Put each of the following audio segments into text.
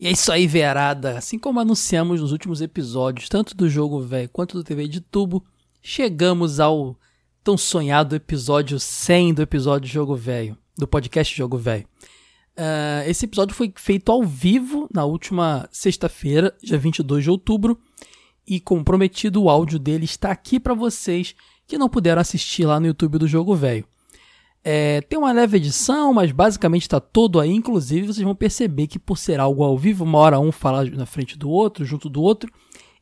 E é isso aí, verada. Assim como anunciamos nos últimos episódios, tanto do Jogo Velho quanto do TV de Tubo, chegamos ao tão sonhado episódio 100 do episódio Jogo Velho, do podcast Jogo Velho. Uh, esse episódio foi feito ao vivo na última sexta-feira, dia 22 de outubro, e como prometido, o áudio dele está aqui para vocês que não puderam assistir lá no YouTube do Jogo Velho. É, tem uma leve edição, mas basicamente está todo aí. Inclusive, vocês vão perceber que por ser algo ao vivo, uma hora um fala na frente do outro, junto do outro.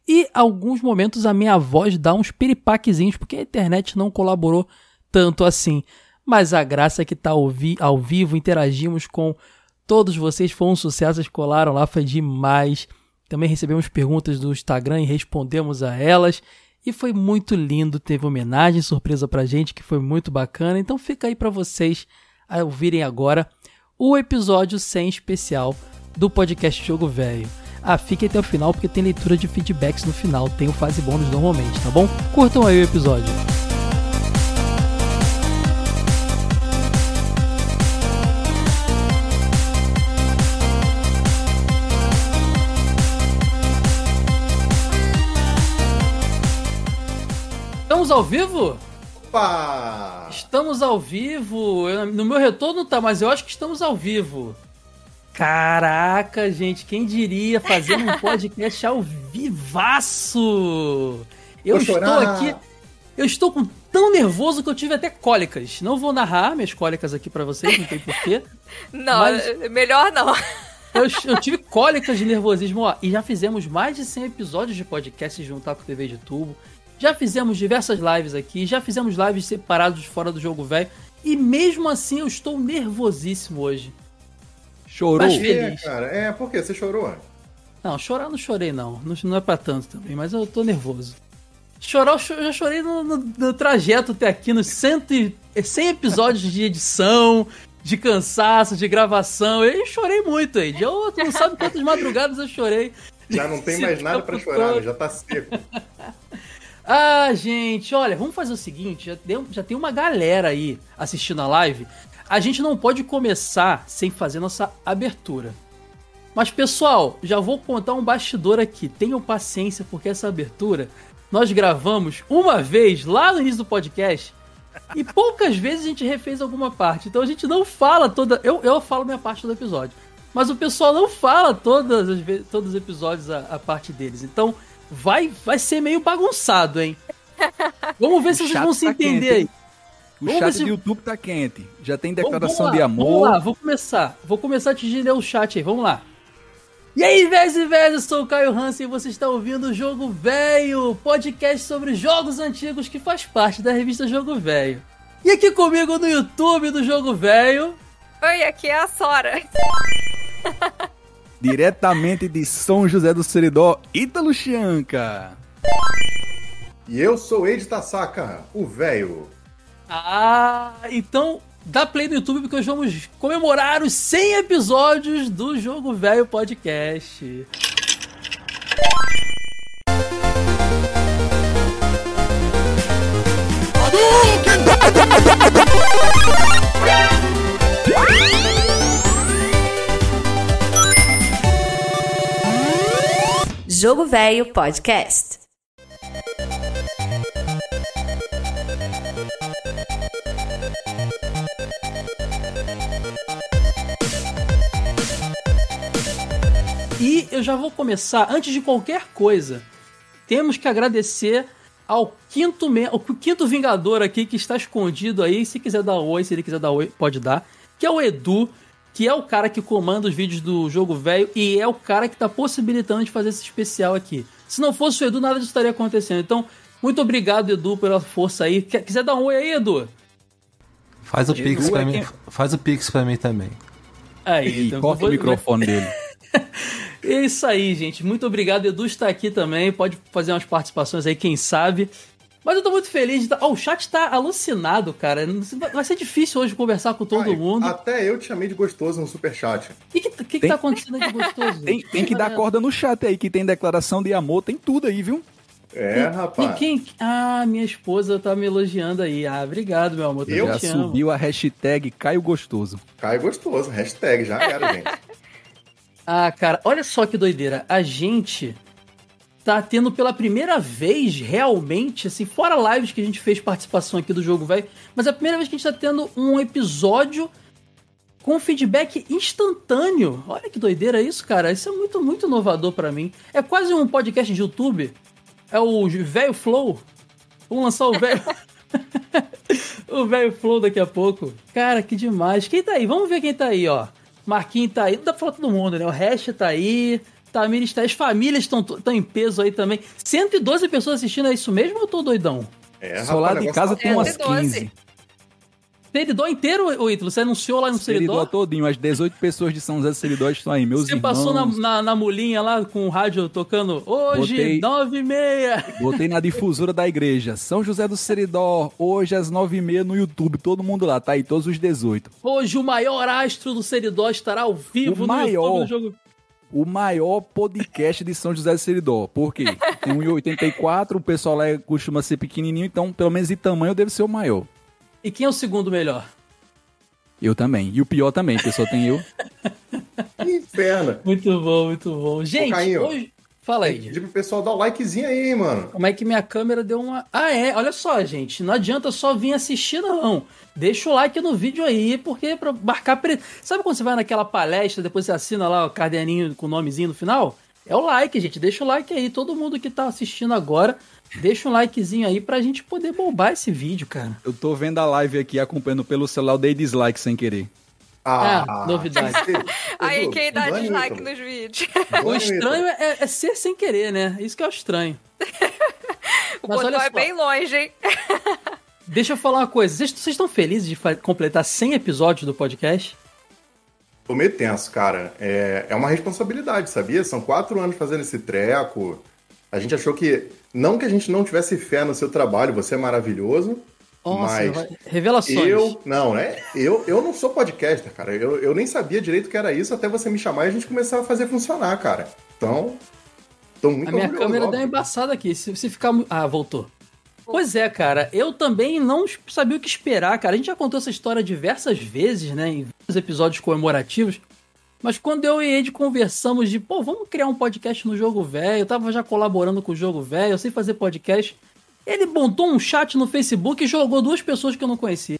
E alguns momentos a minha voz dá uns peripaquezinhos, porque a internet não colaborou tanto assim. Mas a graça é que tá ao, vi ao vivo, interagimos com todos vocês, foi um sucesso, colaram lá, foi demais. Também recebemos perguntas do Instagram e respondemos a elas. E foi muito lindo, teve homenagem, surpresa pra gente, que foi muito bacana. Então fica aí para vocês a ouvirem agora o episódio 100 especial do podcast Jogo Velho. Ah, fiquem até o final porque tem leitura de feedbacks no final, tem o fase bônus normalmente, tá bom? Curtam aí o episódio. Estamos ao vivo? Opa! Estamos ao vivo. Eu, no meu retorno tá, mas eu acho que estamos ao vivo. Caraca, gente, quem diria fazer um podcast ao vivaço? Eu estou aqui. Eu estou com tão nervoso que eu tive até cólicas. Não vou narrar minhas cólicas aqui para vocês, não tem porquê. Não, melhor não. Eu, eu, tive cólicas de nervosismo, ó, e já fizemos mais de 100 episódios de podcast juntar com o TV de tubo. Já fizemos diversas lives aqui, já fizemos lives separados fora do jogo velho. E mesmo assim eu estou nervosíssimo hoje. Chorou? Mas feliz. É, cara. É, por quê? Você chorou? Não, chorar não chorei não. Não, não é pra tanto também, mas eu tô nervoso. Chorar, eu já chorei no, no, no trajeto até aqui, nos 100, 100 episódios de edição, de cansaço, de gravação. Eu chorei muito aí. Eu não sabe quantas madrugadas eu chorei. Já não tem mais nada para chorar, já tá seco. Ah, gente, olha, vamos fazer o seguinte: já, já tem uma galera aí assistindo a live. A gente não pode começar sem fazer nossa abertura. Mas, pessoal, já vou contar um bastidor aqui. Tenham paciência, porque essa abertura nós gravamos uma vez lá no início do podcast e poucas vezes a gente refez alguma parte. Então a gente não fala toda. Eu, eu falo minha parte do episódio. Mas o pessoal não fala todas as vezes, todos os episódios a, a parte deles. Então vai, vai ser meio bagunçado, hein? Vamos ver se vocês vão se tá entender aí. O vamos chat se... do YouTube tá quente. Já tem declaração de amor. Vamos lá, vou começar. Vou começar a te ler o chat aí. Vamos lá. E aí, velhos e velhos, eu sou o Caio Hansen e você está ouvindo o Jogo Velho, podcast sobre jogos antigos que faz parte da revista Jogo Velho. E aqui comigo no YouTube do Jogo Velho. Oi, aqui é a Sora. diretamente de São José do Seridó, Ítalo Chianca. E eu sou Ed Tasaka, o velho. Ah, então dá play no YouTube porque hoje vamos comemorar os 100 episódios do Jogo Velho Podcast. Jogo Velho Podcast. E eu já vou começar, antes de qualquer coisa, temos que agradecer ao quinto, ao quinto Vingador aqui que está escondido aí. Se quiser dar oi, se ele quiser dar oi, pode dar. Que é o Edu que é o cara que comanda os vídeos do jogo velho e é o cara que está possibilitando de fazer esse especial aqui. Se não fosse o Edu, nada disso estaria acontecendo. Então, muito obrigado, Edu, pela força aí. Quer, quiser dar um oi aí, Edu? Faz o Edu Pix pra é mim. Quem... Faz o Pix pra mim também. Aí, então, corta vou... o microfone dele. é isso aí, gente. Muito obrigado. Edu está aqui também. Pode fazer umas participações aí, quem sabe. Mas eu tô muito feliz. De... Oh, o chat tá alucinado, cara. Vai ser difícil hoje conversar com todo Ai, mundo. Até eu te chamei de gostoso no superchat. O que, que, que, tem... que tá acontecendo de gostoso? tem, tem que dar corda no chat aí, que tem declaração de amor, tem tudo aí, viu? É, rapaz. E quem... Ah, minha esposa tá me elogiando aí. Ah, obrigado, meu amor. Eu já subiu a hashtag Caio Gostoso. Caio Gostoso, hashtag, já era, gente. Ah, cara, olha só que doideira. A gente tá tendo pela primeira vez, realmente, assim, fora lives que a gente fez participação aqui do jogo, velho, mas é a primeira vez que a gente tá tendo um episódio com feedback instantâneo. Olha que doideira isso, cara. Isso é muito, muito inovador para mim. É quase um podcast de YouTube. É o velho Flow. Vamos lançar o velho. o velho Flow daqui a pouco. Cara, que demais. Quem tá aí? Vamos ver quem tá aí, ó. Marquinhos tá aí. Não dá pra falar todo mundo, né? O Hash tá aí. Está. As famílias estão em peso aí também. 112 pessoas assistindo, é isso mesmo ou eu tô doidão? É, Só lá de casa tem umas 15. Seridó inteiro, o Ítalo? Você anunciou lá no Seridó? Seridó todinho, as 18 pessoas de São José do Seridó estão aí, meus Você irmãos. passou na, na, na, mulinha lá com o rádio tocando hoje, Botei... 9 e meia. Botei na difusora da igreja. São José do Seridó, hoje às 9 e meia no YouTube. Todo mundo lá, tá aí, todos os 18. Hoje o maior astro do Seridó estará ao vivo o no maior. YouTube do jogo o maior podcast de São José do Seridó. Por quê? Tem 1,84, o pessoal lá costuma ser pequenininho, então pelo menos de tamanho deve ser o maior. E quem é o segundo melhor? Eu também. E o pior também, porque só tem eu. Inferno. Muito bom, muito bom. Gente, Ô, hoje... Fala aí. Pedir pro pessoal dar o likezinho aí, mano. Como é que minha câmera deu uma. Ah, é. Olha só, gente. Não adianta só vir assistir, não. Deixa o like no vídeo aí, porque pra marcar. Pre... Sabe quando você vai naquela palestra, depois você assina lá o caderninho com o nomezinho no final? É o like, gente. Deixa o like aí. Todo mundo que tá assistindo agora, deixa um likezinho aí pra gente poder bombar esse vídeo, cara. Eu tô vendo a live aqui acompanhando pelo celular, eu dei dislike sem querer. Ah, ah novidade. Aí quem dá dislike nos vídeos. O estranho é, é, ser sem querer, né? Isso que é o estranho. o Mas botão é bem longe, hein? Deixa eu falar uma coisa. Vocês, vocês estão felizes de completar 100 episódios do podcast? Tô meio tenso, cara. É, é uma responsabilidade, sabia? São quatro anos fazendo esse treco. A gente achou que. Não que a gente não tivesse fé no seu trabalho, você é maravilhoso. Nossa, mas revelações. Eu, não, né? Eu, eu não sou podcaster, cara. Eu, eu nem sabia direito que era isso até você me chamar e a gente começar a fazer funcionar, cara. Então, tô muito A minha câmera deu uma embaçada aqui. Se você ficar. Ah, voltou. Pois é, cara. Eu também não sabia o que esperar, cara. A gente já contou essa história diversas vezes, né? Em vários episódios comemorativos. Mas quando eu e Ed conversamos de, pô, vamos criar um podcast no Jogo Velho, eu tava já colaborando com o Jogo Velho, eu sei fazer podcast. Ele montou um chat no Facebook e jogou duas pessoas que eu não conhecia.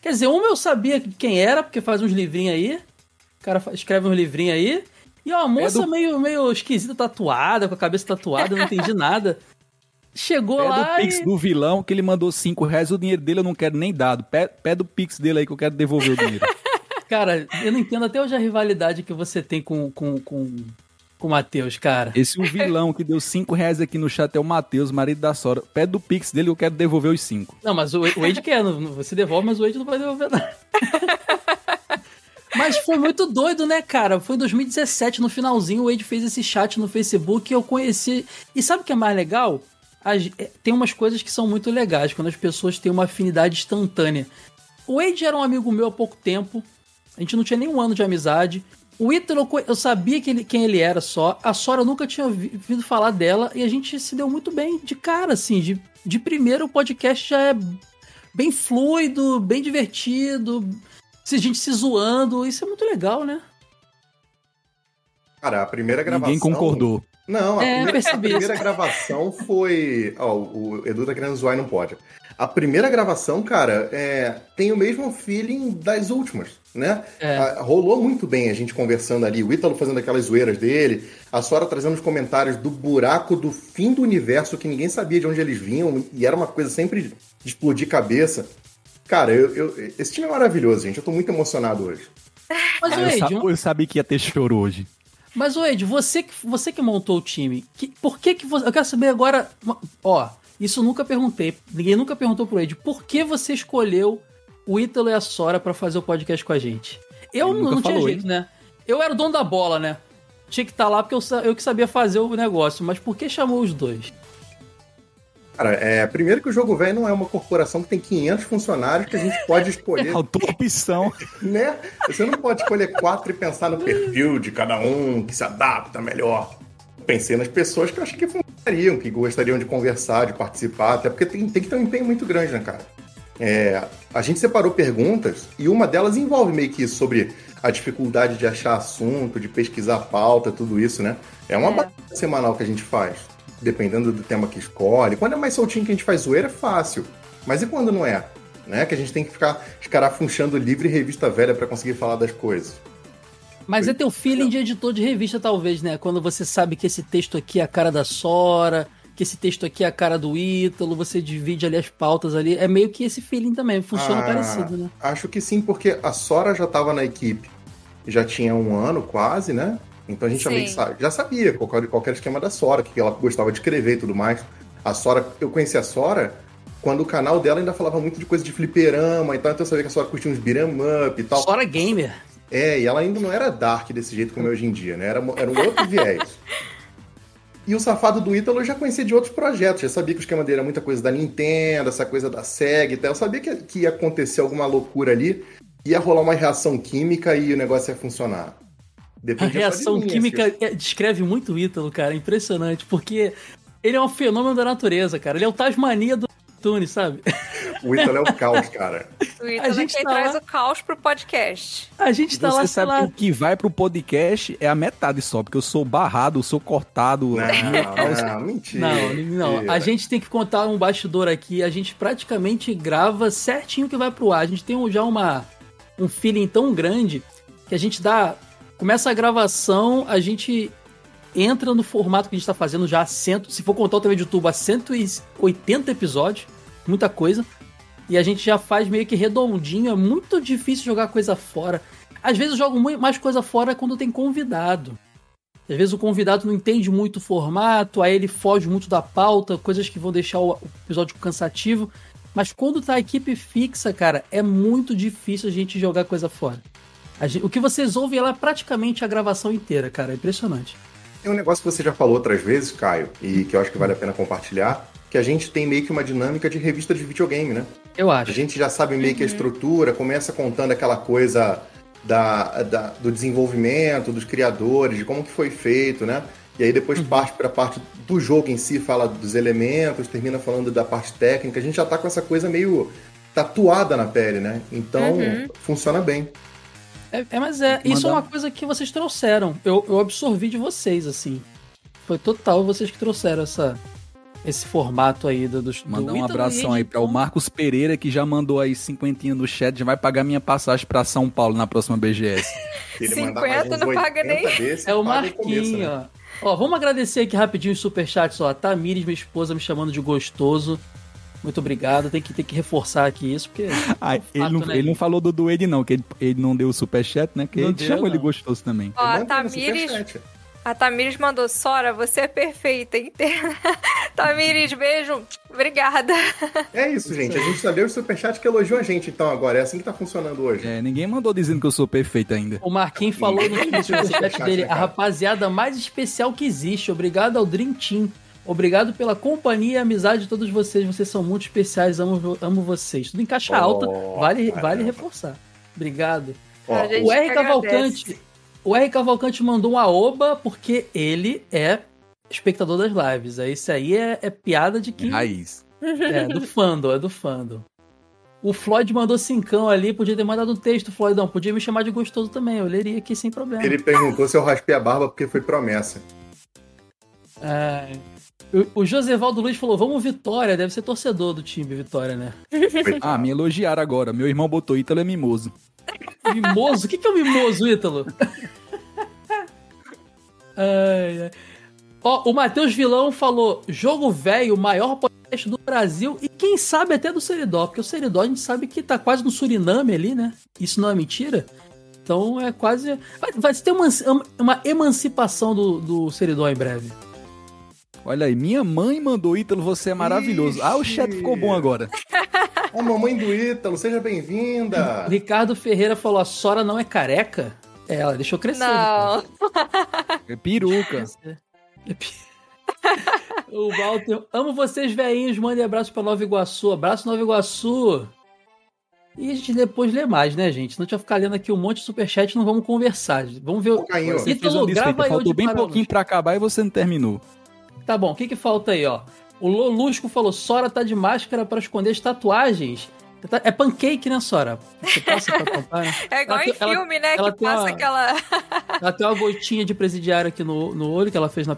Quer dizer, uma eu sabia quem era, porque faz uns livrinhos aí. O cara escreve uns livrinhos aí. E uma moça é do... meio, meio esquisita, tatuada, com a cabeça tatuada, eu não entendi nada. Chegou pé lá. do Pix e... do vilão que ele mandou 5 reais, o dinheiro dele eu não quero nem dado. Pé, pé do Pix dele aí que eu quero devolver o dinheiro. Cara, eu não entendo até hoje a rivalidade que você tem com, com, com, com o Matheus, cara. Esse o vilão que deu 5 reais aqui no chat é o Matheus, marido da Sora. Pede do Pix dele, eu quero devolver os 5. Não, mas o, o Wade quer, você devolve, mas o Wade não vai devolver nada. Mas foi muito doido, né, cara? Foi em 2017, no finalzinho, o Wade fez esse chat no Facebook e eu conheci. E sabe o que é mais legal? É, tem umas coisas que são muito legais, quando as pessoas têm uma afinidade instantânea. O Wade era um amigo meu há pouco tempo, a gente não tinha nem um ano de amizade. O Ítalo, eu sabia que ele, quem ele era só. A Sora eu nunca tinha ouvido falar dela. E a gente se deu muito bem de cara, assim. De, de primeiro, o podcast já é bem fluido, bem divertido. Se a gente se zoando. Isso é muito legal, né? Cara, a primeira gravação. Ninguém concordou. Não, a, é, primeira, a primeira gravação foi. Ó, o Edu tá querendo zoar e não pode. A primeira gravação, cara, é... tem o mesmo feeling das últimas né? É. A, rolou muito bem a gente conversando ali, o Ítalo fazendo aquelas zoeiras dele, a Sora trazendo os comentários do buraco do fim do universo que ninguém sabia de onde eles vinham e era uma coisa sempre de explodir cabeça. Cara, eu, eu esse time é maravilhoso, gente. Eu tô muito emocionado hoje. Mas, eu, Ed, eu, sabia que ia ter choro hoje. Mas, o Ed, você que, você que montou o time, que, por que que você... Eu quero saber agora... Ó, isso nunca perguntei. Ninguém nunca perguntou pro Ed. Por que você escolheu o Ítalo e a Sora para fazer o podcast com a gente. Eu não, não tinha jeito, né? Eu era o dono da bola, né? Tinha que estar tá lá porque eu, eu que sabia fazer o negócio. Mas por que chamou os dois? Cara, é, primeiro que o Jogo Velho não é uma corporação que tem 500 funcionários que a gente pode escolher. É opção. né? Você não pode escolher quatro e pensar no perfil de cada um que se adapta melhor. Pensei nas pessoas que eu acho que funcionariam, que gostariam de conversar, de participar, até porque tem, tem que ter um empenho muito grande, né, cara? É, a gente separou perguntas e uma delas envolve meio que isso sobre a dificuldade de achar assunto, de pesquisar pauta, tudo isso, né? É uma é. batalha semanal que a gente faz, dependendo do tema que escolhe. Quando é mais soltinho que a gente faz zoeira, é fácil. Mas e quando não é? Né? Que a gente tem que ficar escarafunchando livre revista velha para conseguir falar das coisas. Mas é teu feeling de editor de revista, talvez, né? Quando você sabe que esse texto aqui é a cara da Sora, que esse texto aqui é a cara do Ítalo, você divide ali as pautas ali. É meio que esse feeling também, funciona ah, parecido, né? Acho que sim, porque a Sora já estava na equipe, já tinha um ano quase, né? Então a gente já, sabe, já sabia qual, qual era o esquema da Sora, que ela gostava de escrever e tudo mais. A Sora, eu conheci a Sora quando o canal dela ainda falava muito de coisa de fliperama, então eu sabia que a Sora curtia uns beat'em up e tal. Sora gamer. É, e ela ainda não era dark desse jeito como é hoje em dia, né? Era, era um outro viés. E o safado do Ítalo eu já conhecia de outros projetos, já sabia que o esquema dele era muita coisa da Nintendo, essa coisa da SEG e tal. Eu sabia que, que ia acontecer alguma loucura ali, ia rolar uma reação química e o negócio ia funcionar. Dependia a reação mim, química assim. descreve muito o Ítalo, cara. Impressionante, porque ele é um fenômeno da natureza, cara. Ele é o Tasmania do Tunes, sabe? O Ítalo é o caos, cara. O Ítalo a gente é quem tá traz lá... o caos pro podcast. A gente tá Você lá, sabe lá... que o que vai pro podcast é a metade só, porque eu sou barrado, eu sou cortado. Não, não, mentira. Não, não. A gente tem que contar um bastidor aqui. A gente praticamente grava certinho que vai pro ar. A gente tem já uma, um feeling tão grande que a gente dá... Começa a gravação, a gente entra no formato que a gente tá fazendo já, cento, se for contar o TV de YouTube, a 180 episódios, muita coisa. E a gente já faz meio que redondinho, é muito difícil jogar coisa fora. Às vezes eu jogo mais coisa fora quando tem convidado. Às vezes o convidado não entende muito o formato, aí ele foge muito da pauta, coisas que vão deixar o episódio cansativo. Mas quando tá a equipe fixa, cara, é muito difícil a gente jogar coisa fora. Gente, o que vocês ouvem é praticamente a gravação inteira, cara. É impressionante. Tem um negócio que você já falou outras vezes, Caio, e que eu acho que vale a pena compartilhar, que a gente tem meio que uma dinâmica de revista de videogame, né? Eu acho. A gente já sabe meio uhum. que a uhum. estrutura, começa contando aquela coisa da, da, do desenvolvimento, dos criadores, de como que foi feito, né? E aí depois uhum. parte para a parte do jogo em si, fala dos elementos, termina falando da parte técnica. A gente já tá com essa coisa meio tatuada na pele, né? Então, uhum. funciona bem. É, é mas é, isso é uma coisa que vocês trouxeram. Eu, eu absorvi de vocês, assim. Foi total vocês que trouxeram essa, esse formato aí do, do Mandar um abração aí para o Marcos Pereira, que já mandou aí cinquentinha no chat, já vai pagar minha passagem para São Paulo na próxima BGS. 50 não paga nem. é o Marquinho, começo, né? ó. Vamos agradecer aqui rapidinho os superchats, ó. Tamires, minha esposa, me chamando de gostoso. Muito obrigado. Tem que, tem que reforçar aqui isso, porque. Ah, é ele, não, né? ele não falou do Duede, não, que ele, ele não deu o superchat, né? Que não ele deu, chamou não. ele gostoso também. Ó, a Tamires. A Tamires mandou, Sora, você é perfeita, inteira. Tamires, beijo. Obrigada. É isso, gente. A gente só deu o superchat que elogiou a gente, então, agora. É assim que tá funcionando hoje. É, ninguém mandou dizendo que eu sou perfeita ainda. O Marquinhos falou no superchat dele, a rapaziada mais especial que existe. Obrigado ao Dream Team. Obrigado pela companhia e amizade de todos vocês. Vocês são muito especiais. Amo, amo vocês. Tudo em caixa oh, alta. Vale, vale reforçar. Obrigado. Oh, o R. Cavalcante. O R. Cavalcante mandou um aoba porque ele é espectador das lives. Isso aí é, é piada de quem. Raiz. É, do fandom, é do fandom. O Floyd mandou cincão ali, podia ter mandado um texto, Floydão. Podia me chamar de gostoso também, eu leria aqui sem problema. Ele perguntou se eu raspei a barba porque foi promessa. É, o, Josevaldo Luiz falou: vamos Vitória, deve ser torcedor do time Vitória, né? ah, me elogiaram agora. Meu irmão botou Ítalo é mimoso. Mimoso? O que, que é o mimoso, Ítalo? ai, ai. Ó, o Matheus Vilão falou: jogo velho, maior podcast do Brasil e quem sabe até do Seridó, porque o Seridó a gente sabe que tá quase no Suriname ali, né? Isso não é mentira? Então é quase. Vai, vai ter uma, uma emancipação do, do Seridó em breve. Olha aí, minha mãe mandou Ítalo, você é maravilhoso. Ixi. Ah, o chat ficou bom agora. A mamãe do Ítalo, seja bem-vinda. Ricardo Ferreira falou: a Sora não é careca? É, ela deixou crescer. Não. É peruca. o Walter, amo vocês, velhinhos. Mande abraço pra Nova Iguaçu. Abraço, Nova Iguaçu. E a gente depois lê mais, né, gente? Não tinha ficar lendo aqui um monte de superchat não vamos conversar. Vamos ver o. Ítalo, grava Faltou bem pouquinho pra acabar e você não terminou. Tá bom, o que que falta aí, ó? O Lolusco falou: Sora tá de máscara para esconder as tatuagens. É pancake, né, Sora? Você passa pra comprar, né? É igual ela em tem, filme, ela, né? Ela que passa uma, aquela. ela tem uma gotinha de presidiário aqui no, no olho que ela fez na.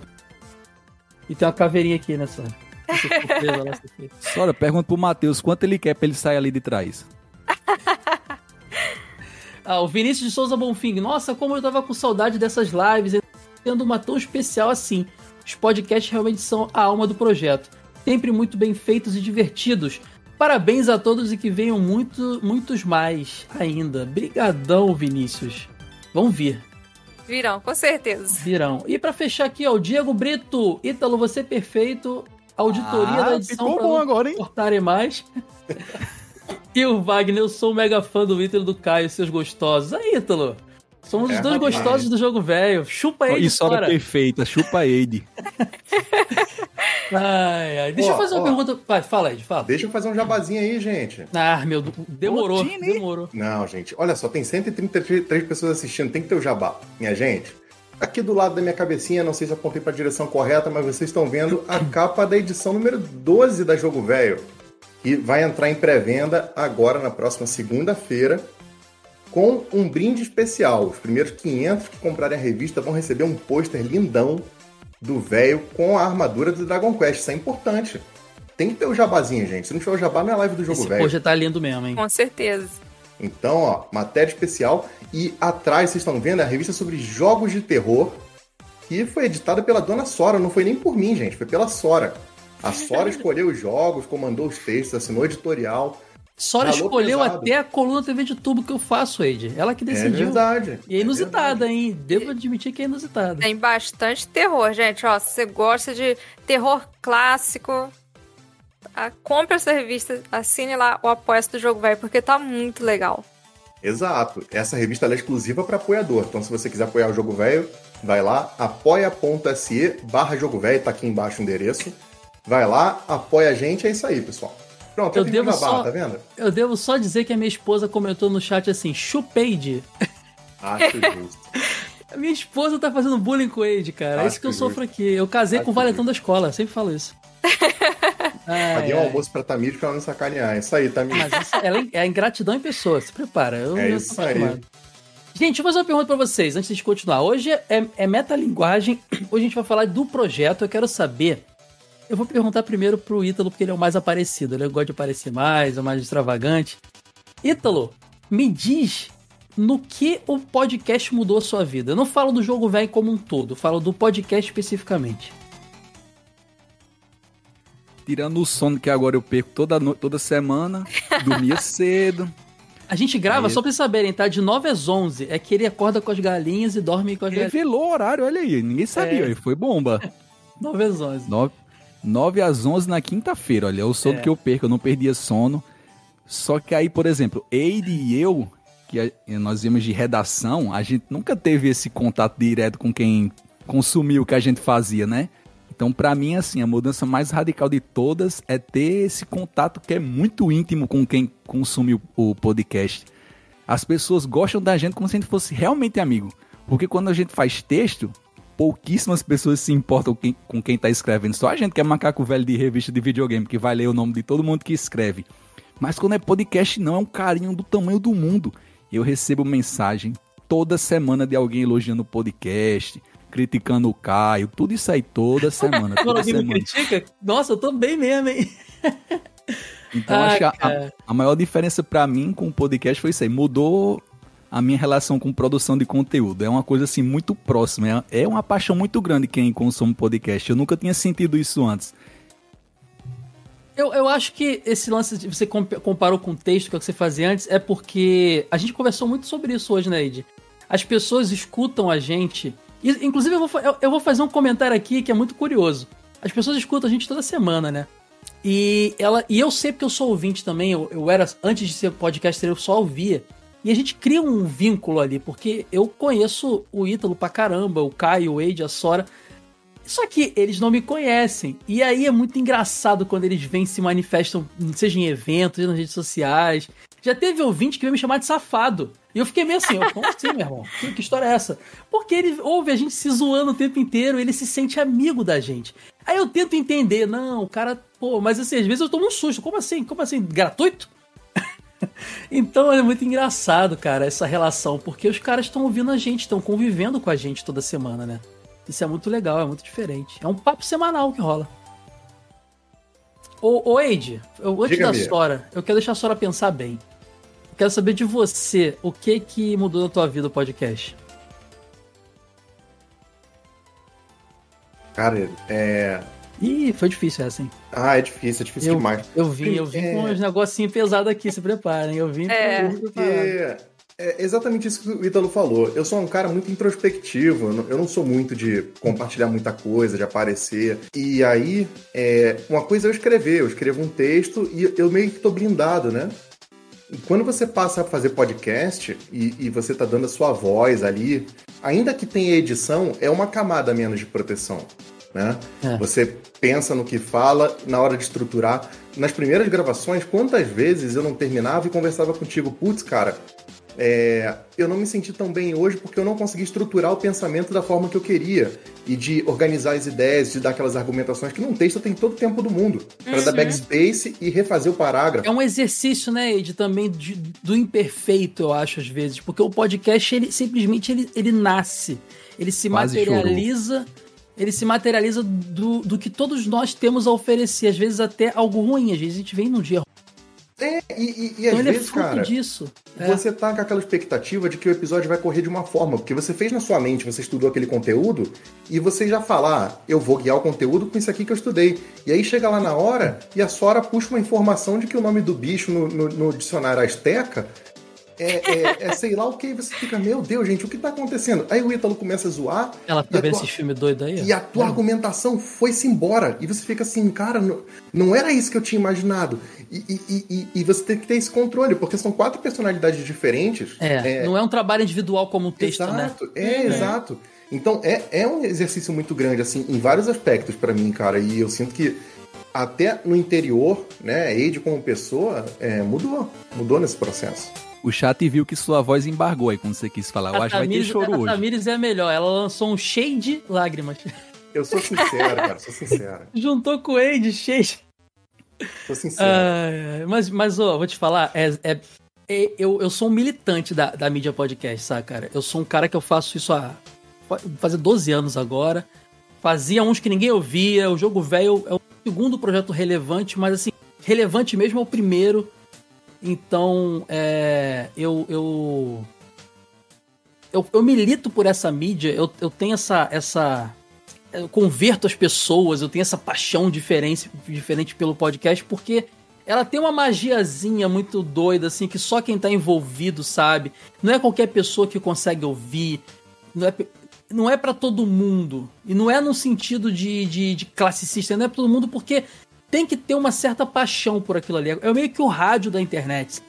E tem uma caveirinha aqui, né, Sora? Sora, pergunta pro Matheus quanto ele quer pra ele sair ali de trás. ah, o Vinícius de Souza Bonfim. Nossa, como eu tava com saudade dessas lives, tendo uma tão especial assim. Os podcasts realmente são a alma do projeto. Sempre muito bem feitos e divertidos. Parabéns a todos e que venham muito, muitos mais ainda. Brigadão, Vinícius. Vão vir. Virão, com certeza. Virão. E para fechar aqui, ó, o Diego Brito. Ítalo, você é perfeito. Auditoria ah, da edição pra bom agora, hein? cortarem mais. e o Wagner, eu sou um mega fã do Ítalo do Caio, seus gostosos. Aí, Ítalo. Somos é, os dois rapaz. gostosos do jogo velho. Chupa ele, Isso era perfeita, chupa ele. ai, ai. Deixa ó, eu fazer uma pergunta. Vai, fala aí, fala. Deixa eu fazer um jabazinho aí, gente. Ah, meu, demorou, demorou. Não, gente, olha só, tem 133 pessoas assistindo, tem que ter o jabá. Minha gente, aqui do lado da minha cabecinha, não sei se apontei para a direção correta, mas vocês estão vendo a capa da edição número 12 da Jogo Velho, que vai entrar em pré-venda agora na próxima segunda-feira com um brinde especial. Os primeiros 500 que comprarem a revista vão receber um pôster lindão do velho com a armadura do Dragon Quest. Isso é importante. Tem que ter o jabazinho, gente. Se não tiver o jabá, não é live do jogo velho. Esse tá lindo mesmo, hein? Com certeza. Então, ó, matéria especial. E atrás, vocês estão vendo, é a revista sobre jogos de terror, que foi editada pela dona Sora. Não foi nem por mim, gente. Foi pela Sora. A Sora escolheu os jogos, comandou os textos, assinou editorial. Sora escolheu pesado. até a coluna TV de tubo que eu faço, Ed. Ela que decidiu. É verdade. E é inusitada, é hein? Devo admitir que é inusitada. Tem bastante terror, gente. Ó, se você gosta de terror clássico, compre essa revista, assine lá o Apoia do Jogo Velho, porque tá muito legal. Exato. Essa revista é exclusiva para apoiador. Então, se você quiser apoiar o Jogo Velho, vai lá, apoia.se barra Jogo Velho, tá aqui embaixo o endereço. Vai lá, apoia a gente, é isso aí, pessoal. Pronto, eu, devo só, tá vendo? Eu devo só dizer que a minha esposa comentou no chat assim, chupeide. Acho justo. A minha esposa tá fazendo bullying com o Ade, cara. Acho é isso que eu justo. sofro aqui. Eu casei Acho com o valetão da escola, eu sempre falo isso. Paguei um almoço pra Tamir pra ela não sacanear. Isso aí, Tamir. Mas isso, ela é, é ingratidão em pessoa, se prepara. Eu, é isso aí. Gente, deixa eu fazer uma pergunta pra vocês antes de continuar. Hoje é, é metalinguagem, hoje a gente vai falar do projeto. Eu quero saber eu vou perguntar primeiro pro Ítalo, porque ele é o mais aparecido. Ele gosta de aparecer mais, é o mais extravagante. Ítalo, me diz no que o podcast mudou a sua vida. Eu não falo do jogo velho como um todo, falo do podcast especificamente. Tirando o sono que agora eu perco toda, no... toda semana, dormia cedo. A gente grava, aí... só pra vocês saberem, tá? De 9 às 11. É que ele acorda com as galinhas e dorme com as galinhas. Revelou o horário, olha aí. Ninguém sabia, é... foi bomba. 9 às 11. 9, 9 às 11 na quinta-feira, olha, o sono é. que eu perco, eu não perdia sono. Só que aí, por exemplo, Eide e eu, que nós íamos de redação, a gente nunca teve esse contato direto com quem consumiu o que a gente fazia, né? Então, para mim, assim, a mudança mais radical de todas é ter esse contato que é muito íntimo com quem consome o podcast. As pessoas gostam da gente como se a gente fosse realmente amigo. Porque quando a gente faz texto, pouquíssimas pessoas se importam quem, com quem está escrevendo. Só a gente que é macaco velho de revista de videogame, que vai ler o nome de todo mundo que escreve. Mas quando é podcast, não, é um carinho do tamanho do mundo. Eu recebo mensagem toda semana de alguém elogiando o podcast, criticando o Caio, tudo isso aí toda semana. Toda alguém me critica? Nossa, eu tô bem mesmo, hein? Então ah, acho que a, a, maior diferença para mim com o podcast foi isso aí. Mudou a minha relação com produção de conteúdo. É uma coisa assim muito próxima. É, é uma paixão muito grande quem consome podcast. Eu nunca tinha sentido isso antes. Eu, eu acho que esse lance de você comparou com o texto que você fazia antes é porque a gente conversou muito sobre isso hoje, né, Ed? As pessoas escutam a gente. Inclusive, eu vou, eu vou fazer um comentário aqui que é muito curioso. As pessoas escutam a gente toda semana, né? E, ela, e eu sei porque eu sou ouvinte também. Eu, eu era, antes de ser podcaster, eu só ouvia. E a gente cria um vínculo ali, porque eu conheço o Ítalo pra caramba, o Caio, o Wade, a Sora. Só que eles não me conhecem. E aí é muito engraçado quando eles vêm se manifestam, seja em eventos, nas redes sociais. Já teve ouvinte que veio me chamar de safado. E eu fiquei meio assim, como assim, meu irmão? Que, que história é essa? Porque ele ouve a gente se zoando o tempo inteiro, ele se sente amigo da gente. Aí eu tento entender, não, o cara, pô, mas assim, às vezes eu tomo um susto. Como assim? Como assim? Gratuito? Então é muito engraçado, cara, essa relação, porque os caras estão ouvindo a gente, estão convivendo com a gente toda semana, né? Isso é muito legal, é muito diferente. É um papo semanal que rola. Ô, ô Eide, eu, antes da Sora, eu quero deixar a Sora pensar bem. Eu quero saber de você, o que que mudou na tua vida o podcast? Cara, é. Ih, foi difícil essa, hein? Ah, é difícil, é difícil eu, demais. Eu vim, eu vim é... com uns negocinhos pesados aqui, se preparem. Eu vim é. Porque é exatamente isso que o Ítalo falou. Eu sou um cara muito introspectivo, eu não sou muito de compartilhar muita coisa, de aparecer. E aí, é, uma coisa é eu escrever, eu escrevo um texto e eu meio que tô blindado, né? E quando você passa a fazer podcast e, e você tá dando a sua voz ali, ainda que tenha edição, é uma camada menos de proteção. Né? É. Você pensa no que fala na hora de estruturar. Nas primeiras gravações, quantas vezes eu não terminava e conversava contigo, putz, cara, é, eu não me senti tão bem hoje porque eu não consegui estruturar o pensamento da forma que eu queria e de organizar as ideias, de dar aquelas argumentações que num texto tem todo o tempo do mundo para uhum. dar backspace e refazer o parágrafo. É um exercício, né, Ed, também de, do imperfeito, eu acho às vezes, porque o podcast ele simplesmente ele, ele nasce, ele se Quase materializa. Chorou. Ele se materializa do, do que todos nós temos a oferecer, às vezes até algo ruim, às vezes a gente vem num dia é, e, e, e às então vezes, é cara, disso. É. você tá com aquela expectativa de que o episódio vai correr de uma forma, porque você fez na sua mente, você estudou aquele conteúdo, e você já fala, ah, eu vou guiar o conteúdo com isso aqui que eu estudei. E aí chega lá na hora e a Sora puxa uma informação de que o nome do bicho no, no, no dicionário Azteca é, é, é, sei lá o que, você fica, meu Deus, gente, o que tá acontecendo? Aí o Ítalo começa a zoar. Ela tá vendo esse filme doido aí? E a tua argumentação foi-se embora. E você fica assim, cara, não, não era isso que eu tinha imaginado. E, e, e, e, você tem que ter esse controle, porque são quatro personalidades diferentes. É, é... não é um trabalho individual como um texto, exato, né? É, é, exato. Então é, é um exercício muito grande, assim, em vários aspectos para mim, cara. E eu sinto que até no interior, né, Eide como pessoa, é, mudou. Mudou nesse processo o chat viu que sua voz embargou aí quando você quis falar. Eu acho que vai ter choro a hoje. A Tamires é melhor, ela lançou um cheio de lágrimas. Eu sou sincero, cara, sou sincero. Juntou com o Ade, cheio de... Sou sincero. Uh, mas, mas, ó, vou te falar, é, é, é, eu, eu sou um militante da, da mídia podcast, sabe, cara? Eu sou um cara que eu faço isso há... fazer 12 anos agora. Fazia uns que ninguém ouvia. O Jogo Velho é o segundo projeto relevante, mas assim, relevante mesmo é o primeiro então, é, eu, eu, eu, eu, milito por essa mídia, eu, eu tenho essa, essa. Eu converto as pessoas, eu tenho essa paixão diferente, diferente pelo podcast, porque ela tem uma magiazinha muito doida, assim, que só quem tá envolvido sabe. Não é qualquer pessoa que consegue ouvir. Não é, não é para todo mundo. E não é no sentido de, de, de classicista, não é pra todo mundo, porque tem que ter uma certa paixão por aquilo ali. É meio que o rádio da internet.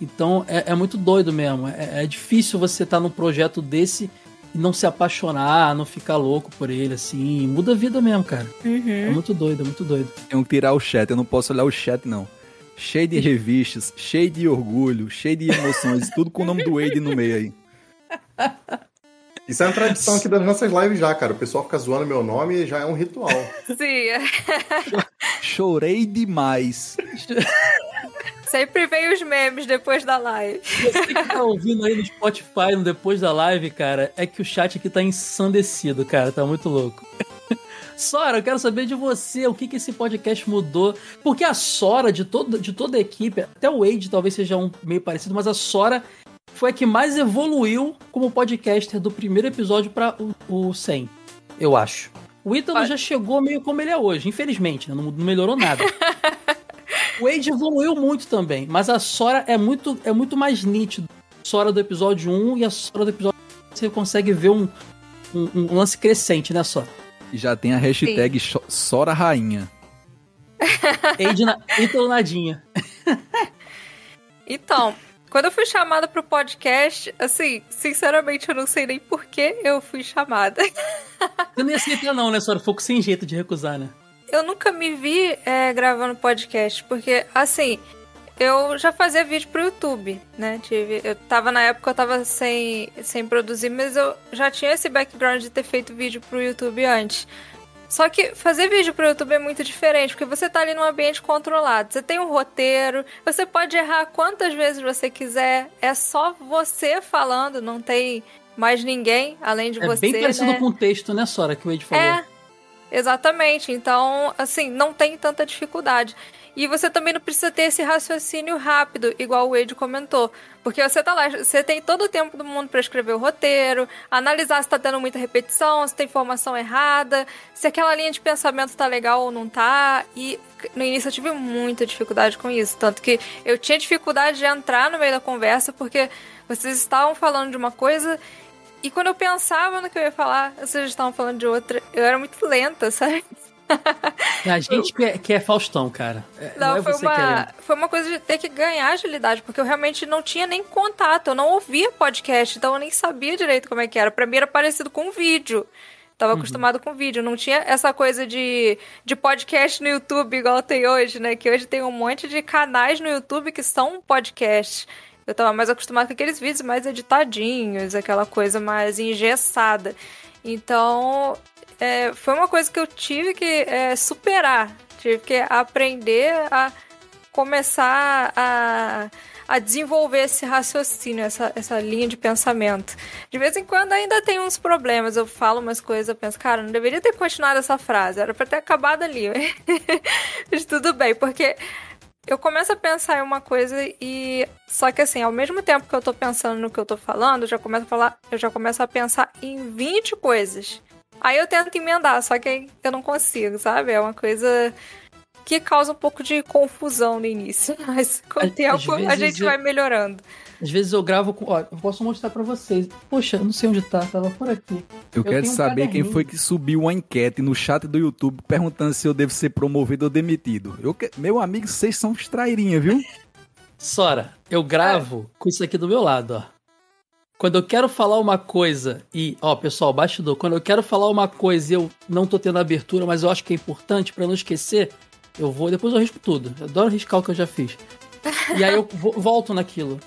Então é, é muito doido mesmo. É, é difícil você estar tá num projeto desse e não se apaixonar, não ficar louco por ele, assim. Muda a vida mesmo, cara. Uhum. É muito doido, é muito doido. Tenho que tirar o chat, eu não posso olhar o chat, não. Cheio de revistas, cheio de orgulho, cheio de emoções, tudo com o nome do Wade no meio aí. Isso é uma tradição aqui das nossas lives já, cara. O pessoal fica zoando meu nome e já é um ritual. Sim. Chorei demais. Sempre vem os memes depois da live. Você que tá ouvindo aí no Spotify no depois da live, cara, é que o chat aqui tá ensandecido, cara. Tá muito louco. Sora, eu quero saber de você, o que, que esse podcast mudou. Porque a Sora, de, todo, de toda a equipe, até o Wade talvez seja um meio parecido, mas a Sora foi a que mais evoluiu como podcaster do primeiro episódio para o, o 100, eu acho. O Ítalo já chegou meio como ele é hoje, infelizmente, né? não, não melhorou nada. o Wade evoluiu muito também, mas a Sora é muito, é muito mais nítido. A Sora do episódio 1 e a Sora do episódio você consegue ver um, um, um lance crescente, né, Sora? E já tem a hashtag Sim. Sora Rainha. Ítalo Nadinha. Então, quando eu fui chamada pro podcast, assim, sinceramente, eu não sei nem por que eu fui chamada. Você não ia aceitar, não, né, Sora? Foco sem jeito de recusar, né? Eu nunca me vi é, gravando podcast, porque, assim, eu já fazia vídeo pro YouTube, né? Tive, eu tava na época, eu tava sem, sem produzir, mas eu já tinha esse background de ter feito vídeo pro YouTube antes. Só que fazer vídeo pro YouTube é muito diferente, porque você tá ali num ambiente controlado. Você tem um roteiro, você pode errar quantas vezes você quiser. É só você falando, não tem mais ninguém além de é você. É bem parecido né? com o texto, né, Sora, que o Ed falou. É, exatamente. Então, assim, não tem tanta dificuldade. E você também não precisa ter esse raciocínio rápido, igual o Ed comentou. Porque você tá lá, você tem todo o tempo do mundo para escrever o roteiro, analisar se tá tendo muita repetição, se tem informação errada, se aquela linha de pensamento tá legal ou não tá. E no início eu tive muita dificuldade com isso. Tanto que eu tinha dificuldade de entrar no meio da conversa, porque vocês estavam falando de uma coisa e quando eu pensava no que eu ia falar, vocês estavam falando de outra. Eu era muito lenta, sabe? A gente que é, que é Faustão, cara. É, não, não é foi, uma, foi uma coisa de ter que ganhar agilidade, porque eu realmente não tinha nem contato, eu não ouvia podcast, então eu nem sabia direito como é que era. Pra mim era parecido com um vídeo. Tava uhum. acostumado com vídeo, não tinha essa coisa de, de podcast no YouTube igual tem hoje, né? Que hoje tem um monte de canais no YouTube que são podcasts. Eu tava mais acostumado com aqueles vídeos mais editadinhos, aquela coisa mais engessada. Então, é, foi uma coisa que eu tive que é, superar. Tive que aprender a começar a, a desenvolver esse raciocínio, essa, essa linha de pensamento. De vez em quando ainda tem uns problemas. Eu falo umas coisas, eu penso, cara, não deveria ter continuado essa frase, era pra ter acabado ali. Mas tudo bem, porque eu começo a pensar em uma coisa e. Só que assim, ao mesmo tempo que eu tô pensando no que eu tô falando, eu já começo a falar, eu já começo a pensar em 20 coisas. Aí eu tento emendar, só que eu não consigo, sabe? É uma coisa que causa um pouco de confusão no início, mas com o tempo a gente eu... vai melhorando. Às vezes eu gravo com. Ó, eu posso mostrar para vocês. Poxa, eu não sei onde tá, tava por aqui. Eu, eu quero saber um quem foi que subiu uma enquete no chat do YouTube perguntando se eu devo ser promovido ou demitido. Eu que... Meu amigo, vocês são estrairinha, viu? Sora, eu gravo é. com isso aqui do meu lado, ó. Quando eu quero falar uma coisa e, ó, pessoal, bastidor, quando eu quero falar uma coisa e eu não tô tendo abertura, mas eu acho que é importante para não esquecer, eu vou, depois eu risco tudo. Eu adoro riscar o que eu já fiz. E aí eu volto naquilo.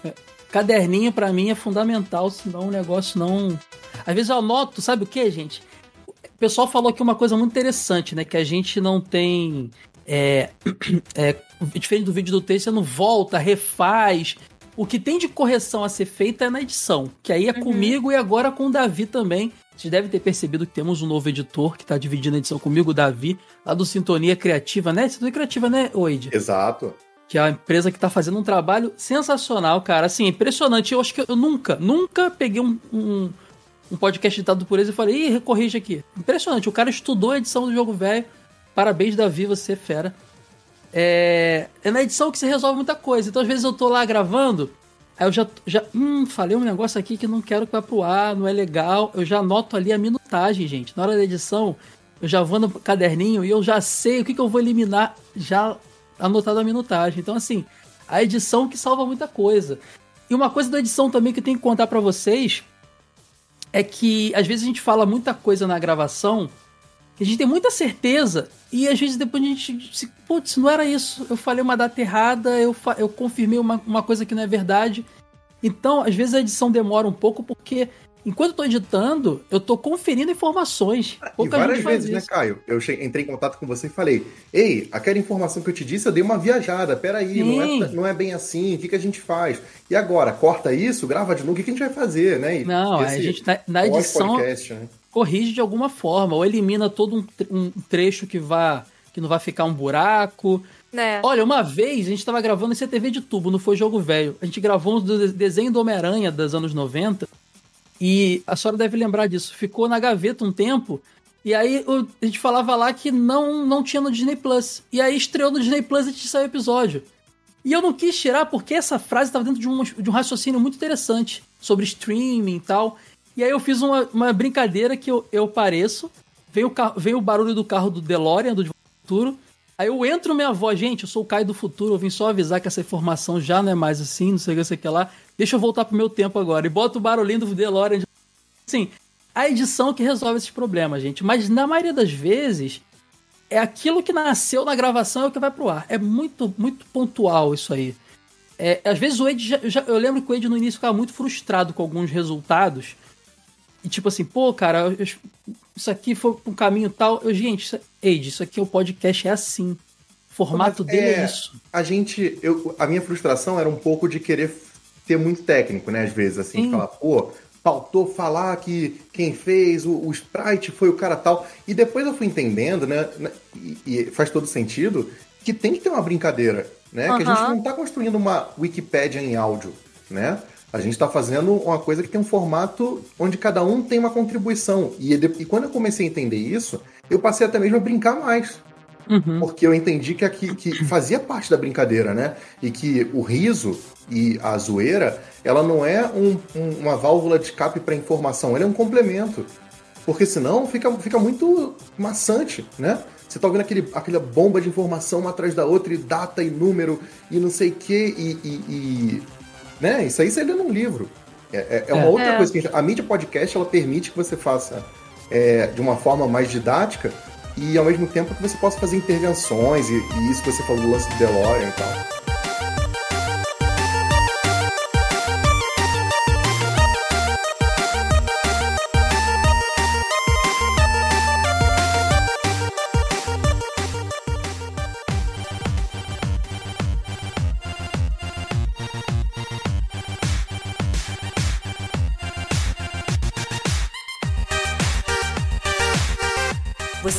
Caderninho para mim é fundamental, senão o negócio não. Às vezes eu anoto, sabe o que, gente? O pessoal falou aqui uma coisa muito interessante, né? Que a gente não tem. É, é, diferente do vídeo do texto, você não volta, refaz. O que tem de correção a ser feita é na edição, que aí é uhum. comigo e agora com o Davi também. Vocês devem ter percebido que temos um novo editor que está dividindo a edição comigo, o Davi, lá do Sintonia Criativa, né? Sintonia Criativa, né, Oide? Exato. Que é a empresa que está fazendo um trabalho sensacional, cara. Assim, impressionante. Eu acho que eu nunca, nunca peguei um, um, um podcast editado por eles e falei, ih, corrige aqui. Impressionante. O cara estudou a edição do jogo velho. Parabéns, Davi, você é fera. É, é na edição que se resolve muita coisa. Então, às vezes, eu tô lá gravando, aí eu já, já hum, falei um negócio aqui que não quero que vá pro ar, não é legal. Eu já anoto ali a minutagem, gente. Na hora da edição, eu já vou no caderninho e eu já sei o que, que eu vou eliminar já anotado a minutagem. Então, assim, a edição que salva muita coisa. E uma coisa da edição também que eu tenho que contar para vocês é que às vezes a gente fala muita coisa na gravação a gente tem muita certeza e às vezes depois a gente se, putz, não era isso. Eu falei uma data errada, eu, eu confirmei uma, uma coisa que não é verdade. Então, às vezes a edição demora um pouco porque enquanto eu tô editando, eu tô conferindo informações. Pouca e várias vezes, né, Caio? Eu entrei em contato com você e falei: Ei, aquela informação que eu te disse, eu dei uma viajada. Peraí, não é, não é bem assim, o que, que a gente faz? E agora, corta isso, grava de novo, o que, que a gente vai fazer, né? E não, a gente na, na edição. Né? Corrige de alguma forma, ou elimina todo um, um trecho que vá que não vai ficar um buraco. É. Olha, uma vez a gente estava gravando esse TV de tubo, não foi jogo velho. A gente gravou um desenho do Homem-Aranha dos anos 90 e a senhora deve lembrar disso. Ficou na gaveta um tempo e aí a gente falava lá que não, não tinha no Disney Plus. E aí estreou no Disney Plus e te saiu o episódio. E eu não quis tirar porque essa frase estava dentro de um, de um raciocínio muito interessante sobre streaming e tal. E aí eu fiz uma, uma brincadeira que eu, eu pareço, vem o, vem o barulho do carro do DeLorean, do futuro, aí eu entro minha voz, gente, eu sou o Caio do futuro, eu vim só avisar que essa informação já não é mais assim, não sei o que, sei o que lá, deixa eu voltar pro meu tempo agora, e boto o barulhinho do DeLorean. Assim, a edição que resolve esses problemas, gente, mas na maioria das vezes, é aquilo que nasceu na gravação é o que vai pro ar. É muito, muito pontual isso aí. É, às vezes o Ed, já, já, eu lembro que o Ed no início ficava muito frustrado com alguns resultados, e tipo assim, pô, cara, eu, isso aqui foi um caminho tal. Eu, gente, isso, Eide, isso aqui é o podcast é assim. O formato Mas, dele é, é, isso. A gente. Eu, a minha frustração era um pouco de querer ter muito técnico, né? Às vezes, assim, de falar, pô, faltou falar que quem fez o, o, sprite foi o cara tal. E depois eu fui entendendo, né? e, e faz todo sentido, que tem que ter uma brincadeira, né? Uhum. Que a gente não está construindo uma Wikipédia em áudio, né? A gente está fazendo uma coisa que tem um formato onde cada um tem uma contribuição. E, e quando eu comecei a entender isso, eu passei até mesmo a brincar mais. Uhum. Porque eu entendi que, aqui, que fazia parte da brincadeira, né? E que o riso e a zoeira, ela não é um, um, uma válvula de escape para informação, ela é um complemento. Porque senão fica, fica muito maçante, né? Você tá ouvindo aquele, aquela bomba de informação uma atrás da outra, e data e número, e não sei o quê, e, e, e né? Isso aí você lê num livro. É, é, é uma é. outra é. coisa que a, gente, a, mídia podcast ela permite que você faça é, de uma forma mais didática e ao mesmo tempo que você possa fazer intervenções e, e isso que você falou do lance do DeLorean e tal.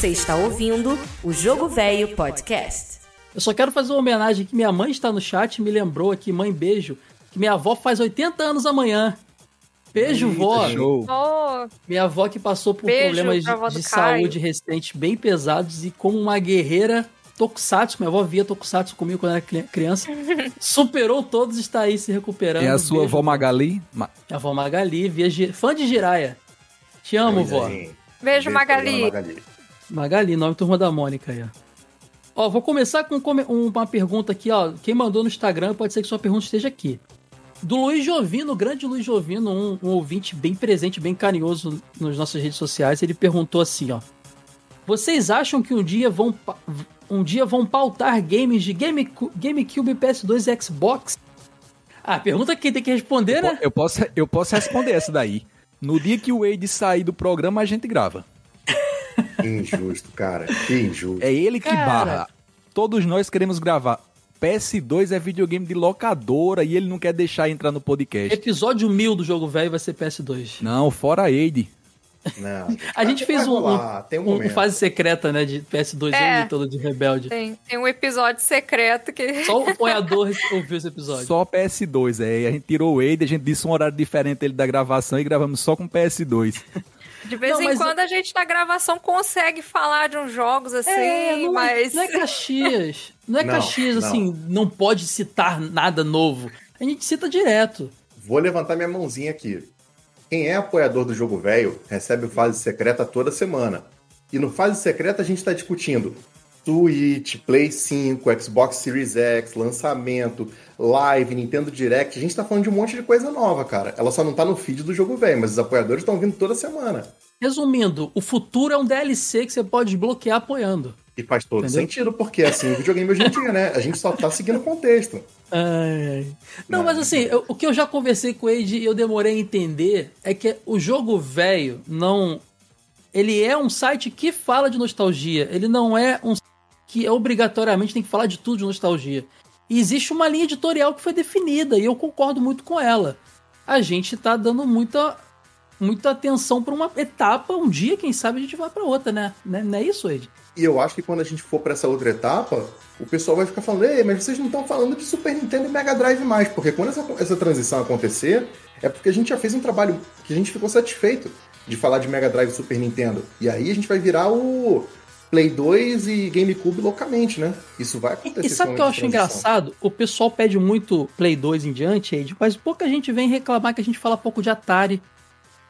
Você está ouvindo o Jogo Velho Podcast. Eu só quero fazer uma homenagem que minha mãe está no chat e me lembrou aqui, mãe, beijo, que minha avó faz 80 anos amanhã. Beijo, Eita, vó. Show. Oh. Minha avó que passou por beijo problemas de, de saúde recentes bem pesados e como uma guerreira Tokusatsu, minha avó via Tokusatsu comigo quando era criança, superou todos e está aí se recuperando. É a sua Beijo, avó Magali? Ma... A avó Magali, via, fã de Jiraya. Te amo, vó. Beijo, Beijo Magali. Magali. Magali, nome Turma da Mônica aí, ó. Ó, vou começar com uma pergunta aqui, ó. Quem mandou no Instagram, pode ser que sua pergunta esteja aqui. Do Luiz Jovino, grande Luiz Jovino, um, um ouvinte bem presente, bem carinhoso nas nossas redes sociais, ele perguntou assim, ó. Vocês acham que um dia vão, um dia vão pautar games de Game, GameCube, PS2 e Xbox? Ah, pergunta quem tem que responder, né? Eu posso, eu posso responder essa daí. No dia que o Wade sair do programa, a gente grava. Que injusto, cara. Que injusto. É ele que cara. barra. Todos nós queremos gravar. PS2 é videogame de locadora e ele não quer deixar entrar no podcast. Episódio 1000 do jogo velho vai ser PS2. Não, fora Aide. Não, a gente fez um, um, um, fase secreta, né, de PS2 é, todo de Rebelde. Tem, tem um episódio secreto que... Só o apoiador ouviu esse episódio. Só PS2, é. A gente tirou o Wade, a gente disse um horário diferente dele da gravação e gravamos só com PS2. De vez não, em quando a gente na gravação consegue falar de uns jogos assim, é, não é- mas. não é Caxias. Não é não, Caxias, não. assim, não pode citar nada novo. A gente cita direto. Vou levantar minha mãozinha aqui. Quem é apoiador do jogo velho recebe fase secreta toda semana. E no fase secreta a gente está discutindo Switch, Play 5, Xbox Series X, lançamento, live, Nintendo Direct. A gente tá falando de um monte de coisa nova, cara. Ela só não tá no feed do jogo velho, mas os apoiadores estão vindo toda semana. Resumindo, o futuro é um DLC que você pode desbloquear apoiando. E faz todo Entendeu? sentido, porque assim, o videogame hoje em dia, né? A gente só tá seguindo o contexto. Ai, ai. Não, mas assim, eu, o que eu já conversei com ele e eu demorei a entender é que o jogo velho não. Ele é um site que fala de nostalgia. Ele não é um que obrigatoriamente tem que falar de tudo de nostalgia. E existe uma linha editorial que foi definida e eu concordo muito com ela. A gente está dando muita, muita atenção para uma etapa, um dia, quem sabe, a gente vai para outra, né? Não é isso, Ed? E eu acho que quando a gente for para essa outra etapa, o pessoal vai ficar falando, ei, mas vocês não estão falando de Super Nintendo e Mega Drive mais, porque quando essa, essa transição acontecer, é porque a gente já fez um trabalho que a gente ficou satisfeito de falar de Mega Drive e Super Nintendo. E aí a gente vai virar o, Play 2 e GameCube loucamente, né? Isso vai acontecer. E sabe o que eu acho engraçado? O pessoal pede muito Play 2 em diante, Ed, mas pouca gente vem reclamar que a gente fala pouco de Atari.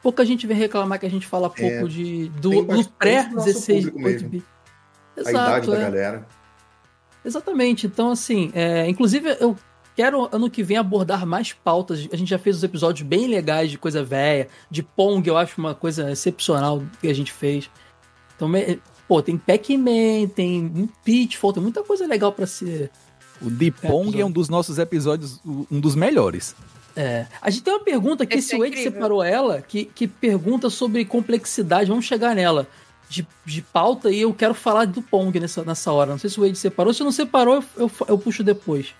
Pouca gente vem reclamar que a gente fala pouco é, de do, do pré-16 8 Exato, a idade é. da galera. Exatamente. Então, assim, é, inclusive eu quero ano que vem abordar mais pautas. A gente já fez os episódios bem legais de coisa velha, de Pong, eu acho uma coisa excepcional que a gente fez. Então, Pô, tem Pac-Man, tem um Pitfall, tem muita coisa legal para ser. O de Pong é, é um dos nossos episódios, um dos melhores. É. A gente tem uma pergunta aqui, Esse se é o Wade separou ela, que, que pergunta sobre complexidade. Vamos chegar nela. De, de pauta e eu quero falar do Pong nessa, nessa hora. Não sei se o Wade separou. Se não separou, eu, eu, eu puxo depois.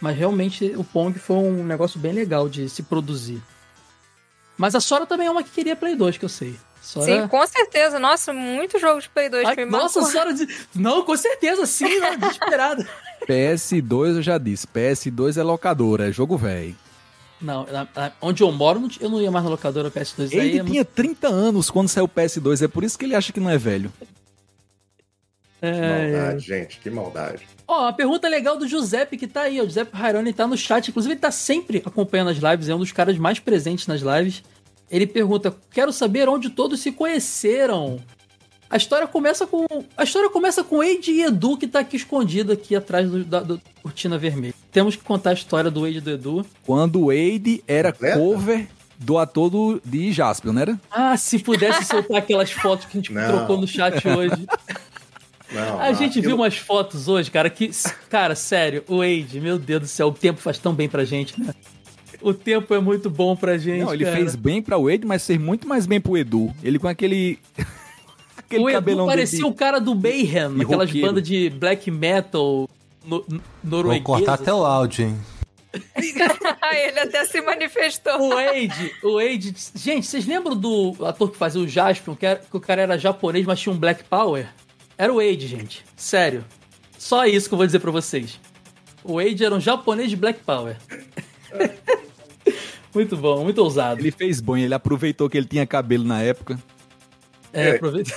Mas realmente o Pong foi um negócio bem legal de se produzir. Mas a Sora também é uma que queria Play 2, que eu sei. Sora... Sim, com certeza. Nossa, muito jogo de Play 2 Ai, Nossa, Sora de... Não, com certeza, sim, não, desesperado. PS2 eu já disse, PS2 é locadora, é jogo velho. Não, onde eu moro, eu não ia mais na locadora PS2. Ele aí é tinha muito... 30 anos quando saiu o PS2, é por isso que ele acha que não é velho. É, maldade, é. gente, que maldade. Ó, oh, uma pergunta legal do Giuseppe que tá aí. O Giuseppe Raironi tá no chat. Inclusive, ele tá sempre acompanhando as lives, é um dos caras mais presentes nas lives. Ele pergunta: Quero saber onde todos se conheceram. A história começa com. A história começa com Wade e Edu, que tá aqui escondido aqui atrás do, da do cortina vermelha. Temos que contar a história do Wade e do Edu. Quando o Wade era cover do ator do, de Jasper, não era? Ah, se pudesse soltar aquelas fotos que a gente não. trocou no chat hoje. Não, a gente viu umas fotos hoje, cara, que. Cara, sério, o Wade, meu Deus do céu, o tempo faz tão bem pra gente, né? O tempo é muito bom pra gente. Não, ele cara. fez bem pra Wade, mas fez muito mais bem pro Edu. Ele com aquele. aquele o Edu parecia o cara do Mayhem, aquelas bandas de black metal no, norueguês. Vou cortar até o áudio, hein? ele até se manifestou. O Wade, o Wade. Gente, vocês lembram do ator que fazia o Jasper, que, era, que o cara era japonês, mas tinha um Black Power? Era o Wade, gente. Sério. Só isso que eu vou dizer pra vocês. O Wade era um japonês de Black Power. muito bom, muito ousado. Ele fez bom, ele aproveitou que ele tinha cabelo na época. É, é. aproveitou.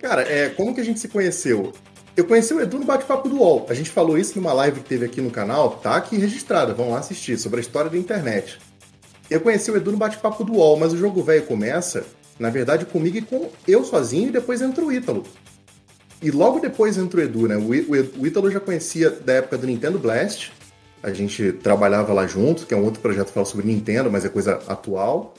Cara, é, como que a gente se conheceu? Eu conheci o Edu no bate-papo do UOL. A gente falou isso numa live que teve aqui no canal, tá aqui registrada, vão lá assistir, sobre a história da internet. Eu conheci o Edu no bate-papo do UOL, mas o jogo velho começa, na verdade, comigo e com eu sozinho, e depois entra o Ítalo. E logo depois entrou o Edu, né? O, o, o Ítalo já conhecia da época do Nintendo Blast. A gente trabalhava lá junto, que é um outro projeto que fala sobre Nintendo, mas é coisa atual.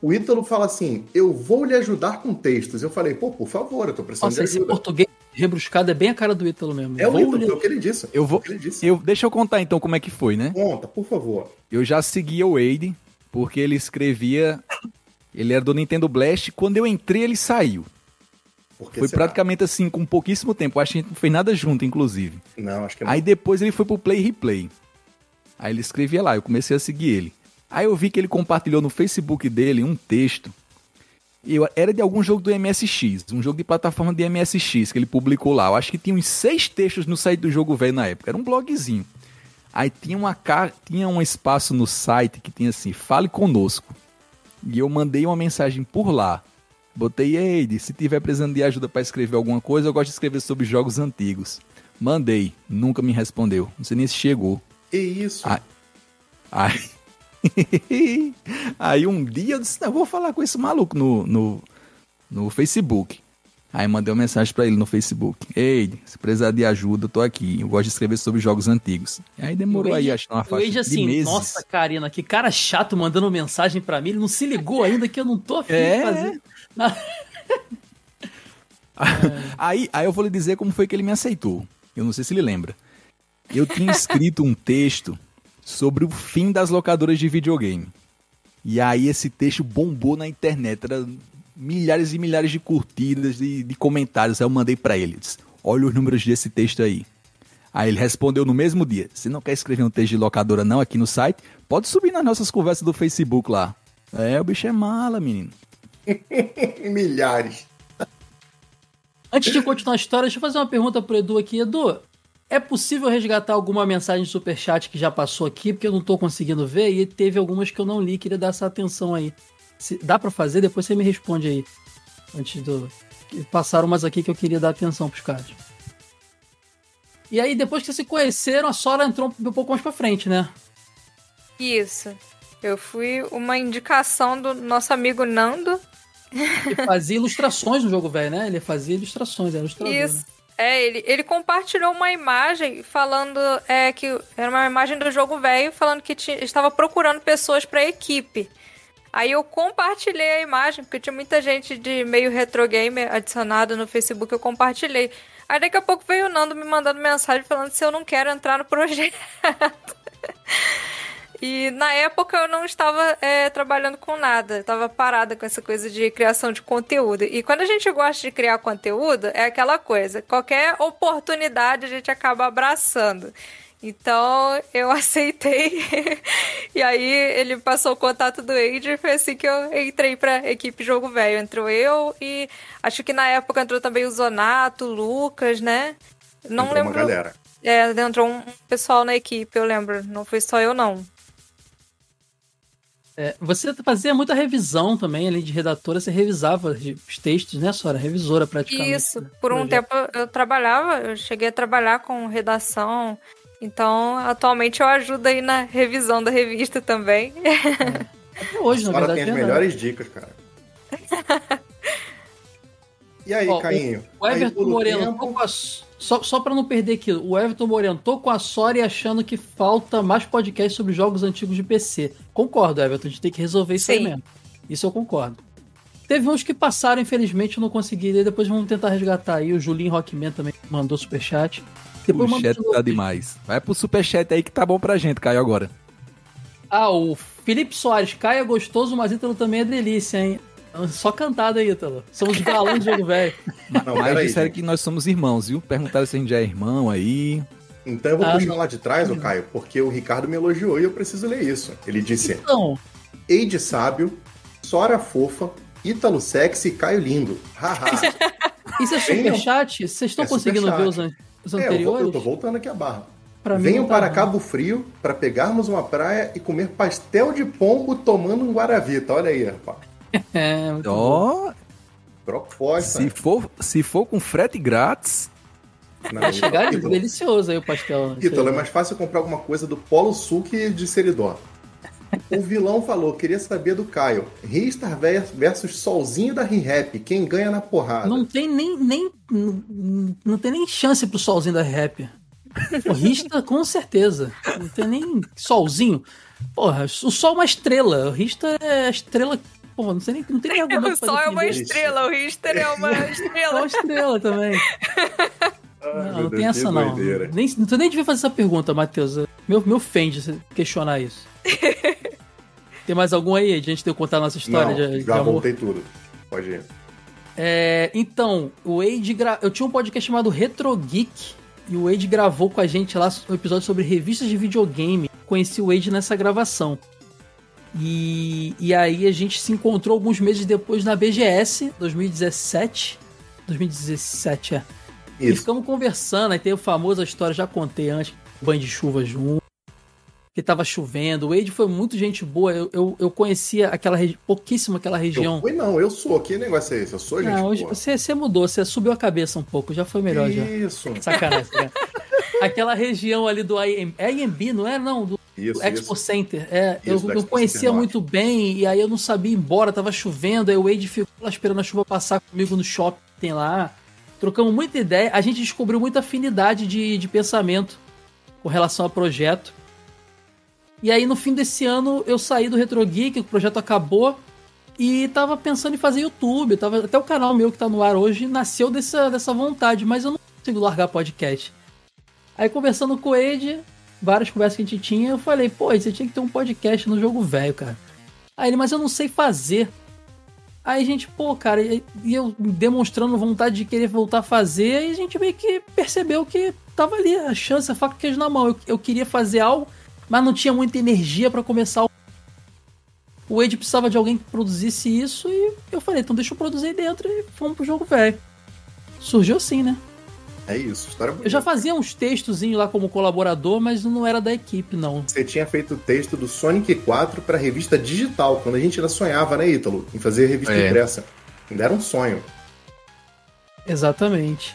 O Ítalo fala assim: Eu vou lhe ajudar com textos. Eu falei, pô, por favor, eu tô precisando Nossa, de ajuda. Esse português rebruscado é bem a cara do Ítalo mesmo. É o Ítalo, lhe... é o que ele disse. Eu vou. Disse. Eu, deixa eu contar então como é que foi, né? Conta, por favor. Eu já seguia o Wade, porque ele escrevia. Ele era do Nintendo Blast. Quando eu entrei, ele saiu. Foi será? praticamente assim, com pouquíssimo tempo. Acho que a gente não fez nada junto, inclusive. Não, acho que não. Aí depois ele foi pro Play Replay. Aí ele escrevia lá, eu comecei a seguir ele. Aí eu vi que ele compartilhou no Facebook dele um texto. Eu, era de algum jogo do MSX, um jogo de plataforma de MSX que ele publicou lá. Eu acho que tinha uns seis textos no site do jogo velho na época. Era um blogzinho. Aí tinha, uma, tinha um espaço no site que tinha assim, fale conosco. E eu mandei uma mensagem por lá. Botei, Eide, se tiver precisando de ajuda para escrever alguma coisa, eu gosto de escrever sobre jogos antigos. Mandei, nunca me respondeu. Não sei nem se chegou. Que isso? Aí, aí, aí um dia eu disse, não, eu vou falar com esse maluco no, no, no Facebook. Aí mandei uma mensagem para ele no Facebook. Ei, se precisar de ajuda, eu tô aqui. Eu gosto de escrever sobre jogos antigos. E aí demorou aí, acho que uma faixa assim, de meses. Nossa, Karina, que cara chato mandando mensagem para mim. Ele não se ligou ainda que eu não tô afim é. de fazer. aí, aí eu vou lhe dizer como foi que ele me aceitou. Eu não sei se ele lembra. Eu tinha escrito um texto sobre o fim das locadoras de videogame. E aí esse texto bombou na internet. Era milhares e milhares de curtidas, de, de comentários. Aí eu mandei para ele. Disse, Olha os números desse texto aí. Aí ele respondeu no mesmo dia: Se não quer escrever um texto de locadora não aqui no site, pode subir nas nossas conversas do Facebook lá. É, o bicho é mala, menino. Milhares. Antes de continuar a história, deixa eu fazer uma pergunta pro Edu aqui. Edu, é possível resgatar alguma mensagem de superchat que já passou aqui, porque eu não tô conseguindo ver, e teve algumas que eu não li, queria dar essa atenção aí. Se dá para fazer, depois você me responde aí. Antes do. Passaram umas aqui que eu queria dar atenção pros caras. E aí, depois que vocês se conheceram, a Sora entrou um pouco mais pra frente, né? Isso. Eu fui uma indicação do nosso amigo Nando, ele fazia ilustrações no jogo velho, né? Ele fazia ilustrações, era ilustrador. Isso. Né? É, ele, ele compartilhou uma imagem falando é, que era uma imagem do jogo velho falando que tinha, estava procurando pessoas para a equipe. Aí eu compartilhei a imagem, porque tinha muita gente de meio retro gamer adicionado no Facebook, eu compartilhei. Aí daqui a pouco veio o Nando me mandando mensagem falando se eu não quero entrar no projeto. E na época eu não estava é, trabalhando com nada, estava parada com essa coisa de criação de conteúdo. E quando a gente gosta de criar conteúdo, é aquela coisa, qualquer oportunidade a gente acaba abraçando. Então eu aceitei. e aí ele passou o contato do Age e foi assim que eu entrei pra equipe Jogo Velho. Entrou eu e acho que na época entrou também o Zonato, o Lucas, né? Não entrou lembro. Uma galera. É, entrou um pessoal na equipe, eu lembro. Não foi só eu, não. É, você fazia muita revisão também, além de redatora, você revisava os textos, né, Sora? Revisora praticamente. Isso, né? por um tempo eu trabalhava, eu cheguei a trabalhar com redação, então atualmente eu ajudo aí na revisão da revista também. É. Até hoje, na verdade. tem as é melhores dicas, cara. E aí, Ó, Cainho? O Everton Moreno, tempo... Só, só para não perder aqui, o Everton Moreno, tô com a Sori achando que falta mais podcast sobre jogos antigos de PC. Concordo, Everton, a gente tem que resolver isso Sim. aí mesmo. Isso eu concordo. Teve uns que passaram, infelizmente eu não consegui ler, depois vamos tentar resgatar aí. O Julinho Rockman também mandou superchat. Depois o chat tá demais. Vai pro superchat aí que tá bom pra gente, Caio, agora. Ah, o Felipe Soares, Caio é gostoso, mas Ítalo também é delícia, hein? Só cantada aí, Ítalo. Somos galãs de jogo velho. Não, mas disseram que nós somos irmãos, viu? Perguntaram se a gente já é irmão aí. Então eu vou ah, puxar lá de trás, ô Caio, porque o Ricardo me elogiou e eu preciso ler isso. Ele disse: então. Eide Sábio, Sora Fofa, Ítalo Sexy e Caio Lindo. Haha. isso é superchat? Vocês estão é conseguindo ver os, os anteriores? É, eu, vou, eu tô voltando aqui a barra. Pra Venham tá para bom. Cabo Frio para pegarmos uma praia e comer pastel de pombo tomando um guaravita. Olha aí, rapaz. É, Ó. Proposta. Se for, se for com frete grátis. Não, Vai chegar Ítalo. delicioso aí o pastel. Ítalo, é mais fácil comprar alguma coisa do Polo Sul que de Seridó. O vilão falou, queria saber do Caio. Ristar versus Solzinho da Rap. Quem ganha na porrada? Não tem nem, nem não, não tem nem chance pro Solzinho da Rap. O Rista, com certeza. Não tem nem Solzinho. Porra, o Sol é uma estrela. O Rista é a estrela Pô, não sei nem, não tem nem argumento. O Sol é uma estrela, o Richter é uma estrela. é uma estrela também. não, não Deus, tem essa não. Nem, tu nem devia fazer essa pergunta, Matheus. Meu, meu ofende questionar isso. tem mais algum aí? A gente deu contar a nossa história não, de, já de voltei tudo. Pode ir. É, então, o Wade gra... eu tinha um podcast chamado Retro Geek e o Wade gravou com a gente lá um episódio sobre revistas de videogame. Conheci o Wade nessa gravação. E, e aí a gente se encontrou alguns meses depois na BGS 2017. 2017, é. Isso. E ficamos conversando, aí tem o famoso, a história já contei antes, banho de chuva junto, que tava chovendo. O Wade foi muito gente boa, eu, eu, eu conhecia aquela pouquíssimo aquela região. Eu fui não, eu sou, que negócio é esse? Eu sou gente não, hoje boa. Você, você mudou, você subiu a cabeça um pouco, já foi melhor Isso. já. Isso. Sacanagem. aquela região ali do IMB, é IMB, não é? Não, do isso, Expo isso. Center. É, isso, eu, eu conhecia muito bem e aí eu não sabia ir embora, tava chovendo, aí o Wade ficou lá esperando a chuva passar comigo no shopping que tem lá. Trocamos muita ideia, a gente descobriu muita afinidade de, de pensamento com relação ao projeto. E aí no fim desse ano eu saí do Retro Geek, o projeto acabou e tava pensando em fazer YouTube, tava, até o canal meu que tá no ar hoje nasceu dessa, dessa vontade, mas eu não consigo largar podcast. Aí conversando com o Ed, várias conversas que a gente tinha, eu falei, pô, você tinha que ter um podcast no jogo velho, cara. Aí ele, mas eu não sei fazer. Aí a gente, pô, cara, e eu demonstrando vontade de querer voltar a fazer, e a gente meio que percebeu que tava ali a chance, a faca queijo na mão. Eu, eu queria fazer algo, mas não tinha muita energia para começar. O Ed precisava de alguém que produzisse isso, e eu falei, então deixa eu produzir dentro e fomos pro jogo velho. Surgiu assim, né? É isso, história bonita. Eu já fazia uns textozinhos lá como colaborador, mas não era da equipe, não. Você tinha feito o texto do Sonic 4 para revista digital, quando a gente ainda sonhava, né, Ítalo? Em fazer revista é. impressa. Ainda era um sonho. Exatamente.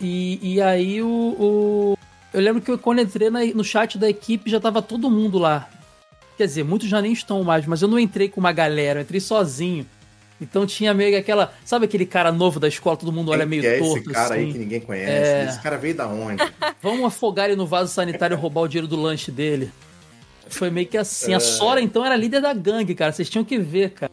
E, e aí o, o, Eu lembro que quando entrei na, no chat da equipe já tava todo mundo lá. Quer dizer, muitos já nem estão mais, mas eu não entrei com uma galera, eu entrei sozinho. Então tinha meio aquela. Sabe aquele cara novo da escola, todo mundo Quem olha meio que é torto. Esse cara assim? aí que ninguém conhece. É... Esse cara veio da onde? Vamos afogar ele no vaso sanitário e roubar o dinheiro do lanche dele. Foi meio que assim. É... A Sora, então, era líder da gangue, cara. Vocês tinham que ver, cara.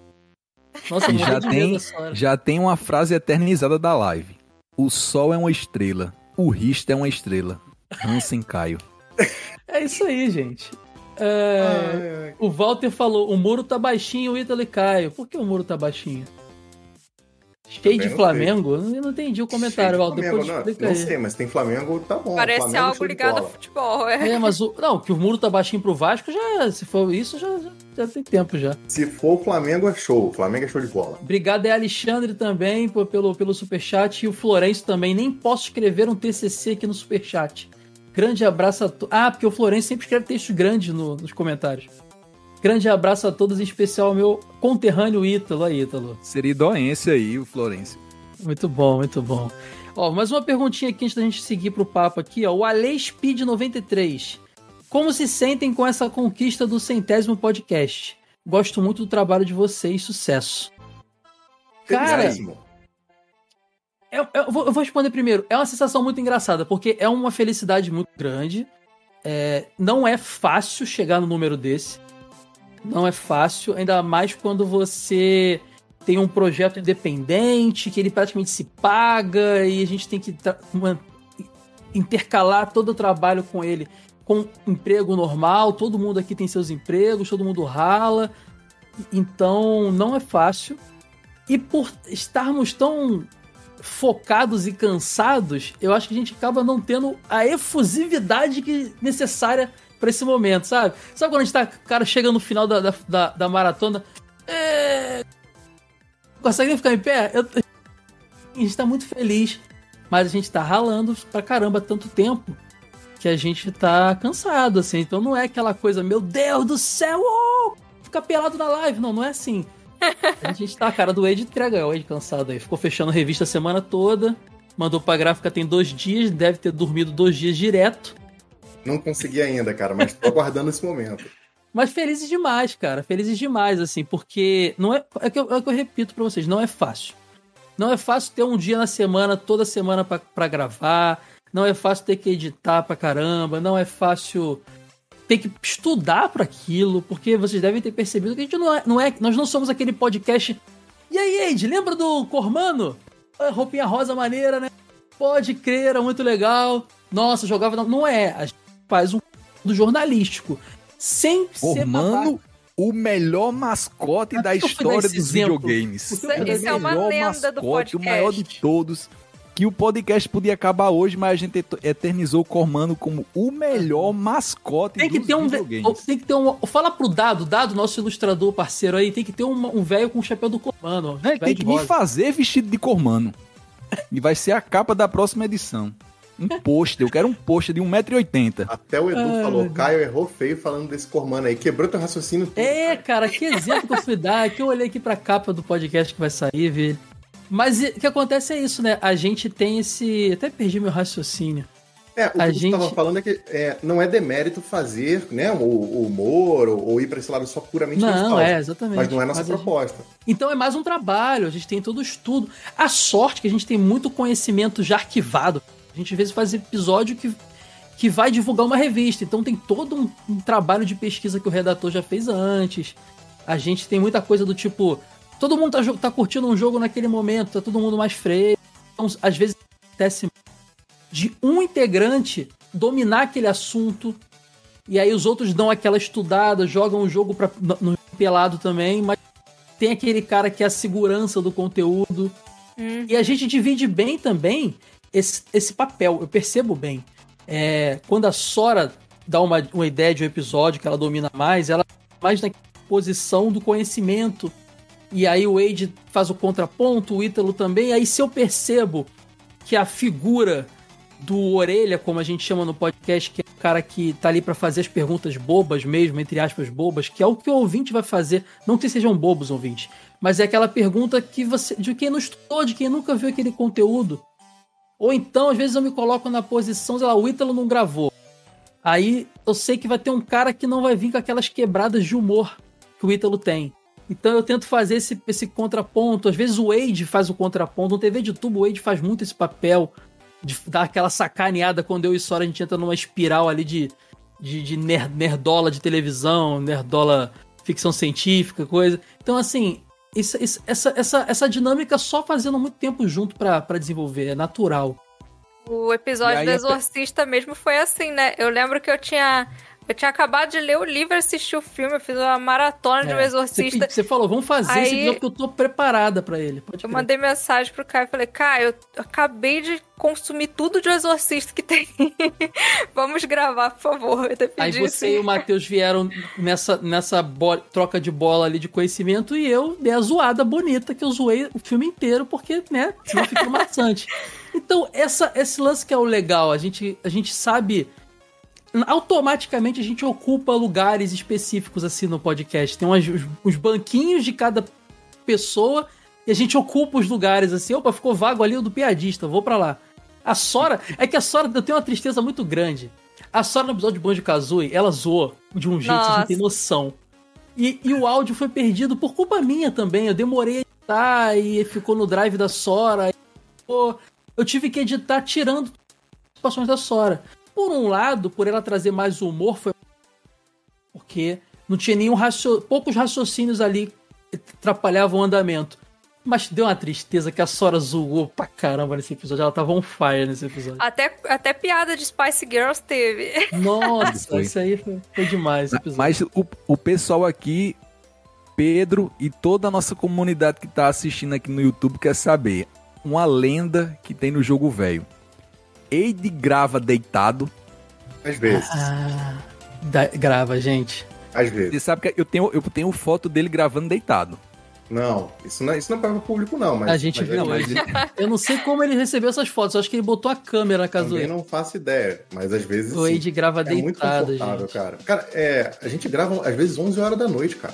Nossa, e já tem, já tem uma frase eternizada da live. O sol é uma estrela. O Rista é uma estrela. Hansen Caio. É isso aí, gente. É, o Walter falou: o muro tá baixinho, o Ítalo e Caio. Por que o muro tá baixinho? Cheio de Flamengo? Eu não entendi o comentário, Walter. Depois não, não sei, mas tem Flamengo, tá bom. Parece Flamengo algo ligado ao futebol, é. É, mas o. Não, que o muro tá baixinho pro Vasco, já. Se for isso, já, já, já tem tempo já. Se for o Flamengo, é show. O Flamengo é show de bola. Obrigado, é Alexandre também pelo, pelo superchat. E o Florencio também. Nem posso escrever um TCC aqui no superchat. Grande abraço a todos. Ah, porque o Florencio sempre escreve textos grandes no, nos comentários. Grande abraço a todos, em especial ao meu conterrâneo Ítalo. Aí, Ítalo. Seria doença aí, o Florencio. Muito bom, muito bom. Ó, mais uma perguntinha aqui antes da gente seguir pro papo aqui, ó. O Ale Speed 93. Como se sentem com essa conquista do centésimo podcast? Gosto muito do trabalho de vocês, sucesso. Cara, eu, eu, vou, eu, vou, responder primeiro. É uma sensação muito engraçada, porque é uma felicidade muito grande. É, não é fácil chegar no número desse. Não é fácil, ainda mais quando você tem um projeto independente, que ele praticamente se paga e a gente tem que intercalar todo o trabalho com ele com emprego normal. Todo mundo aqui tem seus empregos, todo mundo rala. Então não é fácil. E por estarmos tão focados e cansados, eu acho que a gente acaba não tendo a efusividade que necessária para esse momento, sabe? Sabe quando a gente tá, cara, chega no final da, da, da, maratona, é... consegue ficar em pé? Eu... A gente tá muito feliz, mas a gente tá ralando pra caramba tanto tempo que a gente tá cansado, assim. Então não é aquela coisa, meu Deus do céu, oh! ficar pelado na live. Não, não é assim. A gente tá a cara do Wade entrega. O Wade cansado aí. Ficou fechando a revista a semana toda. Mandou pra gráfica tem dois dias. Deve ter dormido dois dias direto. Não consegui ainda, cara, mas tô aguardando esse momento. Mas felizes demais, cara. Felizes demais, assim, porque não é. É que eu, é que eu repito pra vocês, não é fácil. Não é fácil ter um dia na semana, toda semana para gravar. Não é fácil ter que editar pra caramba. Não é fácil ter que estudar para aquilo, porque vocês devem ter percebido que a gente não é, não é, nós não somos aquele podcast. E aí, Ed, lembra do Cormano? Roupinha rosa maneira, né? Pode crer, era muito legal. Nossa, jogava. Não, não é. A gente faz um do jornalístico. Sem Cormano, o melhor mascote da história dos exemplo? videogames. Isso é, é uma lenda mascote, do podcast. O maior de todos que o podcast podia acabar hoje, mas a gente eternizou o Cormano como o melhor mascote tem que ter um Tem que ter um. Fala pro Dado, Dado, nosso ilustrador parceiro aí, tem que ter um velho com o chapéu do Cormano. É, tem que me fazer vestido de Cormano. e vai ser a capa da próxima edição. Um pôster, eu quero um pôster de 1,80m. Até o Edu falou, Caio errou feio falando desse Cormano aí, quebrou teu raciocínio. Tudo, é, cara, que exemplo que eu fui dar, que eu olhei aqui pra capa do podcast que vai sair, velho. Mas o que acontece é isso, né? A gente tem esse. Até perdi meu raciocínio. É, o a que gente... você estava falando é que é, não é demérito fazer né, o, o humor ou, ou, ir para esse lado só puramente Não, nostálgico, é, exatamente. Mas não é nossa proposta. Gente... Então é mais um trabalho, a gente tem todo o estudo. A sorte que a gente tem muito conhecimento já arquivado. A gente às vezes faz episódio que, que vai divulgar uma revista. Então tem todo um, um trabalho de pesquisa que o redator já fez antes. A gente tem muita coisa do tipo, todo mundo tá, tá curtindo um jogo naquele momento, tá todo mundo mais freio. Então, às vezes acontece de um integrante dominar aquele assunto e aí os outros dão aquela estudada, jogam o jogo pra, no pelado também, mas tem aquele cara que é a segurança do conteúdo. Hum. E a gente divide bem também esse, esse papel, eu percebo bem. É, quando a Sora dá uma, uma ideia de um episódio que ela domina mais, ela mais na posição do conhecimento e aí o Wade faz o contraponto, o Ítalo também. Aí se eu percebo que a figura do orelha, como a gente chama no podcast, que é o cara que tá ali para fazer as perguntas bobas mesmo, entre aspas bobas, que é o que o ouvinte vai fazer, não que sejam bobos ouvintes, mas é aquela pergunta que você de quem não estudou, de quem nunca viu aquele conteúdo. Ou então, às vezes eu me coloco na posição, sei lá, o Ítalo não gravou. Aí eu sei que vai ter um cara que não vai vir com aquelas quebradas de humor que o Ítalo tem. Então eu tento fazer esse, esse contraponto. Às vezes o Wade faz o contraponto. No TV de tubo, o Wade faz muito esse papel de dar aquela sacaneada quando eu e Sora a gente entra numa espiral ali de, de, de nerdola de televisão, nerdola ficção científica, coisa. Então, assim, isso, isso, essa, essa, essa dinâmica só fazendo muito tempo junto para desenvolver, é natural. O episódio do Exorcista mesmo foi assim, né? Eu lembro que eu tinha Eu tinha acabado de ler o livro, assistir o filme, eu fiz uma maratona é. de um exorcista. Você, falou, vamos fazer Aí, esse episódio que eu tô preparada para ele. Pode eu crer. mandei mensagem pro Caio e falei, Caio, eu acabei de consumir tudo de um exorcista que tem. vamos gravar, por favor. Aí você e o Matheus vieram nessa, nessa troca de bola ali de conhecimento e eu dei a zoada bonita que eu zoei o filme inteiro, porque, né, senão fica maçante. Então, essa, esse lance que é o legal, a gente, a gente sabe automaticamente a gente ocupa lugares específicos assim no podcast. Tem umas, uns banquinhos de cada pessoa e a gente ocupa os lugares assim. Opa, ficou vago ali o do piadista, vou para lá. A Sora, é que a Sora, eu tenho uma tristeza muito grande. A Sora no episódio de Banjo-Kazooie, ela zoou de um jeito que não tem noção. E, e, o áudio foi perdido por culpa minha também. Eu demorei a editar e ficou no drive da Sora. E, pô, eu tive que editar tirando as situações da Sora. Por um lado, por ela trazer mais humor, foi porque não tinha nenhum racio... poucos raciocínios ali que atrapalhavam o andamento. Mas deu uma tristeza que a Sora zoou pra caramba nesse episódio. Ela tava on fire nesse episódio. Até, até piada de Spice Girls teve. Nossa, isso aí foi, foi demais. Mas o, o pessoal aqui, Pedro e toda a nossa comunidade que tá assistindo aqui no YouTube quer saber uma lenda que tem no jogo velho. Eide grava deitado. Às vezes. Ah, da, grava, gente. Às vezes. Você sabe que eu tenho, eu tenho foto dele gravando deitado. Não, isso não, é, isso não é para o público, não. Mas, a gente mas viu, mas... eu não sei como ele recebeu essas fotos. Eu acho que ele botou a câmera na casa Também não faço ideia, mas às vezes. O Eide grava é deitado, muito confortável, gente. cara. Cara, é, a gente grava às vezes 11 horas da noite, cara.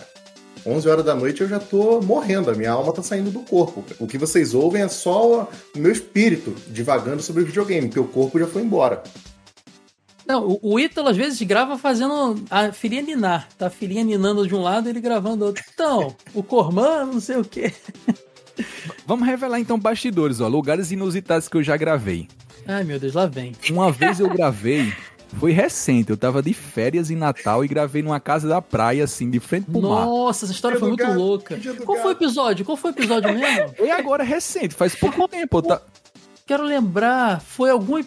11 horas da noite eu já tô morrendo, a minha alma tá saindo do corpo. O que vocês ouvem é só o meu espírito divagando sobre o videogame, porque o corpo já foi embora. Não, o, o Ítalo às vezes grava fazendo a filhinha ninar. Tá a filhinha ninando de um lado e ele gravando do outro. Então, o Corman, não sei o quê. Vamos revelar então bastidores, ó. Lugares inusitados que eu já gravei. Ai, meu Deus, lá vem. Uma vez eu gravei foi recente, eu tava de férias em Natal e gravei numa casa da praia, assim, de frente pro Nossa, mar. Nossa, essa história foi muito gato, louca. Qual gato. foi o episódio? Qual foi o episódio mesmo? E agora, recente, faz pouco tempo. Tá... Quero lembrar, foi algum.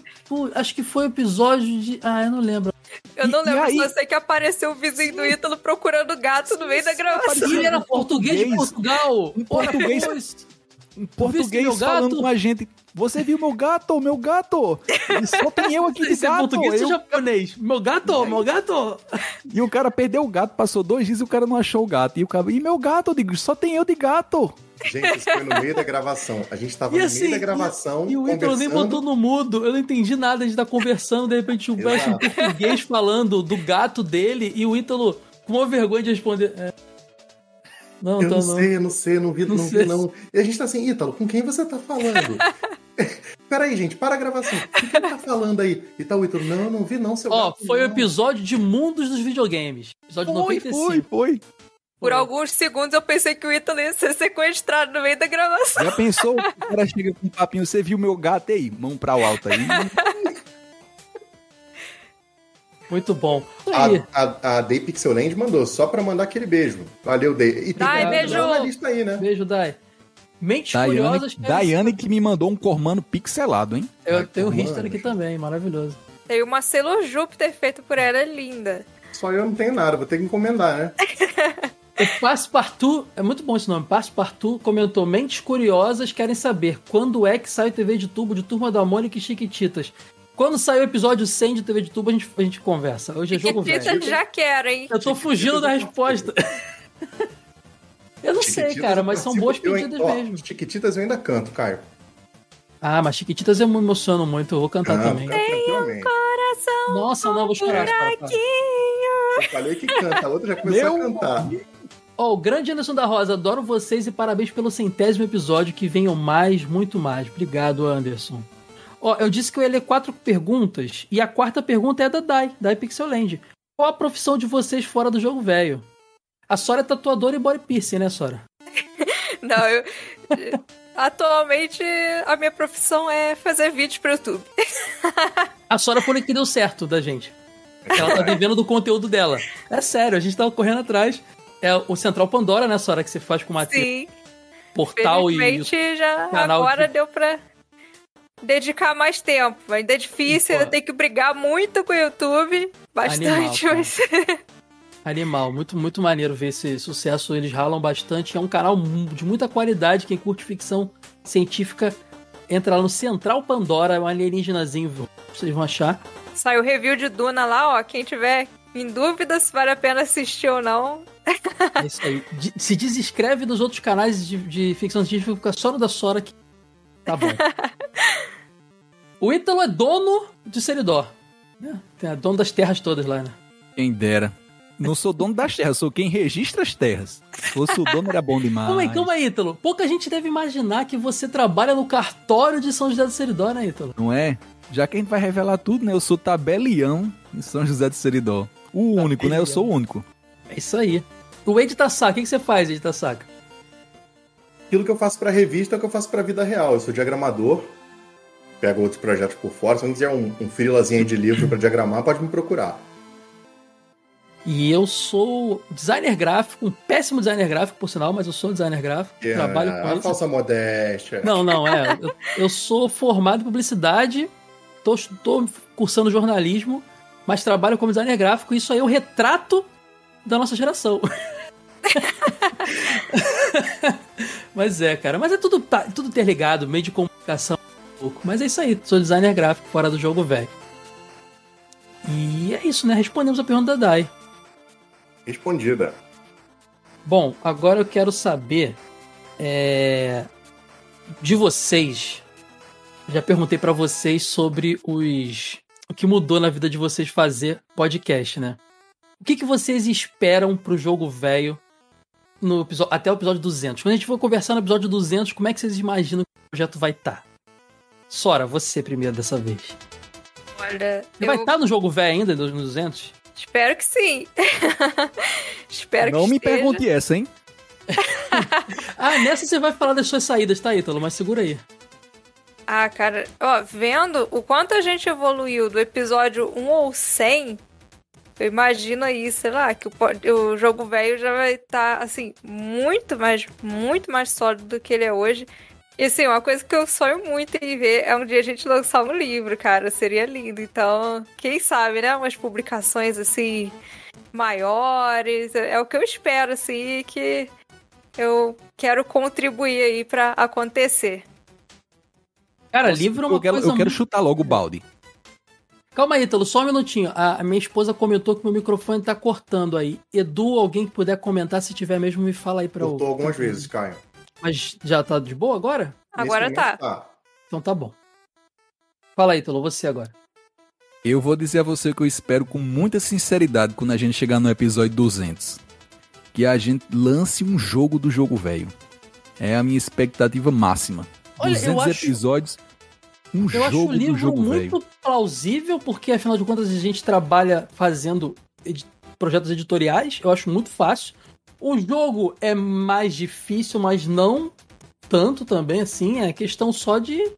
Acho que foi o episódio de. Ah, eu não lembro. Eu não e, lembro, e aí... só sei que apareceu o vizinho do Ítalo procurando gato no meio da gravação. Ele era português de Portugal. Em português. Em português falando com a gente. Você viu meu gato? Meu gato! E só tem eu aqui de Isso é gato. É português eu... ou japonês? Meu gato, meu gato! E o cara perdeu o gato, passou dois dias e o cara não achou o gato. E o cara, e meu gato? Eu digo, só tem eu de gato. Gente, isso foi no meio da gravação. A gente tava e no assim, meio da gravação. E, e o Ítalo nem botou no mudo. Eu não entendi nada. A gente tá conversando, de repente o Bash em português falando do gato dele e o Ítalo com uma vergonha de responder. É. Não, eu não, não sei, eu não sei, eu não vi, não, não vi, não. E a gente tá assim, Ítalo, com quem você tá falando? Peraí, gente, para a gravação. O que ele tá falando aí? E tá o Ítalo, não, eu não vi não, seu Ó, gato, foi o episódio de Mundos dos Videogames. Episódio foi, 95. Foi, foi. Por alguns segundos eu pensei que o Ítalo ia ser sequestrado no meio da gravação. Já pensou? O cara chega com um papinho, você viu meu gato aí? Mão pra o alto aí. Muito bom. A, a, a Day Pixelland mandou, só pra mandar aquele beijo. Valeu, Day. E tem Dai, beijo. na lista aí, né? Beijo, Dai. Mentes Daiane, Curiosas. Daiane que me mandou um cormano pixelado, hein? Eu Ai, tenho o Richter aqui também, maravilhoso. Tem uma Sailor Júpiter feito por ela, é linda. Só eu não tenho nada, vou ter que encomendar, né? o Passepartout, é muito bom esse nome, Passepartout comentou, Mentes Curiosas querem saber quando é que sai o TV de tubo de Turma da Mônica e Chiquititas. Quando sair o episódio 100 de TV de tubo, a gente, a gente conversa. Hoje é jogo velho. já quero, hein? Eu tô fugindo da resposta. Eu não sei, cara, mas são boas pedidas eu, ó, mesmo. Chiquititas eu ainda canto, Caio. Ah, mas Chiquititas eu me emociono muito, eu vou cantar Canto, também. Tem um coração Nossa, não, vou chorar. Eu falei que canta, a outra já começou Meu... a cantar. Ó, oh, o grande Anderson da Rosa, adoro vocês e parabéns pelo centésimo episódio, que venham mais, muito mais. Obrigado, Anderson. Ó, eu disse que eu ia ler quatro perguntas, e a quarta pergunta é da Dai, Dai Pixelland. Qual a profissão de vocês fora do jogo velho? A Sora é tatuadora e body piercing, né, Sora? Não, eu. Atualmente, a minha profissão é fazer vídeos pro YouTube. a Sora foi que deu certo da gente. Ela tá vivendo do conteúdo dela. É sério, a gente tava correndo atrás. É o Central Pandora, né, Sora, que você faz com o Matheus? Sim. Portal e. já canal agora de... deu pra. Dedicar mais tempo. Ainda é difícil, ainda tem que brigar muito com o YouTube. Bastante, Animal, mas... Animal, muito, muito maneiro ver esse sucesso. Eles ralam bastante. É um canal de muita qualidade. Quem curte ficção científica, entra lá no Central Pandora, é um alienígenazinho. Vocês vão achar. Saiu review de Duna lá, ó. Quem tiver em dúvida se vale a pena assistir ou não. É isso aí. Se desinscreve nos outros canais de, de ficção científica, fica só no da Sora que tá bom. o Ítalo é dono de Seridó. É, dono das terras todas lá, né? Quem dera. Não sou dono das terras, sou quem registra as terras. Se fosse o dono, era bom demais. Calma aí, calma aí, Ítalo. Pouca gente deve imaginar que você trabalha no cartório de São José do Seridó, né, Ítalo? Não é? Já que a gente vai revelar tudo, né? Eu sou tabelião em São José do Seridó. O único, né? Eu sou o único. É isso aí. O Ed Tassaca, o que você faz, Ed Tassaca? Aquilo que eu faço pra revista é o que eu faço pra vida real. Eu sou diagramador, pego outros projetos por fora. Se não quiser um, um frilazinho de livro para diagramar, pode me procurar. E eu sou designer gráfico, um péssimo designer gráfico, por sinal, mas eu sou designer gráfico. Yeah, trabalho com isso. falsa modéstia. Não, não, é. eu, eu, sou formado em publicidade, tô, tô cursando jornalismo, mas trabalho como designer gráfico. E isso aí é o retrato da nossa geração. mas é, cara. Mas é tudo, tá, tudo interligado, meio de comunicação. Mas é isso aí, sou designer gráfico fora do jogo velho. E é isso, né? Respondemos a pergunta da Dai. Respondida. Bom, agora eu quero saber é, de vocês. Já perguntei para vocês sobre os o que mudou na vida de vocês fazer podcast, né? O que, que vocês esperam pro jogo velho no episódio, até o episódio 200? Quando a gente for conversar no episódio 200, como é que vocês imaginam que o projeto vai estar? Tá? Sora, você primeiro dessa vez. Olha, Você eu... vai estar tá no jogo velho ainda, no 200? Espero que sim. Espero Não que me esteja. pergunte essa, hein? ah, nessa você vai falar das suas saídas, tá, Ítalo? Mas segura aí. Ah, cara, ó, vendo o quanto a gente evoluiu do episódio 1 ou 100, eu imagino aí, sei lá, que o, o jogo velho já vai estar, tá, assim, muito mais, muito mais sólido do que ele é hoje. E assim, uma coisa que eu sonho muito em ver é um dia a gente lançar um livro, cara. Seria lindo. Então, quem sabe, né? Umas publicações assim maiores. É o que eu espero, assim, que eu quero contribuir aí para acontecer. Cara, Nossa, livro é uma eu quero, coisa. Eu quero muito... chutar logo o balde. Calma aí, Ítalo, só um minutinho. A, a, minha esposa comentou que meu microfone tá cortando aí. Edu, alguém que puder comentar, se tiver mesmo, me fala aí pra Cortou o... algumas vezes, Caio. Mas já tá de boa agora? Agora tá. tá. Então tá bom. Fala aí, Tolo, você agora. Eu vou dizer a você que eu espero com muita sinceridade quando a gente chegar no episódio 200. Que a gente lance um jogo do jogo velho. É a minha expectativa máxima. Olha, 200 acho... episódios, um eu jogo do jogo velho. muito plausível, porque afinal de contas a gente trabalha fazendo ed projetos editoriais. Eu acho muito fácil. O jogo é mais difícil, mas não tanto também assim. É questão só de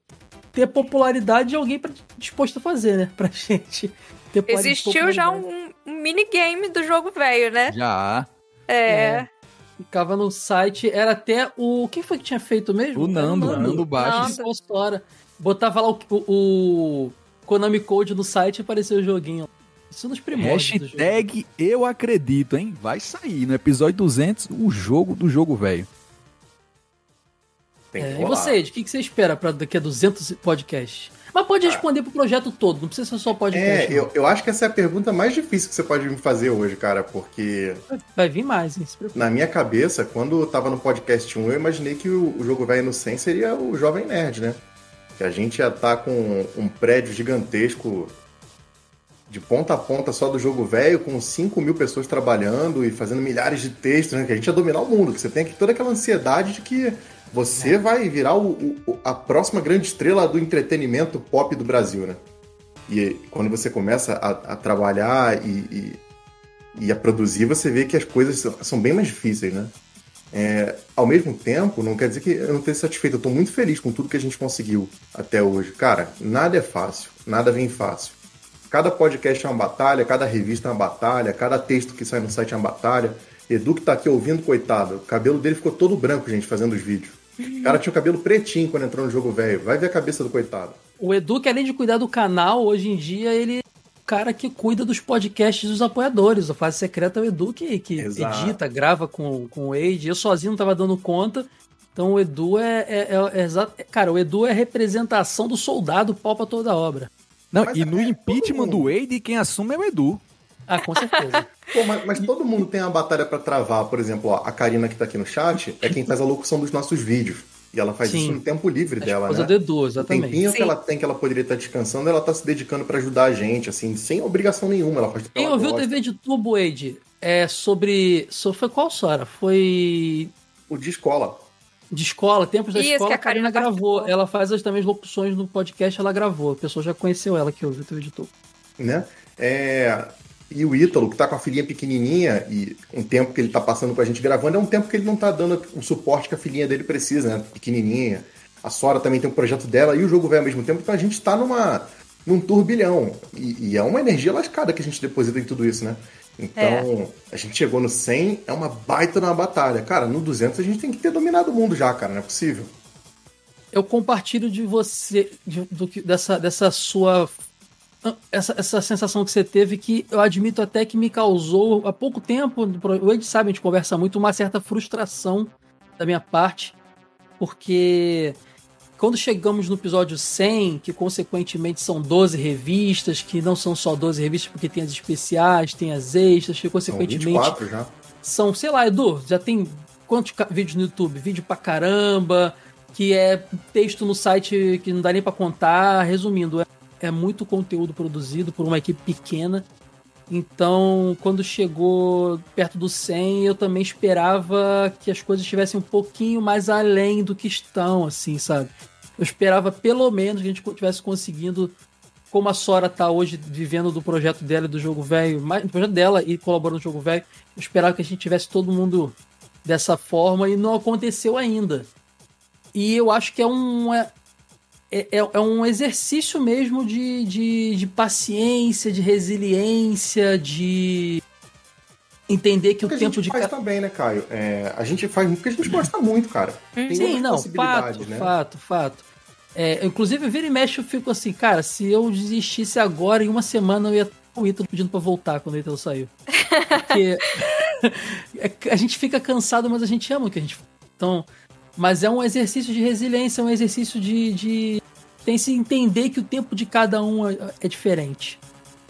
ter popularidade de alguém disposto a fazer, né? Pra gente ter Existiu já um, um minigame do jogo velho, né? Já. É. é. Ficava no site, era até o. Quem foi que tinha feito mesmo? O Nando, o Nando, Nando Baixo. Botava lá o, o, o Konami Code no site e apareceu o joguinho. Isso nos primórdios. Hashtag eu acredito, hein? Vai sair no episódio 200 o jogo do jogo velho. É, e você, de que, que você espera para daqui a 200 podcasts? Mas pode ah. responder pro projeto todo, não precisa ser só podcast. É, eu, eu, acho que essa é a pergunta mais difícil que você pode me fazer hoje, cara, porque. Vai vir mais, hein? Na minha cabeça, quando eu tava no podcast 1, eu imaginei que o, o jogo velho no 100 seria o Jovem Nerd, né? Que a gente ia estar tá com um prédio gigantesco de ponta a ponta só do jogo velho, com 5 mil pessoas trabalhando e fazendo milhares de textos, né? Que a gente ia dominar o mundo, que você tem aqui toda aquela ansiedade de que você é. vai virar o, o, a próxima grande estrela do entretenimento pop do Brasil, né? E quando você começa a, a trabalhar e, e, e, a produzir, você vê que as coisas são bem mais difíceis, né? É, ao mesmo tempo, não quer dizer que eu não esteja satisfeito. Eu estou muito feliz com tudo que a gente conseguiu até hoje. Cara, nada é fácil, nada vem fácil. Cada podcast é uma batalha, cada revista é uma batalha, cada texto que sai no site é uma batalha. Edu que tá aqui ouvindo, coitado, o cabelo dele ficou todo branco, gente, fazendo os vídeos. O cara tinha o cabelo pretinho quando entrou no jogo velho. Vai ver a cabeça do coitado. O Edu, que além de cuidar do canal, hoje em dia ele cara que cuida dos podcasts dos apoiadores. A fase secreta é o Edu que, que edita, grava com, com o Wade. Eu sozinho não tava dando conta. Então o Edu é, é, é, é Cara, o Edu é representação do soldado pau pra toda a obra. Não, mas e no é, impeachment do Wade, quem assume é o Edu. Ah, com certeza. Pô, mas, mas, todo mundo tem uma batalha para travar. Por exemplo, ó, a Karina que tá aqui no chat é quem faz a locução dos nossos vídeos. E ela faz Sim. isso no tempo livre a dela, né? do Edu, exatamente. O tempinho Sim. que ela tem, que ela poderia estar descansando, ela tá se dedicando para ajudar a gente, assim, sem obrigação nenhuma. Ela faz Quem ouviu o TV de Tubo, Wade, é sobre... Foi qual Sora? Foi... O de escola. De escola, tempos da Isso, escola, a Karina, gravou. Ela faz as, também as locuções no podcast, ela gravou. A pessoa já conheceu ela que ouviu o TV de Tubo. Né? É, e o Ítalo, que tá com a filhinha pequenininha, e um tempo que ele tá passando com a gente gravando, é um tempo que ele não tá dando o suporte que a filhinha dele precisa, né? Pequenininha. A Sora também tem um projeto dela e o jogo vai ao mesmo tempo, então a gente tá numa, num turbilhão. E, e é uma energia lascada que a gente deposita em tudo isso, né? Então, é. a gente chegou no 100, é uma baita na batalha. Cara, no 200 a gente tem que ter dominado o mundo já, cara, não é possível. Eu compartilho de você, de, do, dessa, dessa sua essa, essa sensação que você teve que eu admito até que me causou há pouco tempo, o Ed sabe, a gente conversa muito, uma certa frustração da minha parte, porque quando chegamos no episódio 100, que consequentemente são 12 revistas, que não são só 12 revistas porque tem as especiais, tem as extras, que consequentemente são 24 já. São, sei lá, Edu, já tem quantos vídeos no YouTube? Vídeo pra caramba, que é texto no site que não dá nem para contar, resumindo, é é muito conteúdo produzido por uma equipe pequena. Então, quando chegou perto do 100, eu também esperava que as coisas estivessem um pouquinho mais além do que estão, assim, sabe? Eu esperava pelo menos que a gente estivesse conseguindo, como a Sora tá hoje vivendo do projeto dela e do jogo velho, do projeto dela e colaborando no jogo velho, eu esperava que a gente tivesse todo mundo dessa forma e não aconteceu ainda. E eu acho que é um, é, é, é, um exercício mesmo de, de, de, paciência, de resiliência, de entender que o, que tempo de. A gente faz também, né, Caio? É, a gente faz porque a gente gosta muito, cara. Tem Sim, não, fato, né? fato, fato. É, inclusive, vira e mexe, eu fico assim, cara, se eu desistisse agora, em uma semana eu ia o Ítalo pedindo pra voltar quando o Ítalo saiu. Porque é, a gente fica cansado, mas a gente ama o que a gente faz. Então, mas é um exercício de resiliência, é um exercício de, de tem se entender que o tempo de cada um é, é diferente.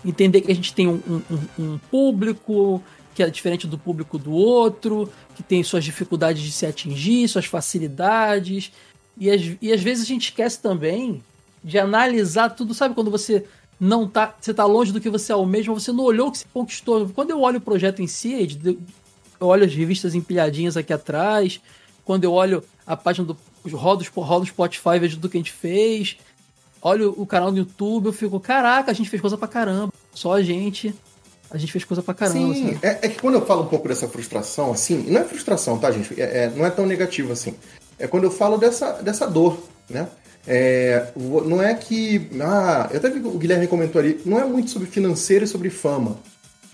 Entender que a gente tem um, um, um, público que é diferente do público do outro, que tem suas dificuldades de se atingir, suas facilidades. E, e às vezes a gente esquece também de analisar tudo. Sabe quando você não tá. Você tá longe do que você almeja, mas você não olhou o que se conquistou. Quando eu olho o projeto em si, eu olho as revistas empilhadinhas aqui atrás. Quando eu olho a página do rodo, rodo Spotify, vejo tudo que a gente fez. Olho o canal do YouTube, eu fico, caraca, a gente fez coisa pra caramba. Só a gente. A gente fez coisa pra caramba. Sim, é, é, que quando eu falo um pouco dessa frustração, assim, não é frustração, tá, gente? É, é, não é tão negativo assim. É quando eu falo dessa, dessa dor, né? É, não é que. Ah, eu até vi que o Guilherme comentou ali, não é muito sobre financeiro e sobre fama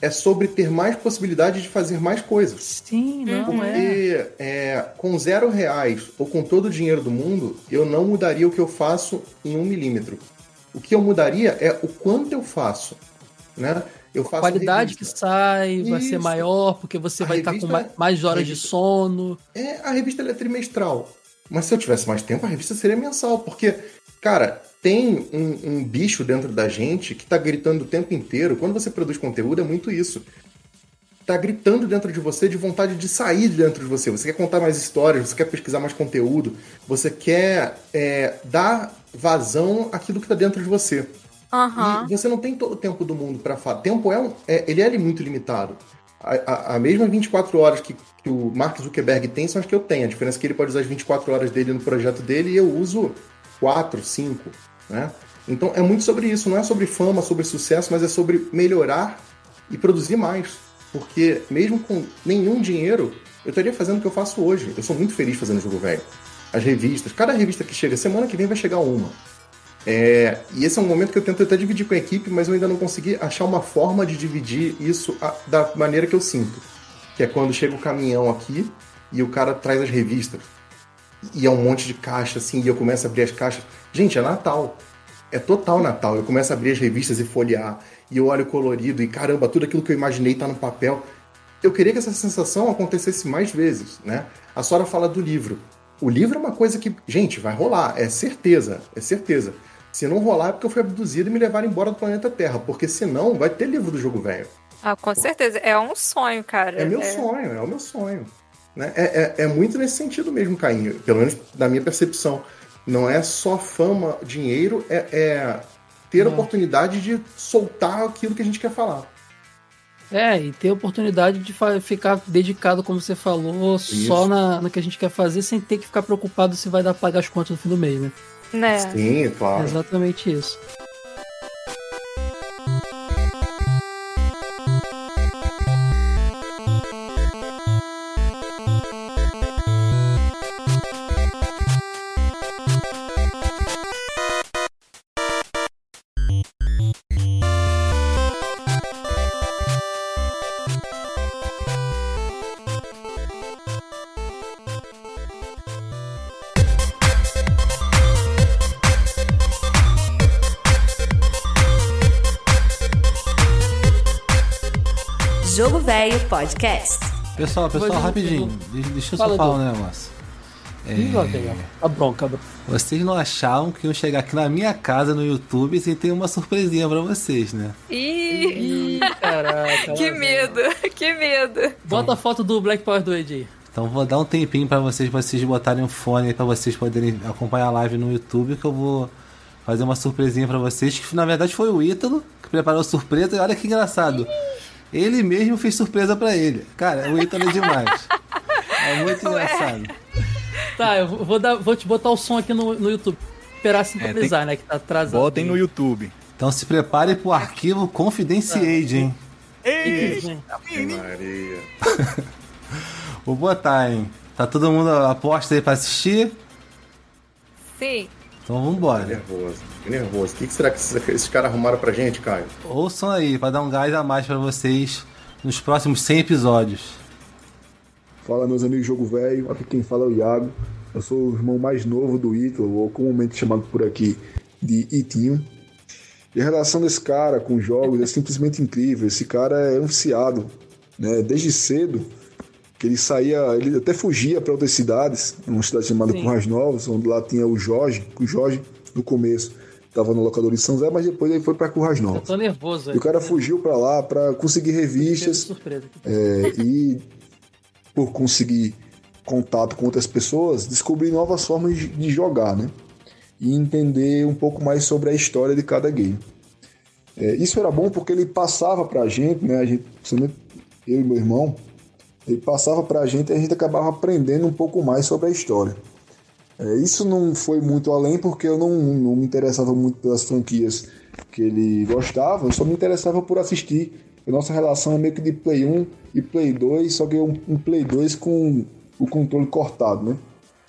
é sobre ter mais possibilidade de fazer mais coisas. Sim, não Porque é. é. com zero reais ou com todo o dinheiro do mundo, eu não mudaria o que eu faço em um milímetro. O que eu mudaria é o quanto eu faço, né? Eu faço a qualidade que sai Isso. vai ser maior, porque você a vai estar com mais, mais horas revista, de sono. É, a revista é trimestral. Mas se eu tivesse mais tempo, a revista seria mensal, porque, cara, tem um, um, bicho dentro da gente que tá gritando o tempo inteiro. Quando você produz conteúdo, é muito isso. Tá gritando dentro de você de vontade de sair de dentro de você. Você quer contar mais histórias, você quer pesquisar mais conteúdo, você quer é, dar vazão àquilo que tá dentro de você. Uhum. E você não tem todo o tempo do mundo para falar. Tempo é, um, é, ele é muito limitado. A, a, a, mesma 24 horas que, que o Mark Zuckerberg tem são as que eu tenho. A diferença é que ele pode usar as 24 horas dele no projeto dele e eu uso 4, 5. Né? Então é muito sobre isso, não é sobre fama, sobre sucesso, mas é sobre melhorar e produzir mais. Porque mesmo com nenhum dinheiro, eu estaria fazendo o que eu faço hoje. Eu sou muito feliz fazendo jogo velho. As revistas, cada revista que chega, semana que vem vai chegar uma. É, e esse é um momento que eu tento até dividir com a equipe, mas eu ainda não consegui achar uma forma de dividir isso a, da maneira que eu sinto. Que é quando chega o caminhão aqui e o cara traz as revistas. E é um monte de caixa, assim, e eu começo a abrir as caixas. Gente, é Natal. é total Natal. Eu começo a abrir as revistas e folhear, e eu olho colorido, e caramba, tudo aquilo que eu imaginei tá no papel. Eu queria que essa sensação acontecesse mais vezes, né? A Sora fala do livro. O livro é uma coisa que, gente, vai rolar, é certeza, é certeza. Se não rolar é porque eu fui abduzido e me levaram embora do planeta Terra, porque senão vai ter livro do jogo velho. Ah, com certeza. É um sonho, cara. É meu é... sonho, é o meu sonho. Né? É, é, é, muito nesse sentido mesmo, Caim, pelo menos na minha percepção. Não é só fama, dinheiro, é, é ter a oportunidade de soltar aquilo que a gente quer falar. É, e ter a oportunidade de ficar dedicado, como você falou, Isso. só na, no que a gente quer fazer, sem ter que ficar preocupado se vai dar pra pagar as contas no fim do mês, né? Né? Sim, claro. É exatamente isso. Podcast. Pessoal, pessoal, rapidinho. Deixa eu só falar um negócio. É... A bronca, a bronca. Vocês não achavam que iam chegar aqui na minha casa no YouTube sem ter uma surpresinha pra vocês, né? Ih, caraca. que medo, que medo. Bota a foto do Black Power do Ed Então vou dar um tempinho para vocês, pra vocês botarem um fone aí pra vocês poderem acompanhar a live no YouTube, que eu vou fazer uma surpresinha para vocês, que na verdade foi o Ítalo que preparou a surpresa, e olha que engraçado. Ele mesmo fez surpresa para ele. Cara, o Ítalo é demais. É muito engraçado. Tá, eu vou, dar, vou te botar o som aqui no, no YouTube. Esperar sincronizar, é, né? Que tá atrasado. Botem no YouTube. Então se prepare pro arquivo Confidentiade, hein? Ei, Maria. Vou botar, hein? Tá todo mundo aposta aí pra assistir? Sim. Então vambora. nervoso, nervoso. O que, será que esses, esses caras arrumaram pra gente, Caio? Ouçam aí, pra dar um gás a mais pra vocês nos próximos 100 episódios. Fala, meus amigos Jogo Velho. Aqui quem fala é o Iago. Eu sou o irmão mais novo do Ítalo, ou comumente chamado por aqui de Itinho. E a relação desse cara com jogos é simplesmente incrível. Esse cara é um viciado, né? Desde cedo que ele saía, ele até fugia para outras cidades, uma cidade chamada Sim. Currais Novos, onde lá tinha o Jorge, o Jorge no começo estava no locador em São Zé, mas depois ele foi para Currais Novos. Eu tô nervoso. E o cara fugiu para lá para conseguir revistas surpresa, é, e por conseguir contato com outras pessoas, descobrir novas formas de, de jogar, né? E entender um pouco mais sobre a história de cada game. É, isso era bom porque ele passava para a gente, né? A gente, eu e meu irmão, ele passava para a gente e a gente acabava aprendendo um pouco mais sobre a história. É, isso não foi muito além porque eu não, não me interessava muito pelas franquias que ele gostava, eu só me interessava por assistir. A nossa relação é meio que de Play 1 e Play 2, só que um, um Play 2 com o controle cortado, né?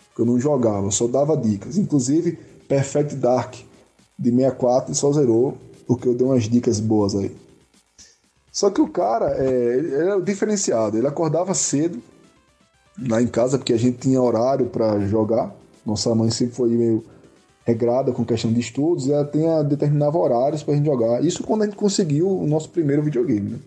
Porque eu não jogava, eu só dava dicas. Inclusive, Perfect Dark de 64 só zerou, porque eu dei umas dicas boas aí. Só que o cara, é, era diferenciado. Ele acordava cedo lá em casa, porque a gente tinha horário para jogar. Nossa mãe sempre foi meio regrada com questão de estudos, ela tinha, determinava horários para gente jogar. Isso quando a gente conseguiu o nosso primeiro videogame, né?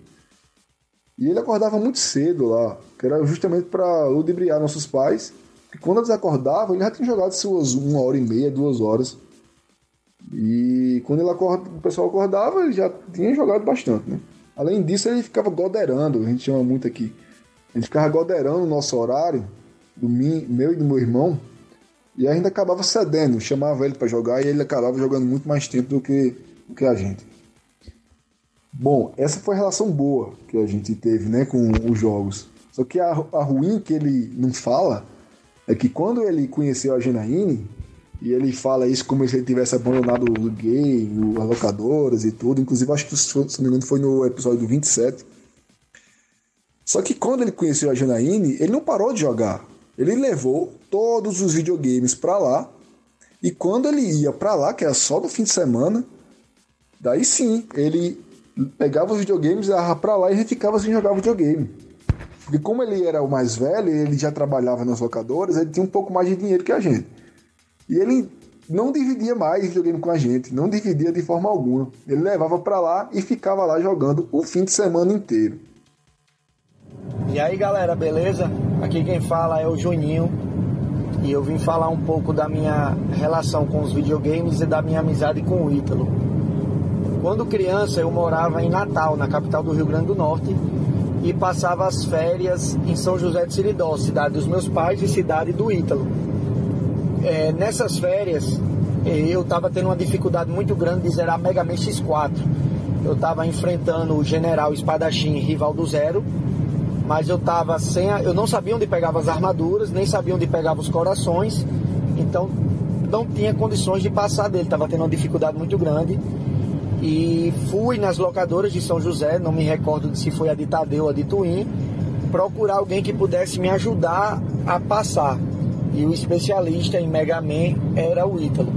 E ele acordava muito cedo lá, que era justamente para ludibriar nossos pais. E quando eles acordavam, ele já tinha jogado suas uma hora e meia, duas horas. E quando ele acorda, o pessoal acordava, ele já tinha jogado bastante, né? Além disso, ele ficava goderando, a gente chama muito aqui. Ele ficava goderando o nosso horário, do meu e do meu irmão, e ainda acabava cedendo, chamava ele para jogar e ele acabava jogando muito mais tempo do que, do que a gente. Bom, essa foi a relação boa que a gente teve né, com os jogos. Só que a, a ruim que ele não fala é que quando ele conheceu a Genaine, e ele fala isso como se ele tivesse abandonado o game, as locadoras e tudo. Inclusive, acho que, se não me engano, foi no episódio do 27. Só que quando ele conheceu a Janaíne, ele não parou de jogar. Ele levou todos os videogames para lá. E quando ele ia para lá, que era só no fim de semana, daí sim, ele pegava os videogames, ia para lá e ficava sem jogar videogame. Porque como ele era o mais velho, ele já trabalhava nas locadoras, ele tinha um pouco mais de dinheiro que a gente. E ele não dividia mais videogame com a gente, não dividia de forma alguma. Ele levava para lá e ficava lá jogando o fim de semana inteiro. E aí galera, beleza? Aqui quem fala é o Juninho e eu vim falar um pouco da minha relação com os videogames e da minha amizade com o Ítalo. Quando criança eu morava em Natal, na capital do Rio Grande do Norte, e passava as férias em São José de Siridó, cidade dos meus pais e cidade do Ítalo. É, nessas férias eu estava tendo uma dificuldade muito grande de zerar Mega Man X4. Eu estava enfrentando o General Espadachim, rival do Zero, mas eu tava sem. A, eu não sabia onde pegava as armaduras, nem sabia onde pegava os corações, então não tinha condições de passar dele, tava tendo uma dificuldade muito grande. E fui nas locadoras de São José, não me recordo se foi a de Tadeu ou a de Twin, procurar alguém que pudesse me ajudar a passar. E o especialista em Mega Man era o Ítalo.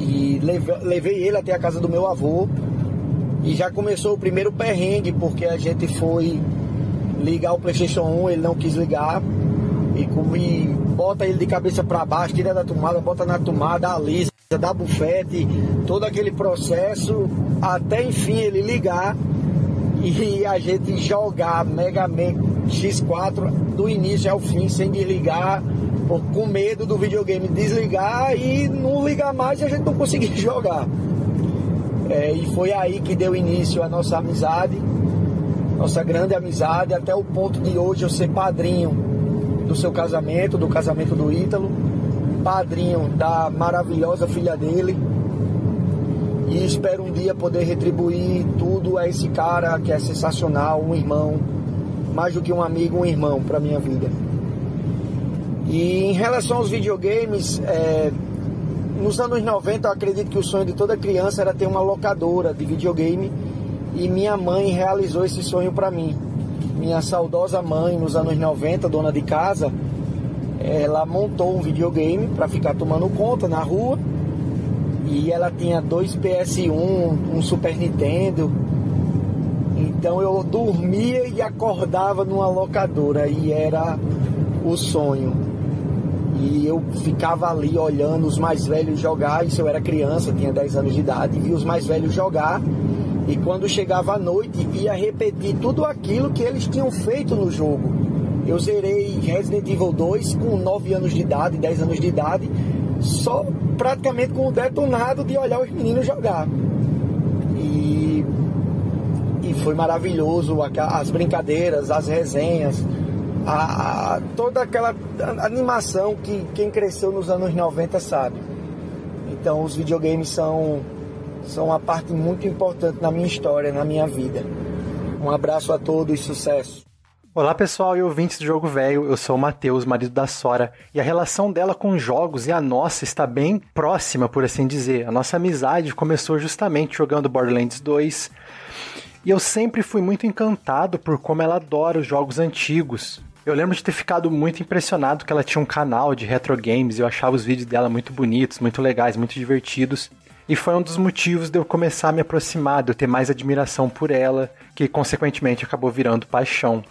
E levei ele até a casa do meu avô. E já começou o primeiro perrengue, porque a gente foi ligar o PlayStation 1, ele não quis ligar. E, e bota ele de cabeça para baixo, tira da tomada, bota na tomada, alisa, dá bufete, todo aquele processo, até enfim ele ligar e a gente jogar Mega Man X4 do início ao fim sem desligar, com medo do videogame desligar e não ligar mais e a gente não conseguir jogar. É, e foi aí que deu início a nossa amizade nossa grande amizade, até o ponto de hoje eu ser padrinho do seu casamento, do casamento do Ítalo, padrinho da maravilhosa filha dele. E espero um dia poder retribuir tudo a esse cara que é sensacional, um irmão, mais do que um amigo, um irmão para minha vida. E em relação aos videogames, é, nos anos 90 eu acredito que o sonho de toda criança era ter uma locadora de videogame e minha mãe realizou esse sonho para mim. Minha saudosa mãe, nos anos 90, dona de casa, ela montou um videogame para ficar tomando conta na rua. E ela tinha dois PS1, um Super Nintendo. Então eu dormia e acordava numa locadora e era o sonho. E eu ficava ali olhando os mais velhos jogar, isso eu era criança, tinha 10 anos de idade, e vi os mais velhos jogar e quando chegava a noite, ia repetir tudo aquilo que eles tinham feito no jogo. Eu zerei Resident Evil 2 com 9 anos de idade, 10 anos de idade, só praticamente com o detonado de olhar os meninos jogar. E, e foi maravilhoso as brincadeiras, as resenhas, a, a, toda aquela animação que quem cresceu nos anos 90 sabe. Então os videogames são são uma parte muito importante na minha história, na minha vida. Um abraço a todos e sucesso. Olá pessoal e ouvintes do Jogo Velho, eu sou o Matheus, marido da Sora, e a relação dela com jogos e a nossa está bem próxima, por assim dizer. A nossa amizade começou justamente jogando Borderlands 2, e eu sempre fui muito encantado por como ela adora os jogos antigos. Eu lembro de ter ficado muito impressionado que ela tinha um canal de retro games, eu achava os vídeos dela muito bonitos, muito legais, muito divertidos. E foi um dos motivos de eu começar a me aproximar, de eu ter mais admiração por ela, que consequentemente acabou virando paixão.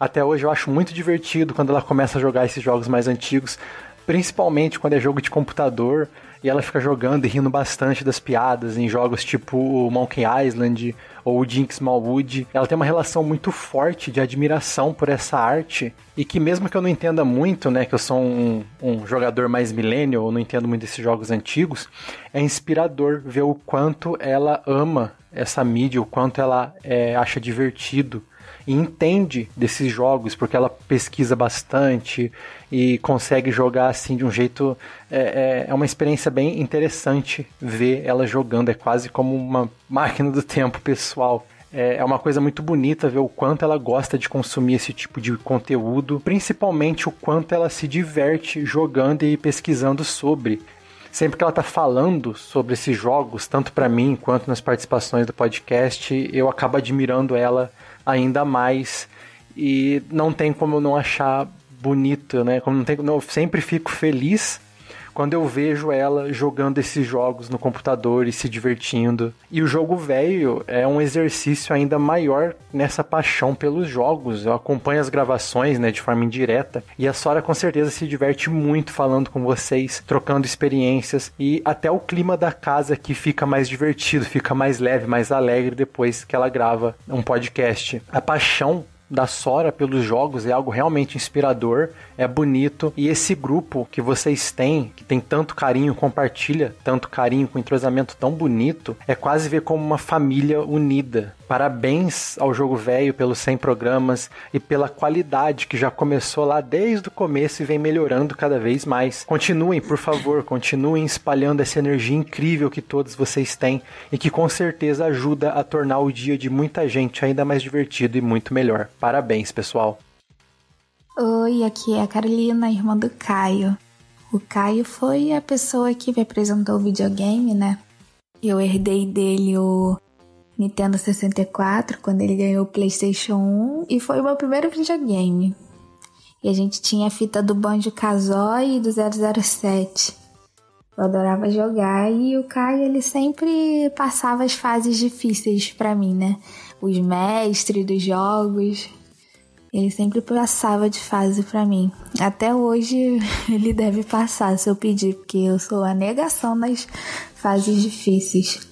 Até hoje eu acho muito divertido quando ela começa a jogar esses jogos mais antigos, principalmente quando é jogo de computador e ela fica jogando e rindo bastante das piadas em jogos tipo Monkey Island ou Jinx Smallwood. Ela tem uma relação muito forte de admiração por essa arte e que mesmo que eu não entenda muito, né, que eu sou um, um jogador mais millennial, eu não entendo muito desses jogos antigos, é inspirador ver o quanto ela ama essa mídia, o quanto ela é, acha divertido e entende desses jogos, porque ela pesquisa bastante e consegue jogar assim de um jeito. É, é, é uma experiência bem interessante ver ela jogando, é quase como uma máquina do tempo pessoal. É, é uma coisa muito bonita ver o quanto ela gosta de consumir esse tipo de conteúdo, principalmente o quanto ela se diverte jogando e pesquisando sobre sempre que ela tá falando sobre esses jogos, tanto para mim quanto nas participações do podcast, eu acabo admirando ela ainda mais e não tem como eu não achar bonito, né? Como não tem, eu sempre fico feliz quando eu vejo ela jogando esses jogos no computador e se divertindo. E o jogo velho é um exercício ainda maior nessa paixão pelos jogos. Eu acompanho as gravações, né, de forma indireta, e a Sora com certeza se diverte muito falando com vocês, trocando experiências e até o clima da casa que fica mais divertido, fica mais leve, mais alegre depois que ela grava um podcast. A paixão da Sora pelos jogos é algo realmente inspirador, é bonito e esse grupo que vocês têm, que tem tanto carinho, compartilha tanto carinho com um entrosamento tão bonito, é quase ver como uma família unida. Parabéns ao Jogo Velho pelos 100 programas e pela qualidade que já começou lá desde o começo e vem melhorando cada vez mais. Continuem, por favor, continuem espalhando essa energia incrível que todos vocês têm e que com certeza ajuda a tornar o dia de muita gente ainda mais divertido e muito melhor. Parabéns, pessoal. Oi, aqui é a Carolina, irmã do Caio. O Caio foi a pessoa que me apresentou o videogame, né? Eu herdei dele o Nintendo 64 quando ele ganhou o PlayStation 1 e foi o meu primeiro videogame. E a gente tinha a fita do Banjo Kazooie e do 007. Eu adorava jogar e o Caio ele sempre passava as fases difíceis para mim, né? Os mestres dos jogos. Ele sempre passava de fase para mim. Até hoje ele deve passar se eu pedir, porque eu sou a negação nas fases difíceis.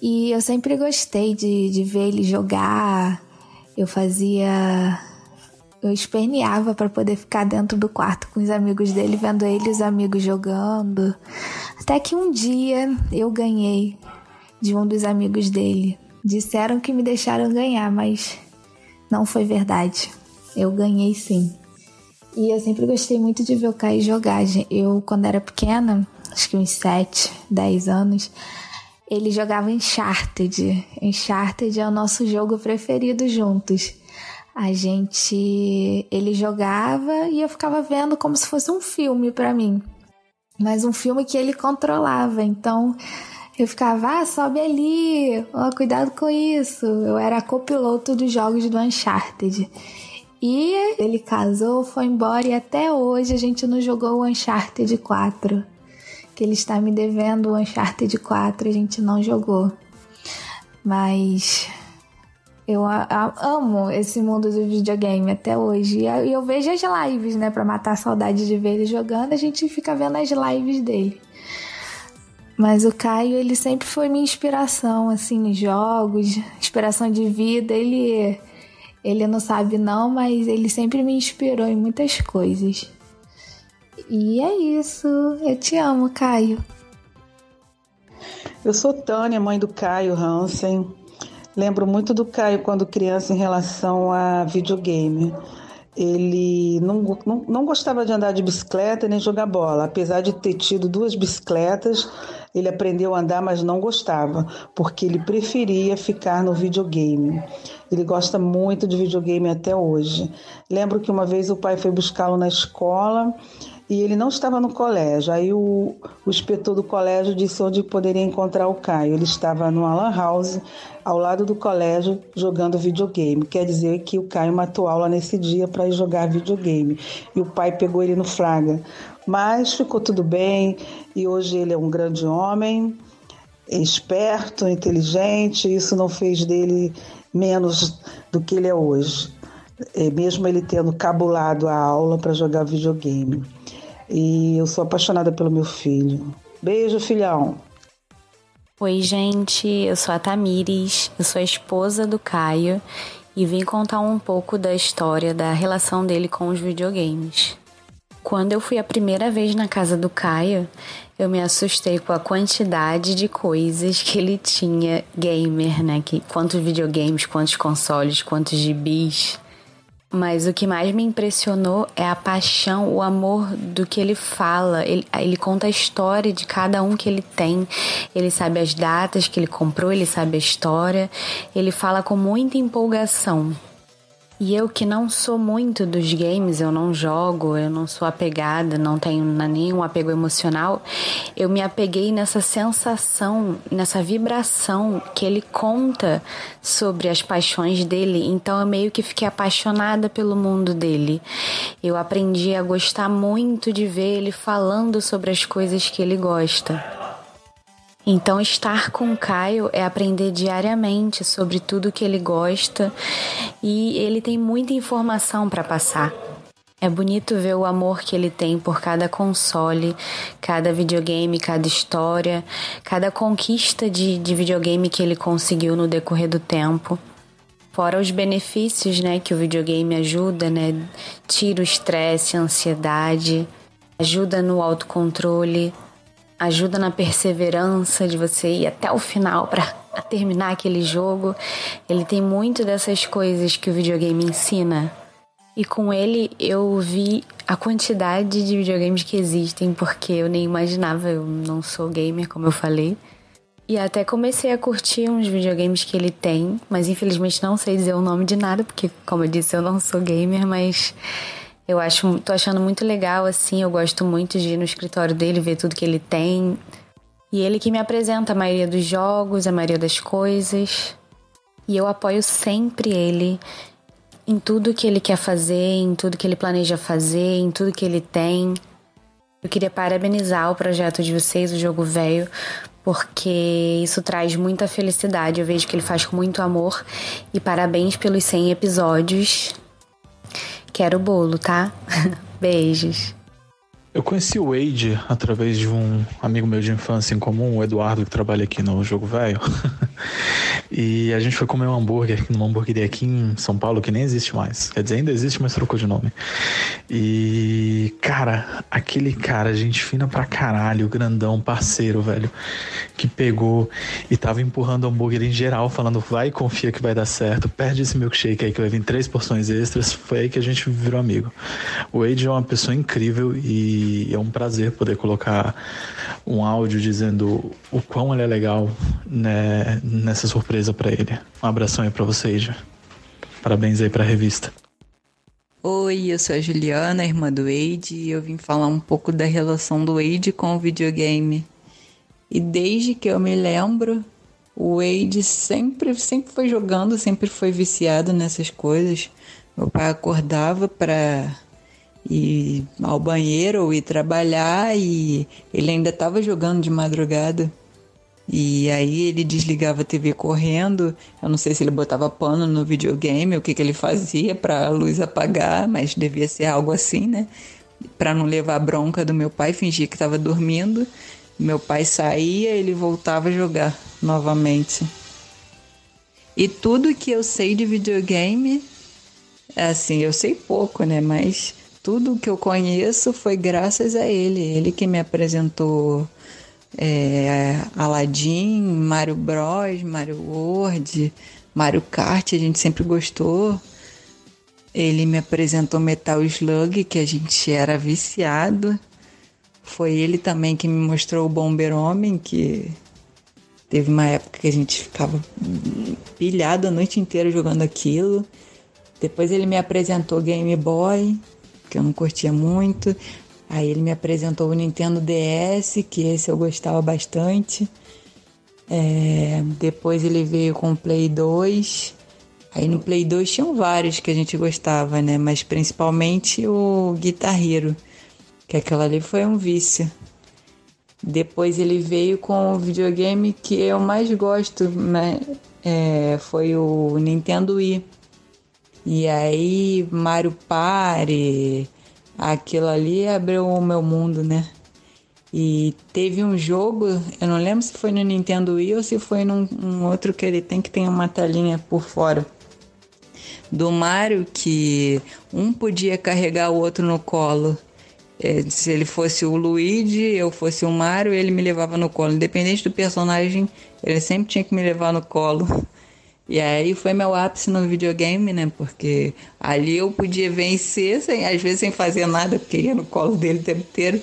E eu sempre gostei de, de ver ele jogar. Eu fazia. Eu esperneava para poder ficar dentro do quarto com os amigos dele, vendo ele e os amigos jogando. Até que um dia eu ganhei de um dos amigos dele. Disseram que me deixaram ganhar, mas não foi verdade. Eu ganhei sim. E eu sempre gostei muito de ver o Caio jogar. Eu, quando era pequena, acho que uns 7, 10 anos, ele jogava Uncharted. Uncharted é o nosso jogo preferido juntos. A gente. Ele jogava e eu ficava vendo como se fosse um filme para mim. Mas um filme que ele controlava. Então eu ficava, ah, sobe ali, oh, cuidado com isso. Eu era copiloto dos jogos do Uncharted. E ele casou, foi embora e até hoje a gente não jogou o Uncharted 4 que ele está me devendo o Uncharted 4, a gente não jogou. Mas eu amo esse mundo do videogame até hoje. E eu vejo as lives, né? Pra matar a saudade de ver ele jogando, a gente fica vendo as lives dele. Mas o Caio, ele sempre foi minha inspiração, assim, nos jogos, inspiração de vida. Ele, ele não sabe não, mas ele sempre me inspirou em muitas coisas. E é isso. Eu te amo, Caio. Eu sou Tânia, mãe do Caio Hansen. Lembro muito do Caio quando criança em relação a videogame. Ele não, não, não gostava de andar de bicicleta nem jogar bola. Apesar de ter tido duas bicicletas, ele aprendeu a andar, mas não gostava, porque ele preferia ficar no videogame. Ele gosta muito de videogame até hoje. Lembro que uma vez o pai foi buscá-lo na escola e ele não estava no colégio. Aí o, o inspetor do colégio disse onde poderia encontrar o Caio. Ele estava no Alan House, ao lado do colégio, jogando videogame. Quer dizer que o Caio matou aula nesse dia para ir jogar videogame. E o pai pegou ele no flagra. Mas ficou tudo bem e hoje ele é um grande homem, esperto, inteligente. Isso não fez dele menos do que ele é hoje. É, mesmo ele tendo cabulado a aula para jogar videogame. E eu sou apaixonada pelo meu filho. Beijo, filhão. Oi, gente. Eu sou a Tamires. Eu sou a esposa do Caio e vim contar um pouco da história da relação dele com os videogames. Quando eu fui a primeira vez na casa do Caio, eu me assustei com a quantidade de coisas que ele tinha gamer, né? Que, quantos videogames, quantos consoles, quantos gibis. Mas o que mais me impressionou é a paixão, o amor do que ele fala. Ele, ele conta a história de cada um que ele tem. Ele sabe as datas que ele comprou, ele sabe a história. Ele fala com muita empolgação. E eu que não sou muito dos games, eu não jogo, eu não sou apegada, não tenho nenhum apego emocional, eu me apeguei nessa sensação, nessa vibração que ele conta sobre as paixões dele. Então eu meio que fiquei apaixonada pelo mundo dele. Eu aprendi a gostar muito de ver ele falando sobre as coisas que ele gosta. Então, estar com o Caio é aprender diariamente sobre tudo que ele gosta e ele tem muita informação para passar. É bonito ver o amor que ele tem por cada console, cada videogame, cada história, cada conquista de, de videogame que ele conseguiu no decorrer do tempo. Fora os benefícios né, que o videogame ajuda, né? Tira o estresse, a ansiedade, ajuda no autocontrole, ajuda na perseverança de você ir até o final para terminar aquele jogo. Ele tem muito dessas coisas que o videogame ensina. E com ele eu vi a quantidade de videogames que existem, porque eu nem imaginava, eu não sou gamer, como eu falei. E até comecei a curtir uns videogames que ele tem, mas infelizmente não sei dizer o nome de nada, porque, como eu disse, eu não sou gamer, mas eu acho, tô achando muito legal, assim, eu gosto muito de ir no escritório dele, ver tudo que ele tem. E ele que me apresenta a maioria dos jogos, a maioria das coisas. E eu apoio sempre ele em tudo que ele quer fazer, em tudo que ele planeja fazer, em tudo que ele tem. Eu queria parabenizar o projeto de vocês, o Jogo Velho, porque isso traz muita felicidade. Eu vejo que ele faz com muito amor. E parabéns pelos 100 episódios. Quero bolo, tá? Beijos. Eu conheci o Wade através de um amigo meu de infância em comum, o Eduardo, que trabalha aqui no Jogo Velho. e a gente foi comer um hambúrguer numa hamburgueria aqui em São Paulo, que nem existe mais. Quer dizer, ainda existe, mas trocou de nome. E, cara, aquele cara, gente fina pra caralho, grandão, parceiro, velho, que pegou e tava empurrando o hambúrguer em geral, falando, vai, confia que vai dar certo, perde esse milkshake aí que vai vir três porções extras. Foi aí que a gente virou amigo. O Wade é uma pessoa incrível e e é um prazer poder colocar um áudio dizendo o quão ele é legal né, nessa surpresa para ele. Um abração aí para vocês. Parabéns aí para a revista. Oi, eu sou a Juliana, irmã do Wade, e eu vim falar um pouco da relação do Wade com o videogame. E desde que eu me lembro, o Wade sempre, sempre foi jogando, sempre foi viciado nessas coisas. Meu pai acordava para ir ao banheiro ou ir trabalhar e ele ainda estava jogando de madrugada. E aí ele desligava a TV correndo. Eu não sei se ele botava pano no videogame, o que, que ele fazia para a luz apagar, mas devia ser algo assim, né? Para não levar a bronca do meu pai, fingia que estava dormindo. Meu pai saía, ele voltava a jogar novamente. E tudo que eu sei de videogame, assim, eu sei pouco, né? Mas tudo que eu conheço foi graças a ele. Ele que me apresentou é, Aladdin, Mario Bros, Mario World, Mario Kart, a gente sempre gostou. Ele me apresentou Metal Slug, que a gente era viciado. Foi ele também que me mostrou o Bomber Homem, que teve uma época que a gente ficava pilhado a noite inteira jogando aquilo. Depois ele me apresentou Game Boy, que eu não curtia muito. Aí ele me apresentou o Nintendo DS, que esse eu gostava bastante. É, depois ele veio com o Play 2. Aí no Play 2 tinham vários que a gente gostava, né? Mas principalmente o Guitar Hero, que aquela ali foi um vício. Depois ele veio com o videogame que eu mais gosto, né? É, foi o Nintendo Wii. E aí, Mario Party, aquilo ali abriu o meu mundo, né? E teve um jogo, eu não lembro se foi no Nintendo Wii ou se foi num um outro que ele tem que tem uma telinha por fora. Do Mario que um podia carregar o outro no colo. É, se ele fosse o Luigi, eu fosse o Mario, ele me levava no colo. Independente do personagem, ele sempre tinha que me levar no colo. E aí foi meu ápice no videogame, né? Porque ali eu podia vencer, sem, às vezes sem fazer nada, porque ia no colo dele o tempo inteiro.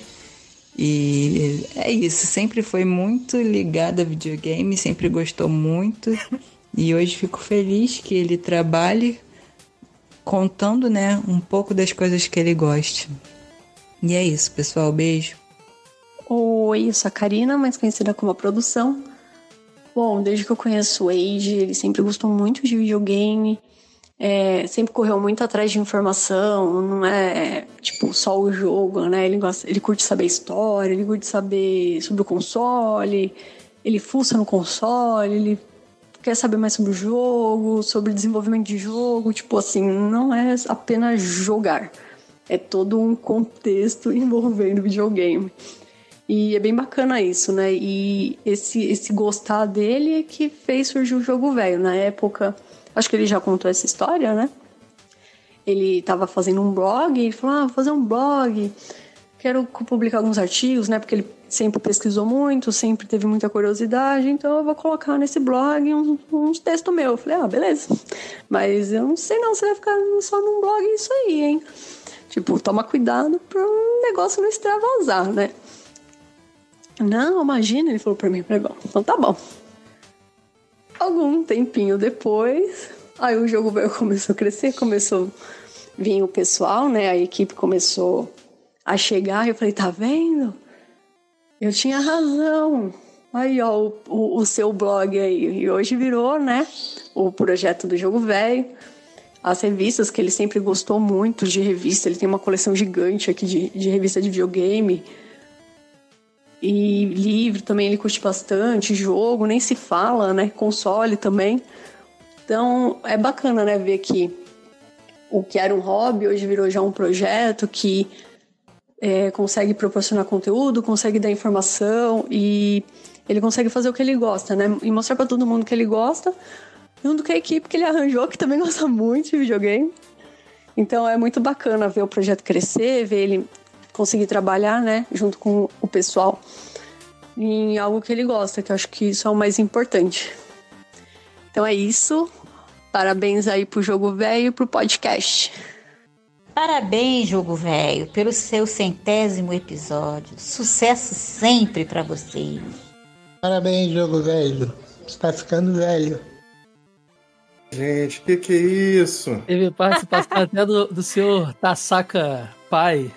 E é isso, sempre foi muito ligado a videogame, sempre gostou muito. E hoje fico feliz que ele trabalhe contando, né, um pouco das coisas que ele gosta. E é isso, pessoal. Beijo. Oi, eu sou a Karina, mais conhecida como a produção. Bom, desde que eu conheço o Age, ele sempre gostou muito de videogame, é, sempre correu muito atrás de informação, não é tipo só o jogo, né? Ele, gosta, ele curte saber história, ele curte saber sobre o console, ele fuça no console, ele quer saber mais sobre o jogo, sobre desenvolvimento de jogo, tipo assim, não é apenas jogar, é todo um contexto envolvendo videogame. E é bem bacana isso, né? E esse, esse gostar dele é que fez surgir o jogo velho. Na época, acho que ele já contou essa história, né? Ele estava fazendo um blog, ele falou: ah, vou fazer um blog, quero publicar alguns artigos, né? Porque ele sempre pesquisou muito, sempre teve muita curiosidade, então eu vou colocar nesse blog uns, uns textos meus. Eu falei: ah, beleza. Mas eu não sei não, você vai ficar só num blog isso aí, hein? Tipo, toma cuidado para um negócio não extravasar, né? Não, imagina, ele falou pra mim, pregão. Então tá bom. Algum tempinho depois, aí o jogo veio, começou a crescer, começou a vir o pessoal, né? A equipe começou a chegar, eu falei, tá vendo? Eu tinha razão. Aí, ó, o, o, o seu blog aí. E hoje virou, né? O projeto do jogo velho. As revistas que ele sempre gostou muito de revista. Ele tem uma coleção gigante aqui de, de revista de videogame e livro também ele curte bastante, jogo, nem se fala, né? Console também. Então é bacana, né, ver que o que era um hobby hoje virou já um projeto que é, consegue proporcionar conteúdo, consegue dar informação e ele consegue fazer o que ele gosta, né? E mostrar para todo mundo que ele gosta, junto com a equipe que ele arranjou, que também gosta muito de videogame. Então é muito bacana ver o projeto crescer, ver ele conseguir trabalhar, né, junto com o pessoal em algo que ele gosta, que eu acho que isso é o mais importante. Então é isso. Parabéns aí pro Jogo Velho e pro podcast. Parabéns, Jogo Velho, pelo seu centésimo episódio. Sucesso sempre para vocês. Parabéns, Jogo Velho. Está ficando velho. Gente, que que é isso? Teve participação até do, do senhor Tasaka Pai.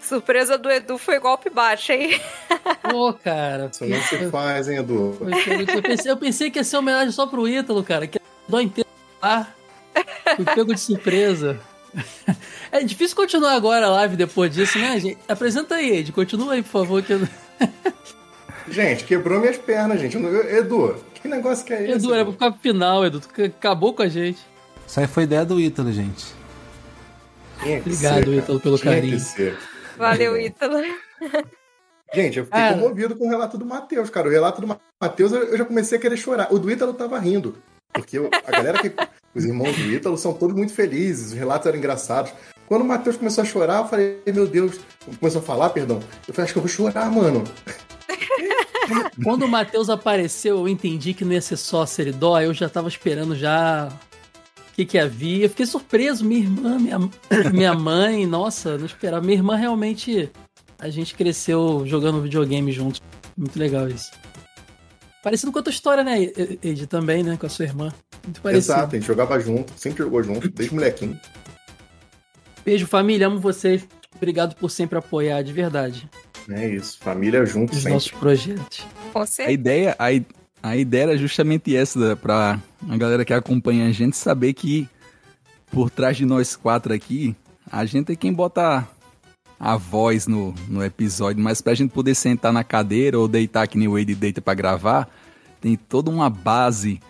Surpresa do Edu foi golpe baixo, hein? Pô, cara. Isso não se faz, hein, Edu? Eu pensei, eu pensei que ia ser homenagem só pro Ítalo, cara. Que dó inteiro lá. Fui pego de surpresa. É difícil continuar agora a live depois disso, né, gente? Apresenta aí, Ed. Continua aí, por favor. Que eu... Gente, quebrou minhas pernas, gente. Edu, que negócio que é esse? Edu, era pra ficar pro final, Edu. Tu acabou com a gente. Isso aí foi ideia do Ítalo, gente. Obrigado, Ítalo, pelo Tinha carinho. ser. Valeu, Ítalo. Gente, eu fiquei Cara. comovido com o relato do Matheus, cara. O relato do Matheus, eu eu já comecei a querer chorar. O do Ítalo tava rindo. Porque eu- a galera que. Os irmãos do Ítalo são todos muito felizes, os relatos eram engraçados. Quando o Matheus começou a chorar, eu falei, meu Deus. Começou a falar, perdão. Eu falei, acho que eu vou chorar, mano. Quando o Matheus apareceu, eu entendi que não ia ser só Seridó, eu já tava esperando já o que que havia. Eu fiquei surpreso, minha irmã, minha, minha mãe, nossa, não esperava. Minha irmã realmente, a gente cresceu jogando videogame juntos. Muito legal isso. Parecido com a tua história, né, Ed, também, né, com a sua irmã. Muito parecido. Exato, a gente jogava junto, sempre jogou junto, desde molequinho. Beijo, família, amo vocês. Obrigado por sempre apoiar, de verdade, É isso, família junto os sempre. nossos projetos. Com A certeza. ideia, a, a ideia era justamente essa, da- pra a galera que acompanha a gente saber que por trás de nós quatro aqui, a gente é quem bota a voz no, no episódio, mas pra gente poder sentar na cadeira ou deitar que nem o Wade deita pra gravar, tem toda uma base.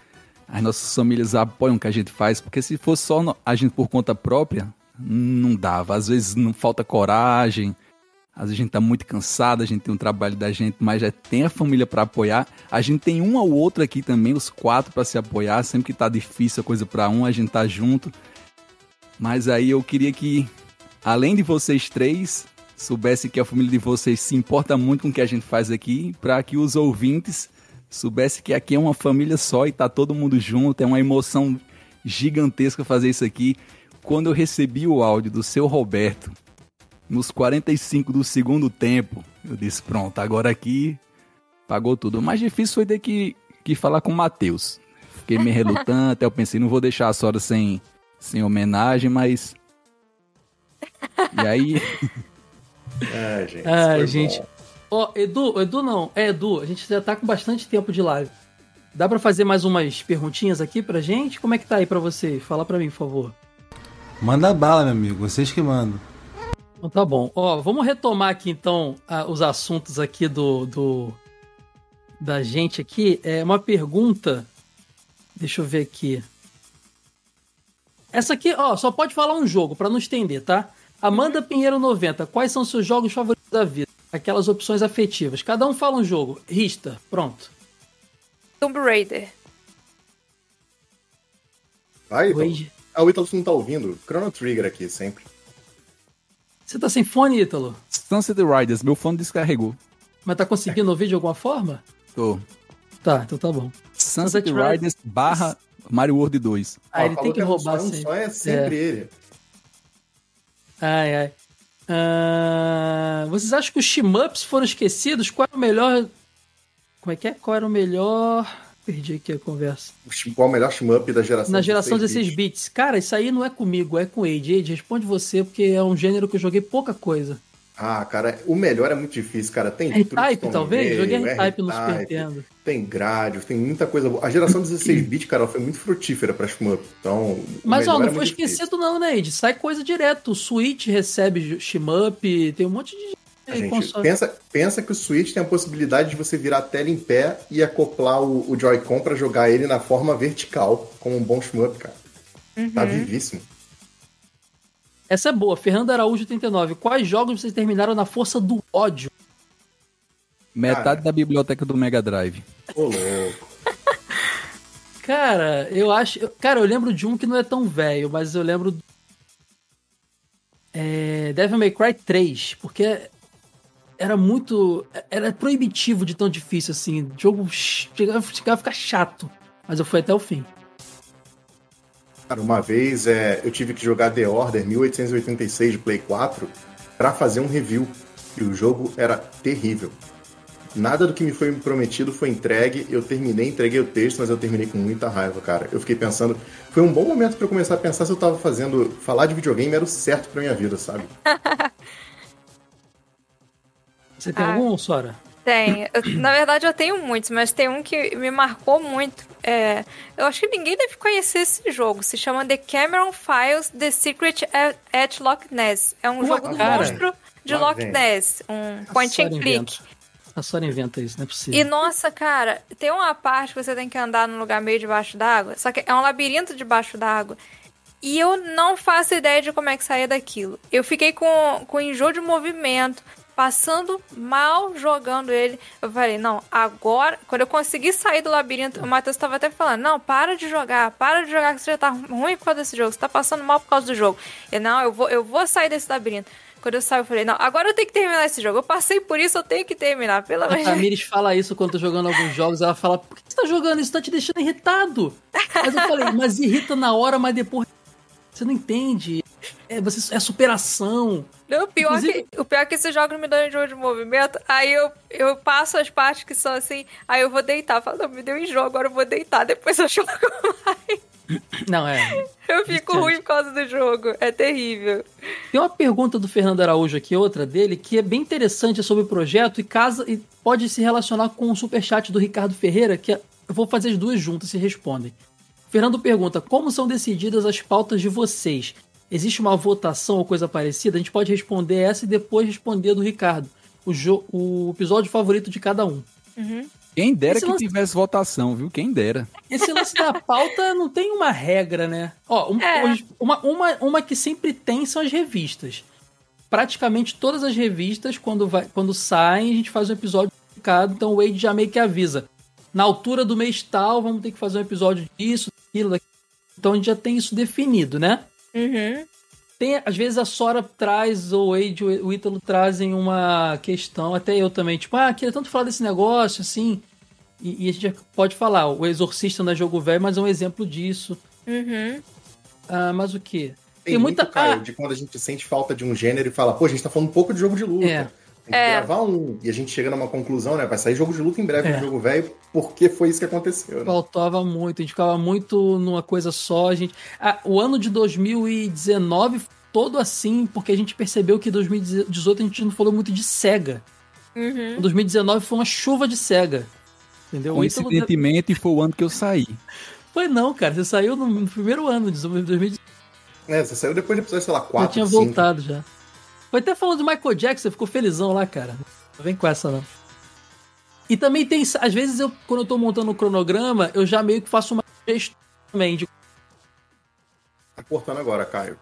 As nossas famílias apoiam o que a gente faz, porque se fosse só a gente por conta própria, não dava. Às vezes não falta coragem, às vezes a gente tá muito cansado, a gente tem um trabalho da gente, mas já tem a família para apoiar. A gente tem um ao outro aqui também, os quatro para se apoiar. Sempre que tá difícil a coisa para um, a gente tá junto. Mas aí eu queria que, além de vocês três, soubesse que a família de vocês se importa muito com o que a gente faz aqui, para que os ouvintes soubesse que aqui é uma família só e tá todo mundo junto. É uma emoção gigantesca fazer isso aqui. Quando eu recebi o áudio do seu Roberto, nos 45 do segundo tempo, eu disse: pronto, agora aqui pagou tudo. O mais difícil foi ter que, que falar com o Matheus. Fiquei meio relutante, eu pensei: não vou deixar a Sora sem, sem homenagem, mas. E aí. Ai, gente. Ai, gente. Ó, oh, Edu, Edu não, é Edu, a gente já tá com bastante tempo de live. Dá para fazer mais umas perguntinhas aqui pra gente? Como é que tá aí pra você? Fala pra mim, por favor. Manda bala, meu amigo, vocês que mandam. Então tá bom. Ó, vamos retomar aqui então os assuntos aqui do, do da gente aqui. É uma pergunta. Deixa eu ver aqui. Essa aqui, ó, só pode falar um jogo para não estender, tá? Amanda Pinheiro 90, quais são seus jogos favoritos da vida? Aquelas opções afetivas. Cada um fala um jogo. Rista, pronto. Tomb Raider. Vai, Ítalo. Ah, o Ítalo não tá ouvindo. Chrono Trigger aqui, sempre. Você tá sem fone, Ítalo? Sunset Riders, meu fone descarregou. Mas tá conseguindo ouvir de alguma forma? Tô. Tá, então tá bom. Sunset, Sunset Riders barra Mario World 2. Ah, ele tem que roubar sempre. Só é sempre é. ele. Ai, ai. Uh, vocês acham que os shmups foram esquecidos? Qual é o melhor... Como é que é? Qual era o melhor... Perdi aqui a conversa. Qual o melhor shmup da geração Na geração 16 bits. bits. Cara, isso aí não é comigo, é com o Age. Age, responde você, porque é um gênero que eu joguei pouca coisa. Ah, cara, o melhor é muito difícil, cara. Tem R-Type, talvez? Joguei R-Type no Super Nintendo. Tem Gradius, tem muita coisa boa. A geração 16-bit, cara, foi muito frutífera pra shmup. Então, Mas, ó, não é foi esquecido difícil. não, né, Ed? Sai coisa direto. O Switch recebe shmup, tem um monte de gente, pensa, pensa que o Switch tem a possibilidade de você virar a tela em pé e acoplar o, o Joy-Con para jogar ele na forma vertical, como um bom shmup, cara. Tá uhum. Tá vivíssimo. Essa é boa. Fernando Araújo 89. Quais jogos vocês terminaram na força do ódio? Metade cara. da biblioteca do Mega Drive. Ô, louco. cara, eu acho. Cara, eu lembro de um que não é tão velho, mas eu lembro. É, Devil May Cry 3, porque era muito. Era proibitivo de tão difícil assim. O jogo chegava, chegava a ficar chato. Mas eu fui até o fim. Cara, uma vez é, eu tive que jogar The Order 1886 de Play 4 para fazer um review. E o jogo era terrível. Nada do que me foi prometido foi entregue. Eu terminei, entreguei o texto, mas eu terminei com muita raiva, cara. Eu fiquei pensando. Foi um bom momento para começar a pensar se eu tava fazendo. Falar de videogame era o certo pra minha vida, sabe? Você tem ah, algum, Sora? Tem. Eu, na verdade, eu tenho muitos, mas tem um que me marcou muito. É, eu acho que ninguém deve conhecer esse jogo. Se chama The Cameron Files The Secret at Loch Ness. É um jogo do monstro de Lá Loch. Ness. Um point and click. A Sora inventa isso, não é possível. E nossa, cara, tem uma parte que você tem que andar num lugar meio debaixo d'água. Só que é um labirinto debaixo d'água. E eu não faço ideia de como é que saia daquilo. Eu fiquei com, com enjoo de movimento passando mal jogando ele. Eu falei, não, agora, quando eu consegui sair do labirinto, o Matheus estava até falando, não, para de jogar, para de jogar, que você já tá ruim por causa desse jogo, você tá passando mal por causa do jogo. E não, eu vou, eu vou sair desse labirinto. Quando eu saio, eu falei, não, agora eu tenho que terminar esse jogo. Eu passei por isso, eu tenho que terminar, pelo amor de Deus. A Tamires fala isso quando tô jogando alguns jogos, ela fala, por que você tá jogando isso? Tá te deixando irritado. Mas eu falei, mas irrita na hora, mas depois você não entende. É, você, é superação. Não, o pior, Inclusive... que, o pior é que esse jogo me dá enjoo de movimento. Aí eu, eu passo as partes que são assim, aí eu vou deitar. Falo, não, me deu enjoo, agora eu vou deitar, depois eu jogo mais. Não, é. Eu fico ruim por causa do jogo. É terrível. Tem uma pergunta do Fernando Araújo aqui, outra dele, que é bem interessante sobre o projeto e casa e pode se relacionar com o superchat do Ricardo Ferreira, que é, eu vou fazer as duas juntas se respondem. Fernando pergunta: como são decididas as pautas de vocês? Existe uma votação ou coisa parecida? A gente pode responder essa e depois responder do Ricardo. O, o episódio favorito de cada um. Uhum. Quem dera Esse que lance... tivesse votação, viu? Quem dera. Esse lance da pauta não tem uma regra, né? Ó, um, é. uma, uma, uma que sempre tem são as revistas. Praticamente todas as revistas, quando, vai, quando saem, a gente faz um episódio dedicado. Então o Wade já meio que avisa. Na altura do mês tal, vamos ter que fazer um episódio disso, daquilo, daquilo. Então a gente já tem isso definido, né? Uhum. Tem, às vezes a Sora traz, ou o Wade, o Ítalo trazem uma questão, até eu também, tipo, ah, queria tanto falar desse negócio, assim. E, e a gente pode falar, o Exorcista não é jogo velho, mas é um exemplo disso. Uhum. Ah, mas o quê? Tem, Tem muita. Muito, Caio, ah, de quando a gente sente falta de um gênero e fala, pô, a gente tá falando um pouco de jogo de luta. É. Tem que é. gravar um. E a gente chega numa conclusão, né? Vai sair jogo de luta em breve é. no jogo velho, porque foi isso que aconteceu. Né? Faltava muito, a gente ficava muito numa coisa só. A gente... Ah, o ano de 2019 todo assim, porque a gente percebeu que em 2018 a gente não falou muito de SEGA. Uhum. 2019 foi uma chuva de SEGA. Entendeu? Coincidentemente, foi o ano que eu saí. Foi não, cara. Você saiu no primeiro ano de 2018. É, você saiu depois do episódio, sei lá, 4, Eu tinha 5. voltado já. Foi até falando de Michael Jackson, você ficou felizão lá, cara. Não vem com essa, não. E também tem, às vezes, eu, quando eu tô montando o um cronograma, eu já meio que faço uma gestão também de... Tá cortando agora, Caio.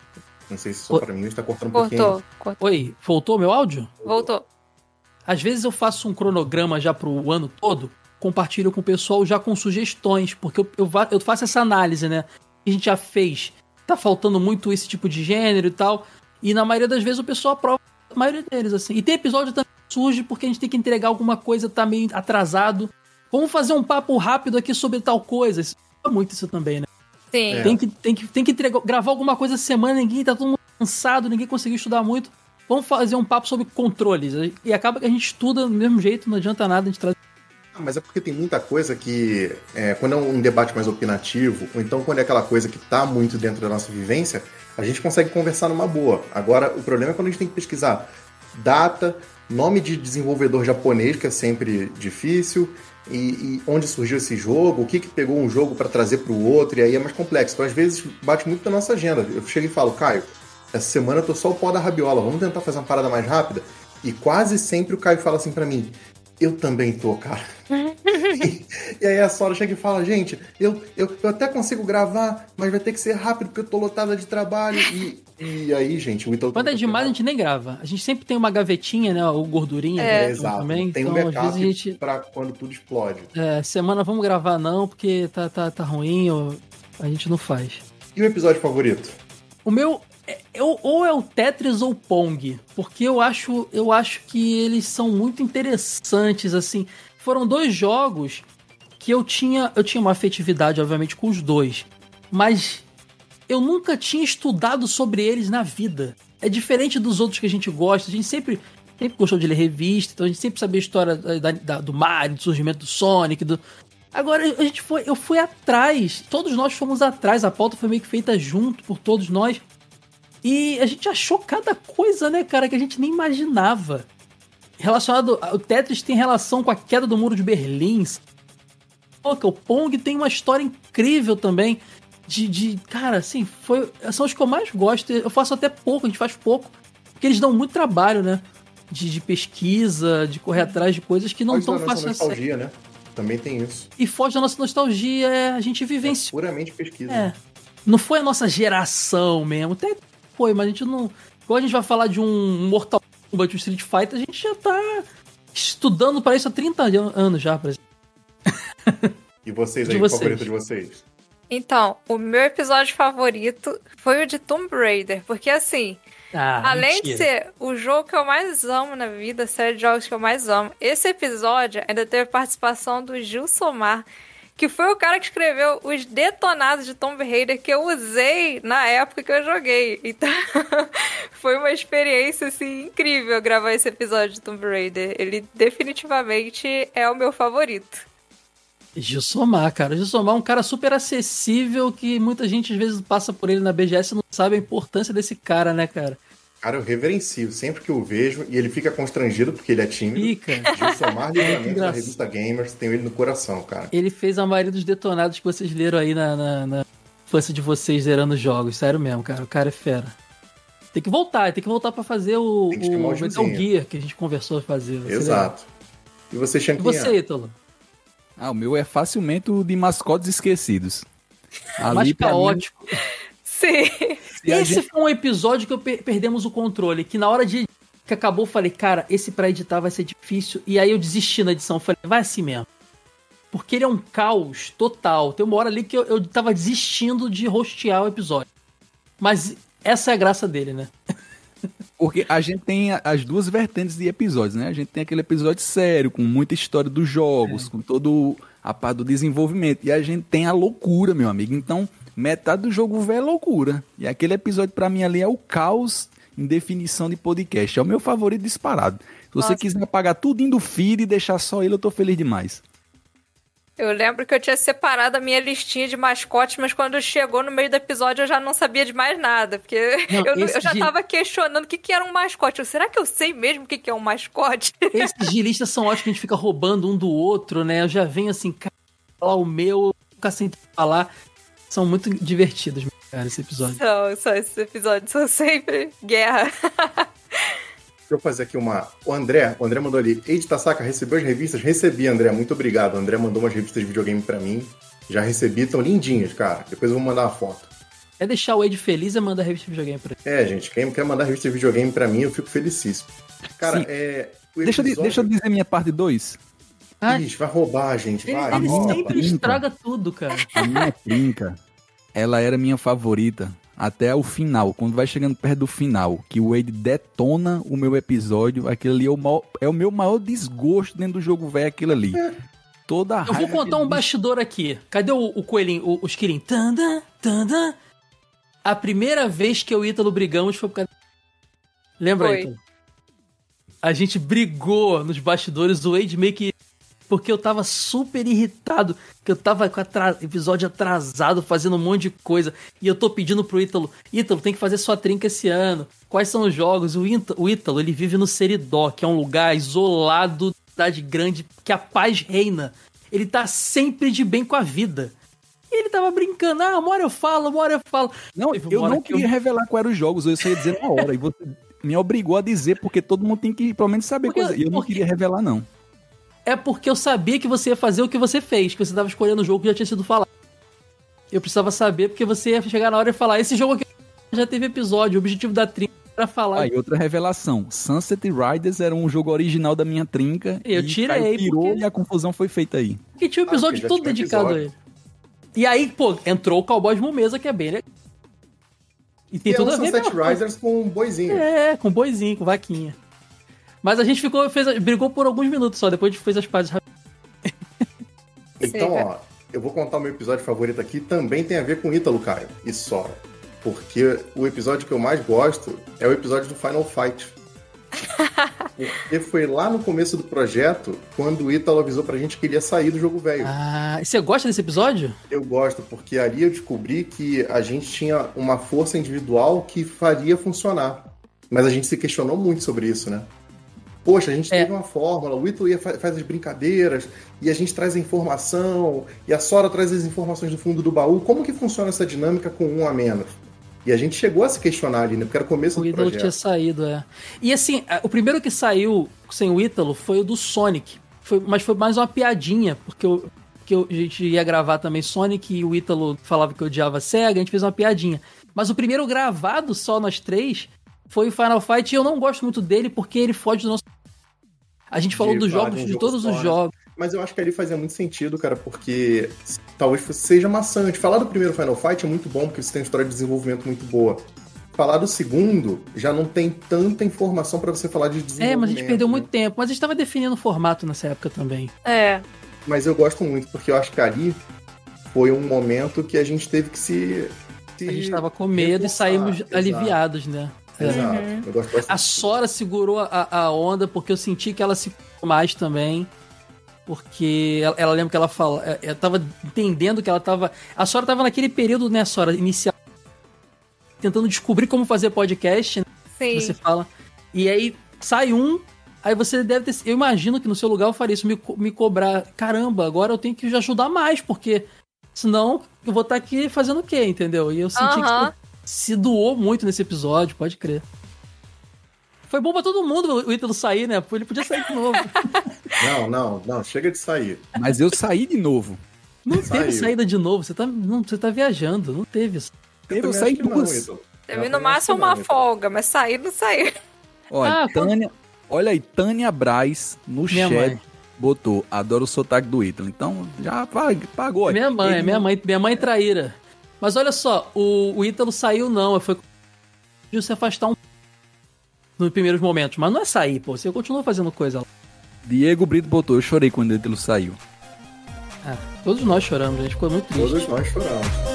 Não sei se só o... pra mim está cortando um Cortou, pouquinho. Cortou. Oi, voltou meu áudio? Voltou. Às vezes eu faço um cronograma já pro ano todo, compartilho com o pessoal já com sugestões, porque eu, eu, eu faço essa análise, né? A gente já fez. Tá faltando muito esse tipo de gênero e tal. E na maioria das vezes o pessoal aprova a maioria deles, assim. E tem episódio também que surge porque a gente tem que entregar alguma coisa, tá meio atrasado. Vamos fazer um papo rápido aqui sobre tal coisa. Isso é muito isso também, né? Sim. Tem que, tem que, tem que entregar, gravar alguma coisa semana, ninguém tá todo mundo cansado, ninguém conseguiu estudar muito. Vamos fazer um papo sobre controles. E acaba que a gente estuda do mesmo jeito, não adianta nada a gente trazer. Ah, mas é porque tem muita coisa que, é, quando é um debate mais opinativo, ou então quando é aquela coisa que tá muito dentro da nossa vivência, a gente consegue conversar numa boa. Agora, o problema é quando a gente tem que pesquisar data, nome de desenvolvedor japonês, que é sempre difícil, e, e, onde surgiu esse jogo, o que, que pegou um jogo para trazer para o outro, e aí é mais complexo. Então, às vezes, bate muito na nossa agenda. Eu chego e falo, Caio, essa semana eu tô só o pó da rabiola, vamos tentar fazer uma parada mais rápida? E quase sempre o Caio fala assim para mim, eu também tô, cara. e, e, aí a Sora chega e fala, gente, eu, eu, eu até consigo gravar, mas vai ter que ser rápido porque eu tô lotada de trabalho. E, e aí, gente, o Ítalo... Quando é demais, a gente nem grava. A gente sempre tem uma gavetinha, né, ou gordurinha. É, é exato. Também. Tem então, um backup às vezes a gente... pra quando tudo explode. É, semana vamos gravar não, porque tá, tá, tá ruim, ou a gente não faz. E o episódio favorito? O meu é, ou é o Tetris ou o Pong, porque eu acho, eu acho que eles são muito interessantes assim. Foram dois jogos que eu tinha, eu tinha uma afetividade obviamente com os dois, mas eu nunca tinha estudado sobre eles na vida. É diferente dos outros que a gente gosta. A gente sempre, sempre gostou de ler revista, então a gente sempre sabia a história da, da, do Mario, do surgimento do Sonic, do, Agora, a gente foi, eu fui atrás, todos nós fomos atrás, a pauta foi meio que feita junto por todos nós. E a gente achou cada coisa, né, cara, que a gente nem imaginava. Relacionado. O Tetris tem relação com a queda do muro de Berlim. O Pong tem uma história incrível também. De, de. Cara, assim, foi, são os que eu mais gosto. Eu faço até pouco, a gente faz pouco. Porque eles dão muito trabalho, né? De, de pesquisa, de correr atrás de coisas que não estão fáceis nostalgia, né? Também tem isso. E foge da nossa nostalgia, é, a gente vivencia. É puramente pesquisa. É. Não foi a nossa geração mesmo. Até foi, mas a gente não. Quando a gente vai falar de um Mortal Kombat, um Street Fighter, a gente já tá estudando para isso há 30 anos já, por exemplo. E vocês aí, o favorito de vocês? Então, o meu episódio favorito foi o de Tomb Raider, porque assim, ah, além mentira. de ser o jogo que eu mais amo na vida, a série de jogos que eu mais amo, esse episódio ainda teve participação do Gil Somar, que foi o cara que escreveu os detonados de Tomb Raider que eu usei na época que eu joguei. Então, foi uma experiência assim incrível gravar esse episódio de Tomb Raider. Ele definitivamente é o meu favorito. Gilsomar, cara. Gilsomar é um cara super acessível que muita gente às vezes passa por ele na BGS e não sabe a importância desse cara, né, cara? Cara, eu reverencio sempre que eu vejo e ele fica constrangido porque ele é tímido. Fica. Gilsomar livramento da revista Gamers, tenho ele no coração, cara. Ele fez a maioria dos detonados que vocês leram aí na, na, na infância de vocês zerando jogos. Sério mesmo, cara. O cara é fera. Tem que voltar, tem que voltar para fazer o, o Metal Gear que a gente conversou a fazer. Exato. E você, Chanquinha? E você, Ítalo? Ah, o meu é facilmente o de mascotes esquecidos. Ali, Mais caótico. Mim... Sim. Esse gente... foi um episódio que eu per perdemos o controle, que na hora de que acabou, eu falei, cara, esse pra editar vai ser difícil. E aí eu desisti na edição. Falei, vai assim mesmo. Porque ele é um caos total. Tem uma hora ali que eu, eu tava desistindo de rostear o episódio. Mas essa é a graça dele, né? Porque a gente tem as duas vertentes de episódios, né? A gente tem aquele episódio sério, com muita história dos jogos, é. com todo a parte do desenvolvimento. E a gente tem a loucura, meu amigo. Então, metade do jogo velho é loucura. E aquele episódio para mim ali é o caos em definição de podcast. É o meu favorito disparado. Se você Nossa. quiser apagar tudo do feed e deixar só ele, eu tô feliz demais. Eu lembro que eu tinha separado a minha listinha de mascotes, mas quando chegou no meio do episódio eu já não sabia de mais nada. Porque não, eu, eu, já de... tava questionando o que, que era um mascote. Eu, Será que eu sei mesmo o que, que é um mascote? Esses gilistas são ótimos que a gente fica roubando um do outro, né? Eu já venho assim, falar o meu, ficar sem falar. São muito divertidos, cara, esse episódio. São, são esses episódios são sempre guerra. Deixa eu fazer aqui uma. O André, o André mandou ali. Eide Tasaka, recebeu as revistas? Recebi, André. Muito obrigado. O André mandou umas revistas de videogame para mim. Já recebi, estão lindinhas, cara. Depois eu vou mandar uma foto. É deixar o Ed feliz e mandar revista de videogame pra ele. É, gente, quem quer mandar revista de videogame pra mim, eu fico felicíssimo. Cara, Sim. é. Deixa, episódio... deixa eu dizer minha parte 2. Ah, Ixi, vai roubar, gente. Vai. Ele, ele sempre estraga tudo, cara. A minha trinca, ela era minha favorita até o final, quando vai chegando perto do final, que o Wade detona o meu episódio, aquilo ali é o, maior, é o meu maior desgosto dentro do jogo velho, aquilo ali. Toda a Eu vou contar um bastidor aqui. Cadê o, o coelhinho, o, o esquilinho? Tanda, tanda. A primeira vez que eu e Ítalo brigamos foi por causa... Lembra. Ítalo? A gente brigou nos bastidores, o Wade meio que porque eu tava super irritado, que eu tava com o episódio atrasado, fazendo um monte de coisa, e eu tô pedindo pro Ítalo, Ítalo, tem que fazer sua trinca esse ano. Quais são os jogos? O Ítalo, o Ítalo ele vive no Seridó, que é um lugar isolado, cidade grande, que a paz reina. Ele tá sempre de bem com a vida. E ele tava brincando, ah, uma hora eu falo, uma hora eu falo. Não, eu não queria eu... revelar quais eram os jogos, eu só ia dizer na hora, e você me obrigou a dizer, porque todo mundo tem que pelo menos saber porque, coisa. E eu não queria revelar, não é porque eu sabia que você ia fazer o que você fez, que você estava escolhendo o jogo que já tinha sido falado. Eu precisava saber porque você ia chegar na hora e falar: esse jogo aqui já teve episódio, o objetivo da trinca era falar. Aí, outra revelação: Sunset Riders era um jogo original da minha trinca. Eu e tirei. Tirou porque... e a confusão foi feita aí. Porque tinha um episódio ah, todo dedicado episódio. a ele. E aí, pô, entrou o Cowboy de Mesa, que é bem legal. E tem e tudo é um a Sunset Riders com um boizinho. É, com boizinho, com vaquinha. Mas a gente ficou, fez, brigou por alguns minutos só, depois a gente fez as pazes Então, ó, eu vou contar o meu episódio favorito aqui, também tem a ver com Ítalo, Caio, e só. Porque o episódio que eu mais gosto é o episódio do Final Fight. Porque foi lá no começo do projeto, quando o Ítalo avisou pra gente que ele ia sair do jogo velho. Ah, e você gosta desse episódio? Eu gosto, porque ali eu descobri que a gente tinha uma força individual que faria funcionar. Mas a gente se questionou muito sobre isso, né? Poxa, a gente é. teve uma fórmula, o Ítalo ia, faz as brincadeiras, e a gente traz a informação, e a Sora traz as informações do fundo do baú. Como que funciona essa dinâmica com um a menos? E a gente chegou a se questionar ali, né? Porque era o começo o do Ítalo tinha saído, é. E assim, o primeiro que saiu sem o Ítalo foi o do Sonic. Foi, mas foi mais uma piadinha, porque eu, que eu, a gente ia gravar também Sonic e o Ítalo falava que odiava Sega, a gente fez uma piadinha. Mas o primeiro gravado, só nós três, foi o Final Fight e eu não gosto muito dele porque ele foge do nosso a gente falou dos jogos, de todos os jogos. Mas eu acho que ali fazia muito sentido, cara, porque talvez seja maçante. Falar do primeiro Final Fight é muito bom, porque você tem uma história de desenvolvimento muito boa. Falar do segundo já não tem tanta informação para você falar de desenvolvimento. É, mas a gente perdeu né? muito tempo. Mas a gente tava definindo o formato nessa época também. É. Mas eu gosto muito, porque eu acho que ali foi um momento que a gente teve que se. se a gente tava com medo e saímos exato. aliviados, né? Exato. Uhum. Eu gosto bastante. A Sora segurou a, a onda porque eu senti que ela se mais também. Porque ela, ela lembra que ela fala. É, eu tava entendendo que ela tava. A Sora tava naquele período, né, Sora, inicial. Tentando descobrir como fazer podcast. Né, Sim. Você fala. E aí sai um. Aí você deve ter. Eu imagino que no seu lugar eu faria isso, me, me cobrar. Caramba, agora eu tenho que ajudar mais, porque senão eu vou estar tá aqui fazendo o quê, entendeu? E eu senti que se doou muito nesse episódio, pode crer. Foi bom pra todo mundo o Ítalo sair, né? Ele podia sair de novo. Não, não, não, chega de sair. Mas eu saí de novo. Não Saiu. teve saída de novo, você tá, não, você tá viajando, não teve isso. Eu, eu saí duas. Teve no máximo uma não, folga, mas sair não saiu. Olha, ah, Tânia, olha aí, Tânia Braz no Minha chat mãe. botou, adoro o sotaque do Ítalo. Então já pagou. Minha mãe, minha mãe, minha mãe traíra. Mas olha só, o, o Ítalo saiu não, foi de se afastar um nos primeiros momentos, mas não é sair, pô, você continua fazendo coisa lá. Diego Brito botou, eu chorei quando o Ítalo saiu. É, todos nós choramos, a gente ficou muito triste. Todos nós choramos.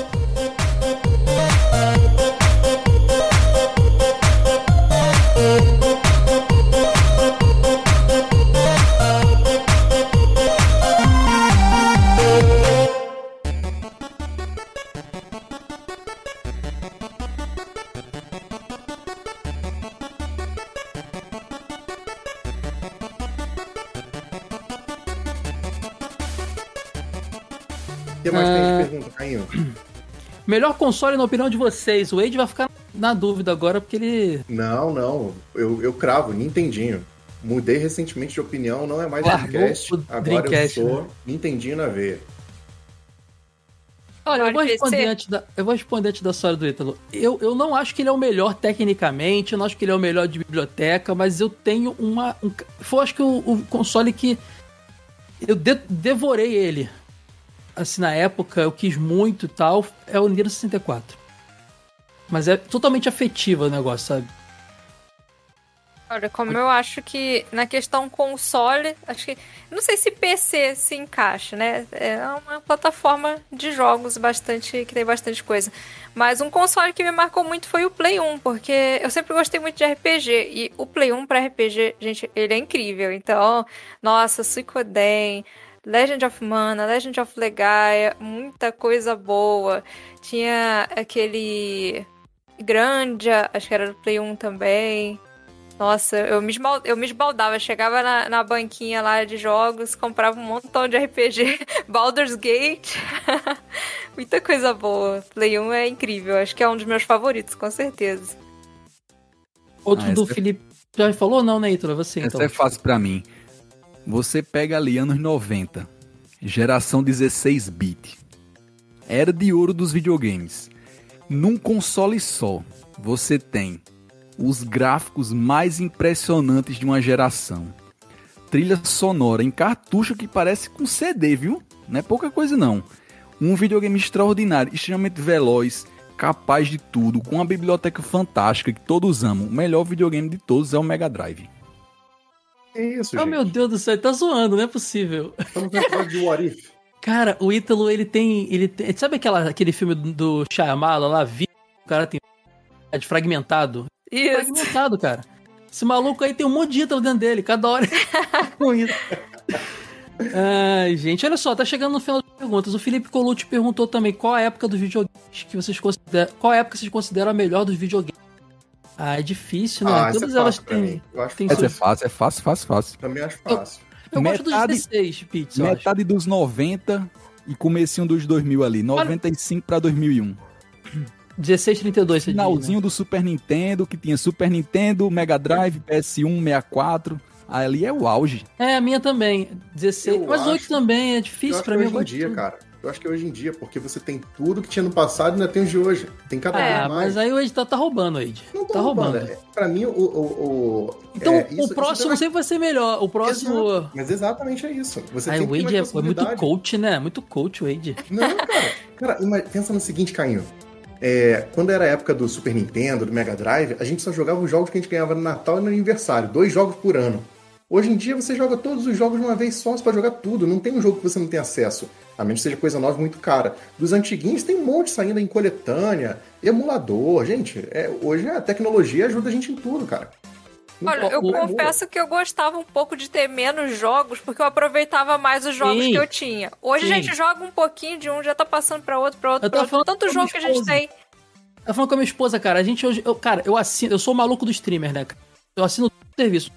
Melhor console na opinião de vocês. O Wade vai ficar na dúvida agora porque ele. Não, não. Eu, eu cravo, Nintendinho. Mudei recentemente de opinião, não é mais Dreamcast. Agora Dreamcast, eu sou né? Nintendinho na veia. Olha, eu vou, responder antes da, eu vou responder antes da história do Ítalo. Eu, eu não acho que ele é o melhor tecnicamente, eu não acho que ele é o melhor de biblioteca, mas eu tenho uma. Um, foi acho que o, o console que. Eu de, devorei ele. Assim, na época, eu quis muito e tal. É o Nintendo 64. Mas é totalmente afetivo o negócio, sabe? Olha, como eu acho que na questão console, acho que. Não sei se PC se encaixa, né? É uma plataforma de jogos bastante. que tem bastante coisa. Mas um console que me marcou muito foi o Play 1, porque eu sempre gostei muito de RPG. E o Play 1 para RPG, gente, ele é incrível. Então, nossa, Suicoden. Legend of Mana, Legend of Legaia, muita coisa boa. Tinha aquele Grandia, acho que era do Play 1 também. Nossa, eu me, esbal, eu me esbaldava. Chegava na, na banquinha lá de jogos, comprava um montão de RPG. Baldur's Gate. Muita coisa boa. Play 1 é incrível. Acho que é um dos meus favoritos, com certeza. Outro ah, do é... Felipe já falou? Não, né, Heitor? Você, então. Essa é fácil para mim. Você pega ali anos 90, geração 16-bit. Era de ouro dos videogames. Num console só, você tem os gráficos mais impressionantes de uma geração. Trilha sonora em cartucho que parece com CD, viu? Não é pouca coisa não. Um videogame extraordinário, extremamente veloz, capaz de tudo, com uma biblioteca fantástica que todos amam. O melhor videogame de todos é o Mega Drive. É isso, Oh, gente. meu Deus do céu, ele tá zoando, não é possível. Estamos falando de What If. Cara, o Ítalo, ele tem, ele tem... Sabe aquela, aquele filme do Shyamala lá, O cara tem... É de fragmentado. Isso. Fragmentado, cara. Esse maluco aí tem um monte de Ítalo dentro dele, cada hora com isso. Ai, gente, olha só, tá chegando no final das perguntas. O Felipe Colucci perguntou também qual a época dos videogames que vocês consideram. Qual a época vocês consideram a melhor dos videogames? Ah, é difícil, né? Ah, Todas é elas têm. têm Essa é fácil, é fácil, fácil, fácil. Também acho fácil. Eu, eu metade, gosto dos 16 bits, Metade dos 90 e comecinho dos 2000 ali. 95 para 2001. 1632, Finalzinho diz, né? do Super Nintendo, que tinha Super Nintendo, Mega Drive, PS1, 64. Ali é o auge. É, a minha também. 16. Eu mas acho- 8 também, é difícil pra eu mim. hoje em dia, tudo. cara. Eu acho que é hoje em dia, porque você tem tudo que tinha no passado e ainda tem os de hoje. Tem cada É, vez mais. mas aí o Ed tá, tá roubando, Ed. Não tá roubando. roubando. É, Pra mim, o. o, o- Então, é, isso- o próximo sempre vai ser melhor. O próximo. Exato. Mas exatamente é isso. Você Aí tem o Wade é, é muito coach, né? Muito coach o Wade. Não, cara. Cara, pensa no seguinte, Cainho. É, quando era a época do Super Nintendo, do Mega Drive, a gente só jogava os jogos que a gente ganhava no Natal e no aniversário. Dois jogos por ano. Hoje em dia você joga todos os jogos de uma vez só, você pode jogar tudo. Não tem um jogo que você não tem acesso. A menos que seja coisa nova muito cara. Dos antiguinhos tem um monte saindo em coletânea, emulador. Gente, é, hoje a tecnologia ajuda a gente em tudo, cara. Não Olha, eu procura confesso que eu gostava um pouco de ter menos jogos, porque eu aproveitava mais os jogos Sim. que eu tinha. Hoje Sim. a gente joga um pouquinho de um, já tá passando pra outro, pra outro, Eu pra tô outro. falando Tanto jogo que a gente tem. Eu falando com a minha esposa, cara, a gente hoje. Eu, cara, eu assino. Eu sou o maluco do streamer, né? cara? Eu assino todo o serviço.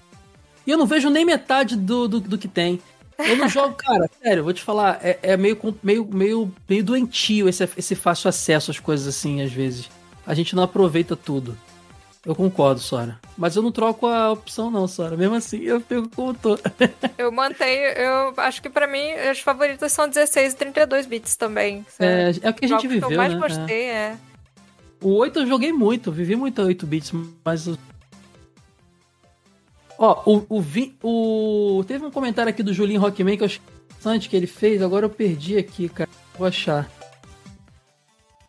E eu não vejo nem metade do, do, do que tem. Eu não jogo, cara, sério, vou te falar, é, é meio, meio, meio, meio doentio esse, esse fácil acesso às coisas assim, às vezes. A gente não aproveita tudo. Eu concordo, Sora. Mas eu não troco a opção, não, Sora. Mesmo assim, eu fico como tô. Eu mantenho, eu acho que pra mim, as favoritas são 16 e 32 bits também. É, é o que a gente viveu, que eu mais né? gostei, é. O 8 eu joguei muito, vivi muito 8 bits, mas. Ó, o, o, Vi- o. Teve um comentário aqui do Julinho Rockman que eu achei interessante que ele fez, agora eu perdi aqui, cara. Vou achar.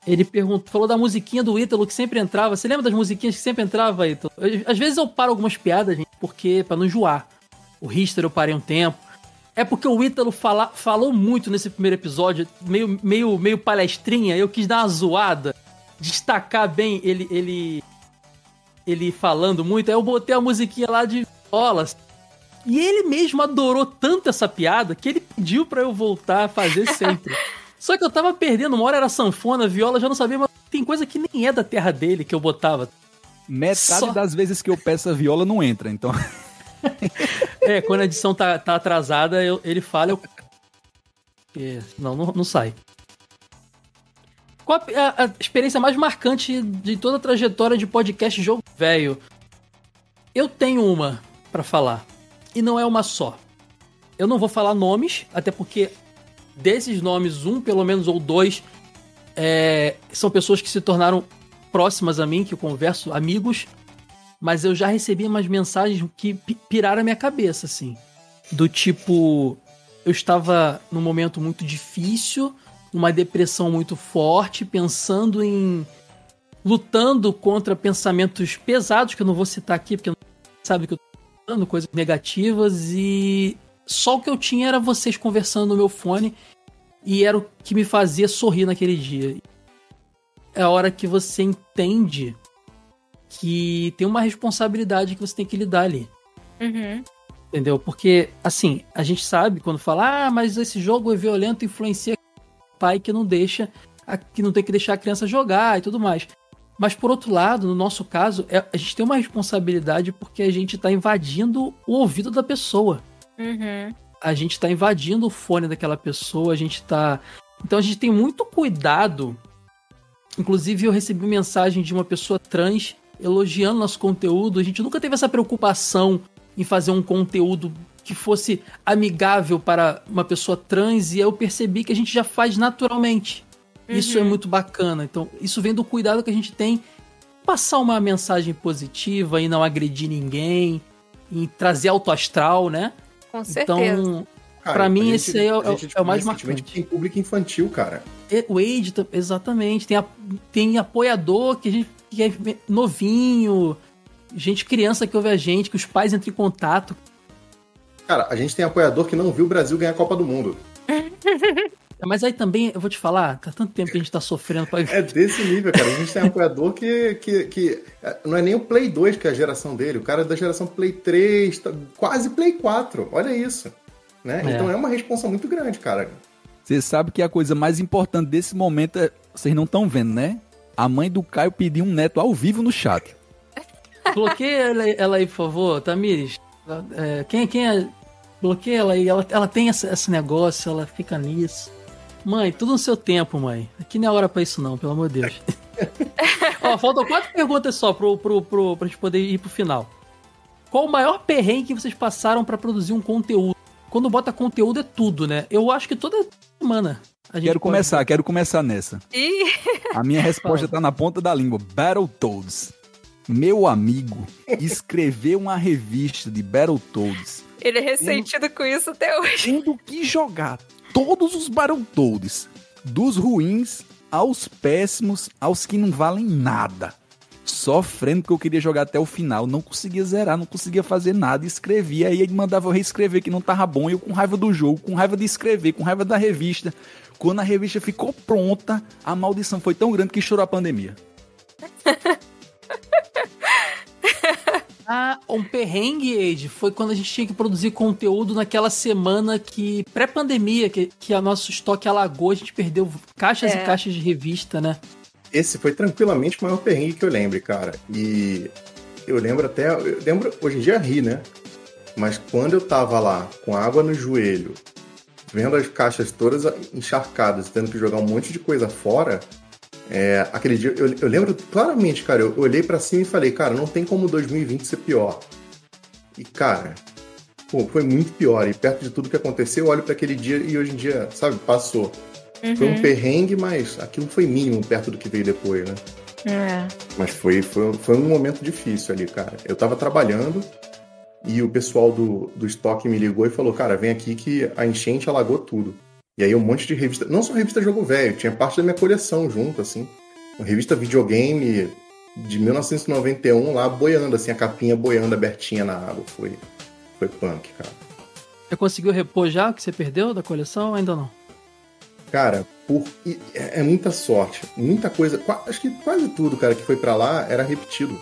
Ele perguntou, falou da musiquinha do Ítalo que sempre entrava. Você lembra das musiquinhas que sempre entrava, Ítalo? Eu- às vezes eu paro algumas piadas, gente, porque. pra não enjoar. O Richter eu parei um tempo. É porque o Ítalo fala, falou muito nesse primeiro episódio, meio, meio, meio palestrinha, eu quis dar uma zoada, destacar bem ele, ele, ele falando muito, aí eu botei a musiquinha lá de violas. E ele mesmo adorou tanto essa piada que ele pediu pra eu voltar a fazer sempre. Só que eu tava perdendo, uma hora era sanfona, viola, já não sabia, mas tem coisa que nem é da terra dele que eu botava. Metade Só- das vezes que eu peço a viola não entra, então. É, quando a edição tá, tá atrasada, eu- ele fala, eu. Porque, não, não, não sai. Qual a, a, experiência mais marcante de toda a trajetória de podcast jogo velho? Eu tenho uma para falar. E não é uma só. Eu não vou falar nomes, até porque desses nomes, um pelo menos ou dois, é, são pessoas que se tornaram próximas a mim, que eu converso, amigos, mas eu já recebi umas mensagens que piraram a minha cabeça, assim. Do tipo, eu estava num momento muito difícil, uma depressão muito forte, pensando em. lutando contra pensamentos pesados, que eu não vou citar aqui, porque não sabe que eu falando, coisas negativas, e só o que eu tinha era vocês conversando no meu fone, e era o que me fazia sorrir naquele dia. É a hora que você entende que tem uma responsabilidade que você tem que lidar ali. Uhum. Entendeu? Porque, assim, a gente sabe quando fala, ah, mas esse jogo é violento, influencia pai que não deixa, que não tem que deixar a criança jogar e tudo mais. Mas por outro lado, no nosso caso, é, a gente tem uma responsabilidade porque a gente está invadindo o ouvido da pessoa. Uhum. A gente está invadindo o fone daquela pessoa, a gente está. Então a gente tem muito cuidado. Inclusive, eu recebi mensagem de uma pessoa trans elogiando nosso conteúdo. A gente nunca teve essa preocupação em fazer um conteúdo que fosse amigável para uma pessoa trans e eu percebi que a gente já faz naturalmente. Uhum. Isso é uhum. muito bacana. Então, isso vem do cuidado que a gente tem passar uma mensagem positiva e não agredir ninguém, em trazer alto astral, né? Com então, certeza. Então, para mim, gente, esse é, é, é o mais marcante. Tem público infantil, cara. O Age, exatamente. Tem, a, tem apoiador que a gente que é novinho, gente criança que ouve a gente, que os pais entram em contato. Cara, a gente tem apoiador que não viu o Brasil ganhar a Copa do Mundo. Mas aí também, eu vou te falar, tá tanto tempo que a gente tá sofrendo pra... É desse nível, cara. A gente tem um apoiador que, que, que não é nem o Play 2 que é a geração dele, o cara é da geração Play 3, tá quase Play 4. Olha isso. Né? É. Então é uma responsa muito grande, cara. Você sabe que a coisa mais importante desse momento é. Vocês não estão vendo, né? A mãe do Caio pediu um neto ao vivo no chat. Bloqueia ela, ela aí, por favor, Tamires. É, quem, quem é. Bloqueia ela aí. Ela, ela tem esse, esse negócio, ela fica nisso. Mãe, tudo no seu tempo, mãe. Aqui não é hora pra isso, não, pelo amor de Deus. Ó, faltam quatro perguntas só pro, pro, pro, pra gente poder ir pro final. Qual o maior perrengue que vocês passaram para produzir um conteúdo? Quando bota conteúdo é tudo, né? Eu acho que toda semana. quero pode... começar, quero começar nessa. A minha resposta tá na ponta da língua. Battletoads. Meu amigo escreveu uma revista de Battletoads. Ele é ressentido tendo, com isso até hoje. Tendo que jogar todos os Battletoads, dos ruins aos péssimos, aos que não valem nada. Sofrendo porque eu queria jogar até o final, não conseguia zerar, não conseguia fazer nada, escrevia, aí ele mandava eu reescrever que não tava bom, eu com raiva do jogo, com raiva de escrever, com raiva da revista. Quando a revista ficou pronta, a maldição foi tão grande que chorou a pandemia. Ah, um perrengue, Age, foi quando a gente tinha que produzir conteúdo naquela semana que, pré-pandemia, que, que a nosso estoque alagou, a gente perdeu caixas é. e caixas de revista, né? Esse foi tranquilamente o maior perrengue que eu lembro, cara. E eu lembro até. Eu lembro, hoje em dia ri, né? Mas quando eu tava lá, com água no joelho, vendo as caixas todas encharcadas, tendo que jogar um monte de coisa fora, é, aquele dia, eu, eu, lembro claramente, cara, eu olhei para cima e falei, cara, não tem como 2020 ser pior. E, cara, pô, foi muito pior. E perto de tudo que aconteceu, eu olho para aquele dia e hoje em dia, sabe, passou. Uhum. Foi um perrengue, mas aquilo foi mínimo perto do que veio depois, né? É. Mas foi, foi, foi um momento difícil ali, cara. Eu tava trabalhando e o pessoal do, do estoque me ligou e falou, cara, vem aqui que a enchente alagou tudo. E aí um monte de revista, não só revista Jogo Velho, tinha parte da minha coleção junto, assim. Uma revista videogame de 1991 lá boiando, assim, a capinha boiando abertinha na água. Foi, foi punk, cara. Você conseguiu repor já o que você perdeu da coleção ou ainda não? Cara, por, é, é muita sorte. Muita coisa. Acho que quase tudo, cara, que foi para lá era repetido.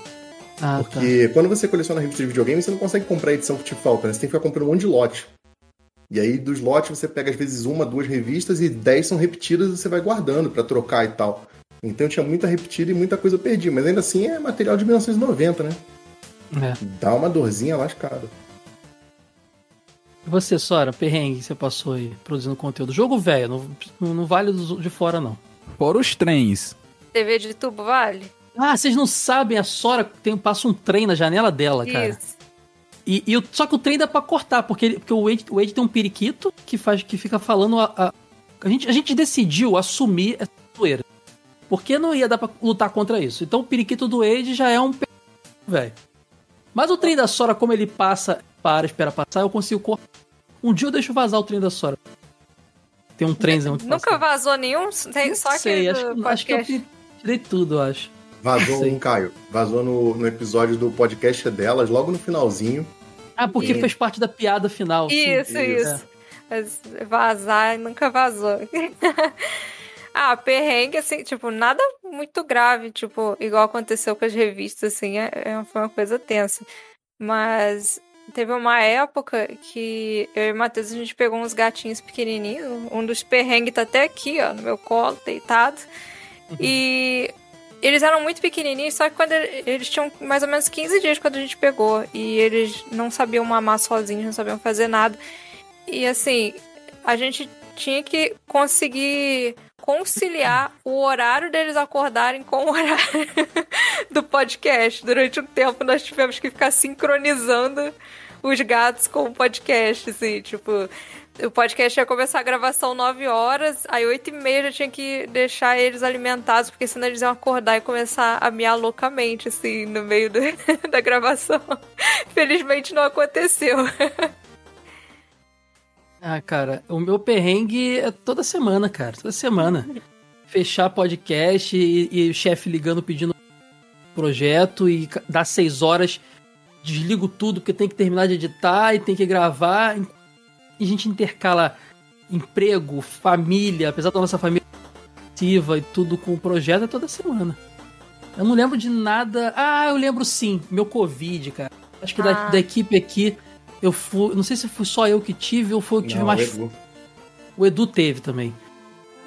Ah, Porque tá. quando você coleciona revista de videogame, você não consegue comprar a edição que te falta, né? Você tem que ficar comprando um monte de lote. E aí, dos lotes, você pega às vezes uma, duas revistas e dez são repetidas e você vai guardando para trocar e tal. Então tinha muita repetida e muita coisa perdida. Mas ainda assim é material de 1990, né? É. Dá uma dorzinha lascada. E você, Sora, perrengue que você passou aí produzindo conteúdo? Jogo velho, não, não vale de fora, não. Fora os trens. TV de tubo vale? Ah, vocês não sabem, a Sora tem, passa um trem na janela dela, cara. Isso. E, e só que o trem dá pra cortar, porque, ele- porque o, Wade, o Wade tem um periquito que faz que fica falando. A, a, a gente, a gente decidiu assumir essa zoeira. Porque não ia dar pra lutar contra isso. Então o periquito do Wade já é um velho. Mas o trem da Sora, como ele passa, para, espera passar, eu consigo cortar. Um dia eu deixo vazar o trem da Sora. Tem um trenzão que Nunca vazou nenhum? Tem só sei, aquele acho, do acho que eu tirei tudo, eu acho. Vazou um, Caio. Vazou no, no episódio do podcast delas, logo no finalzinho. Ah, porque E- fez parte da piada final. sim. Isso, isso. Mas vazar nunca vazou. ah, perrengue, assim, tipo, nada muito grave, tipo, igual aconteceu com as revistas, assim, é, é- foi uma coisa tensa. Mas teve uma época que eu e o Matheus, a gente pegou uns gatinhos pequenininhos, um dos perrengues tá até aqui, ó, no meu colo, deitado. E eles eram muito pequenininhos, só que quando ele- eles tinham mais ou menos 15 dias quando a gente pegou. E eles não sabiam mamar sozinhos, não sabiam fazer nada. E assim, a gente tinha que conseguir conciliar o horário deles acordarem com o horário do podcast. Durante um tempo nós tivemos que ficar sincronizando os gatos com o podcast, assim, tipo, o podcast ia começar a gravação 9 horas, aí 8 e meia já tinha que deixar eles alimentados, porque senão eles iam acordar e começar a miar loucamente, assim, no meio do- da gravação. Felizmente não aconteceu. Ah, cara, o meu perrengue é toda semana, cara. Toda semana. Fechar podcast e, e o chefe ligando pedindo projeto e dá seis horas, desligo tudo porque tem que terminar de editar e tem que gravar. A gente intercala emprego, família, apesar da nossa família ativa e tudo com o projeto é toda semana. Eu não lembro de nada. Ah, eu lembro sim, meu Covid, cara. Acho que da, Ah. da equipe aqui, eu fui. Não sei se foi só eu que tive ou foi eu que tive Não, mais. Edu. O Edu teve também.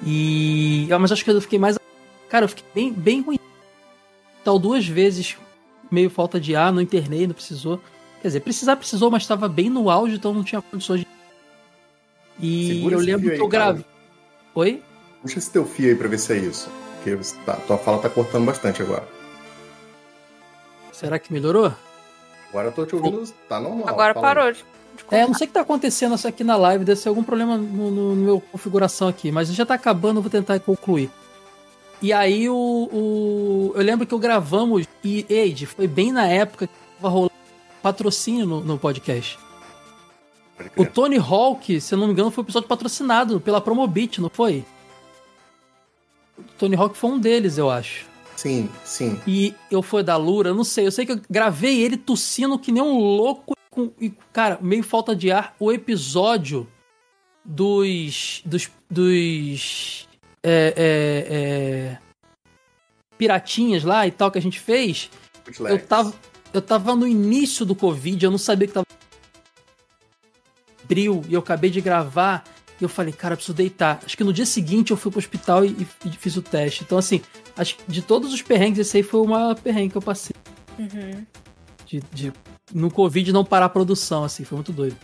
E. ah, Mas acho que eu fiquei mais. Cara, eu fiquei bem, bem ruim. Tal duas vezes, meio falta de ar, não internei, não precisou. Quer dizer, precisar precisou, mas estava bem no auge, então não tinha condições de. E Segura eu esse lembro que eu gravei. Oi? Puxa esse teu fio aí pra ver se é isso. Porque tá- tua fala tá cortando bastante agora. Será que melhorou? Agora eu tô te ouvindo, tá normal. Agora parou. de- É, eu não sei o que tá acontecendo aqui na live, deve ser algum problema no, no, no meu configuração aqui, mas já tá acabando, eu vou tentar concluir. E aí o, o- Eu lembro que eu gravamos e, Eide, foi bem na época que tava rolando patrocínio no, no podcast. O Tony Hawk, se eu não me engano, foi um episódio patrocinado pela Promobit, não foi? O Tony Hawk foi um deles, eu acho. Sim, sim. E eu fui da Lura, não sei. Eu sei que eu gravei ele tossindo que nem um louco. Com, e, cara, meio falta de ar. O episódio dos. dos. dos. é, é, é, piratinhas lá e tal que a gente fez. Eu tava, eu tava no início do Covid, eu não sabia que tava. Bril, e eu acabei de gravar. E eu falei, cara, eu preciso deitar. Acho que no dia seguinte eu fui pro hospital e, e fiz o teste. Então, assim, acho que de todos os perrengues, esse aí foi uma perrengue que eu passei. Uhum. De, de no Covid não parar a produção, assim, foi muito doido.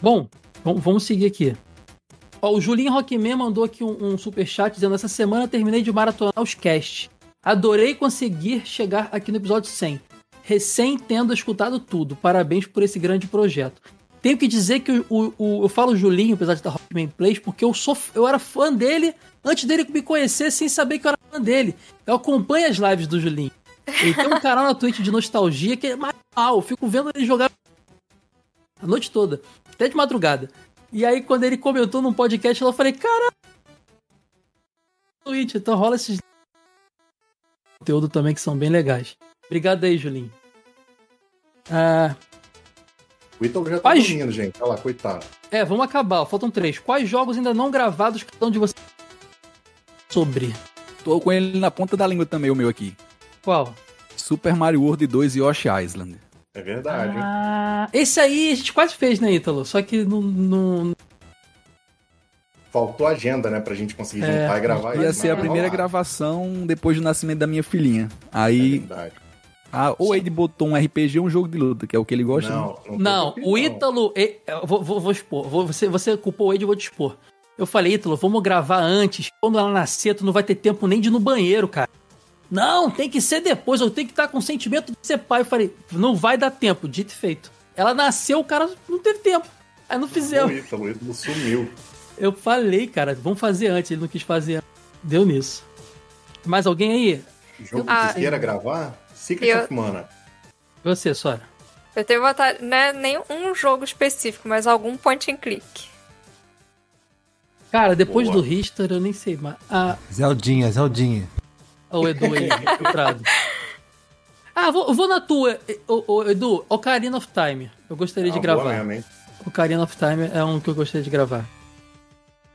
Bom, vamos, seguir aqui. Ó, o Julinho Rockman mandou aqui um, um superchat dizendo: Essa semana terminei de maratonar os cast. Adorei conseguir chegar aqui no episódio 100. Recém tendo escutado tudo. Parabéns por esse grande projeto. Tenho que dizer que o, o- o- eu falo Julinho, apesar de estar Rockman Plays, porque eu sou eu era fã dele antes dele me conhecer sem saber que eu era fã dele. Eu acompanho as lives do Julinho. Ele tem um canal na Twitch de nostalgia que é mais mal. Eu fico vendo ele jogar a noite toda, até de madrugada. E aí, quando ele comentou num podcast, eu falei, cara. Twitch, então rola esses conteúdo também que são bem legais. Obrigado aí, Julinho. Ah, O Ítalo já tá Quais- dormindo, gente. Olha lá, coitado. é, vamos acabar. Faltam três. Quais jogos ainda não gravados que estão de você sobre? Tô com ele na ponta da língua também, o meu aqui. Qual? Super Mario World 2 e Yoshi Island. É verdade. hein? Ah, esse aí a gente quase fez, né, Ítalo? Só que não. não... Faltou agenda, né, pra gente conseguir É, juntar e gravar Ia ser a mas primeira gravação depois do nascimento da minha filhinha. Aí. É verdade. Ah, ou ele botou um RPG ou um jogo de luta, que é o que ele gosta. Não, né? não, Não, o Ítalo. e- eu Vou, vou, vou expor. Vou- você, você culpou o Ed, eu vou te expor. Eu falei, Ítalo, vamos gravar antes. Quando ela nascer, tu não vai ter tempo nem de ir no banheiro, cara. Não, tem que ser depois, eu tenho que estar com o sentimento de ser pai. Eu falei, não vai dar tempo, dito e feito. Ela nasceu, o cara não teve tempo. Aí não fizemos. O Ítalo, o Ítalo sumiu. Eu falei, cara, vamos fazer antes. Ele não quis fazer. Deu nisso. Mais alguém aí? Jogo ah, que queira gravar? Secret eu... of Mana. Você, Sora. Eu tenho vontade, não é nenhum jogo específico, mas algum point and click. Cara, depois Boa. do Richter eu nem sei, mas. Ah... Zeldinha, Zeldinha. Olha o Edu aí, filtrado. Ah, vou, vou na tua, o, o, Edu, Ocarina of Time. Eu gostaria ah, de gravar. Boa, Ocarina of Time é um que eu gostaria de gravar.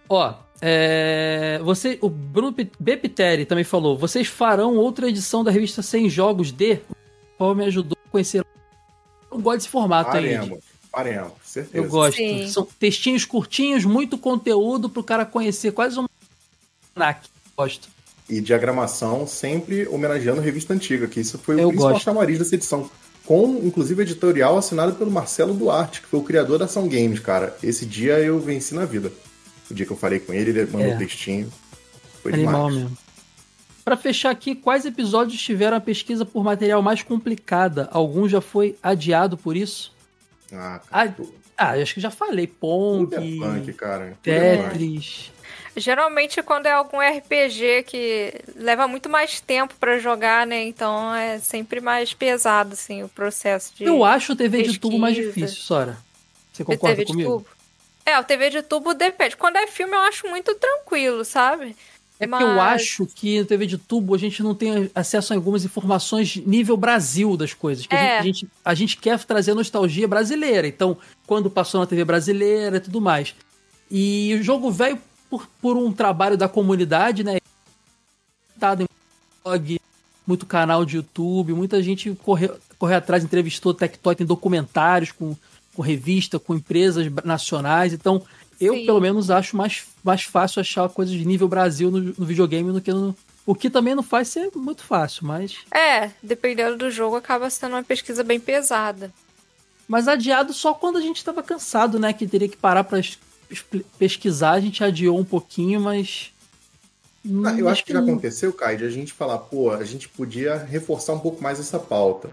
Ó, é, você, o Bruno Bepiteri também falou: vocês farão outra edição da revista 100 Jogos de. Qual me ajudou a conhecer. Eu gosto desse formato Faremos. aí. Faremos, certeza. Eu gosto. Sim. São textinhos curtinhos, muito conteúdo pro cara conhecer quase um. Gosto. E diagramação sempre homenageando a revista antiga, que isso foi o eu principal chamariz dessa edição. Com, inclusive, editorial assinado pelo Marcelo Duarte, que foi o criador da Ação Games, cara. Esse dia eu venci na vida. O dia que eu falei com ele, ele mandou é. um textinho. Foi Animal demais. mesmo. Para fechar aqui, quais episódios tiveram a pesquisa por material mais complicada? Algum já foi adiado por isso? Ah, cara. Ah, ah acho que já falei. Pong, é punk, cara. Tetris. Geralmente quando é algum RPG que leva muito mais tempo para jogar, né? Então é sempre mais pesado, assim, o processo de. Eu acho o TV pesquisa. de tubo mais difícil, Sora. Você concorda TV comigo? De tubo? É, o TV de tubo depende. Quando é filme, eu acho muito tranquilo, sabe? É Mas... porque eu acho que no TV de tubo a gente não tem acesso a algumas informações nível Brasil das coisas. Que é. a, gente, a, gente, quer trazer nostalgia brasileira. Então, quando passou na TV brasileira e tudo mais. E o jogo velho, por, por um trabalho da comunidade, né? Em blog, muito canal de YouTube, muita gente correu, correu atrás, entrevistou Tectoy, tem documentários com com revista, com empresas nacionais. Então, eu, Sim. pelo menos, acho mais, mais fácil achar coisas de nível Brasil no, no videogame do que no. O que também não faz ser muito fácil, mas. É, dependendo do jogo, acaba sendo uma pesquisa bem pesada. Mas adiado só quando a gente estava cansado, né? Que teria que parar para pesquisar, a gente adiou um pouquinho, mas. Ah, eu acho que, que já aconteceu, Kai, de a gente falar, pô, a gente podia reforçar um pouco mais essa pauta.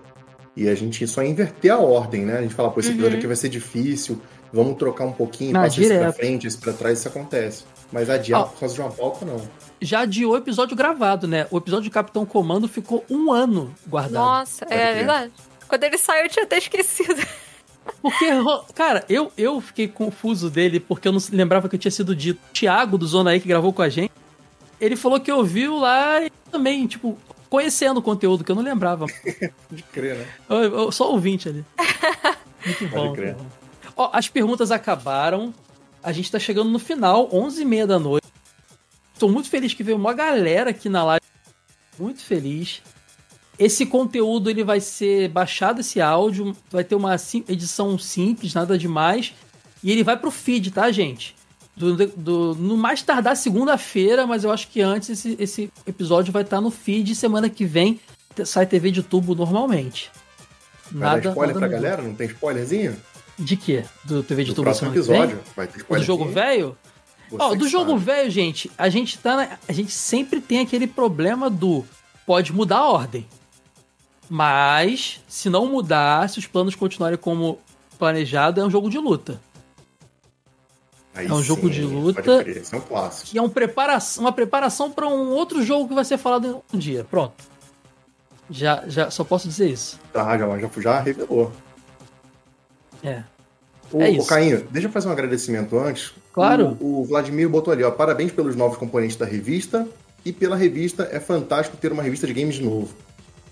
E a gente só inverter a ordem, né? A gente fala, pô, esse uhum. episódio aqui vai ser difícil, vamos trocar um pouquinho, não, passa esse pra frente, esse pra trás, isso acontece. Mas adiar oh. por causa de uma pauta, não. Já adiou o episódio gravado, né? O episódio de Capitão Comando ficou um ano guardado. Nossa, é verdade. Quando ele saiu, eu tinha até esquecido. Porque, cara, eu, eu fiquei confuso dele porque eu não lembrava que eu tinha sido dito. Thiago do Zona aí que gravou com a gente, ele falou que ouviu lá e também, tipo, conhecendo o conteúdo que eu não lembrava. De crer, né? Eu, eu, só ouvinte ali. Muito bom. Pode crer. Ó, as perguntas acabaram. A gente tá chegando no final, 11h30 da noite. Tô muito feliz que veio uma galera aqui na live. Muito feliz. Esse conteúdo ele vai ser baixado esse áudio, vai ter uma edição simples, nada demais, e ele vai pro feed, tá, gente? Do, do, no mais tardar segunda-feira, mas eu acho que antes esse, esse episódio vai estar no feed. Semana que vem sai TV de tubo normalmente. Vai nada, dar spoiler nada pra galera? Não tem spoilerzinho? De quê? Do TV de do tubo próximo episódio. Vai ter spoiler. Do jogo velho? Ó, do jogo velho, gente, a gente tá. Na, a gente sempre tem aquele problema do pode mudar a ordem. Mas, se não mudar, se os planos continuarem como planejado, é um jogo de luta. Aí é um sim, jogo de luta. é um clássico. Que é um preparação, uma preparação para um outro jogo que vai ser falado um dia. Pronto. Já, já só posso dizer isso. Tá, já, já, já revelou. É. O, é isso. Cainho, deixa eu fazer um agradecimento antes. Claro. O, o Vladimir botou ali, ó. Parabéns pelos novos componentes da revista. E pela revista, é fantástico ter uma revista de games de novo.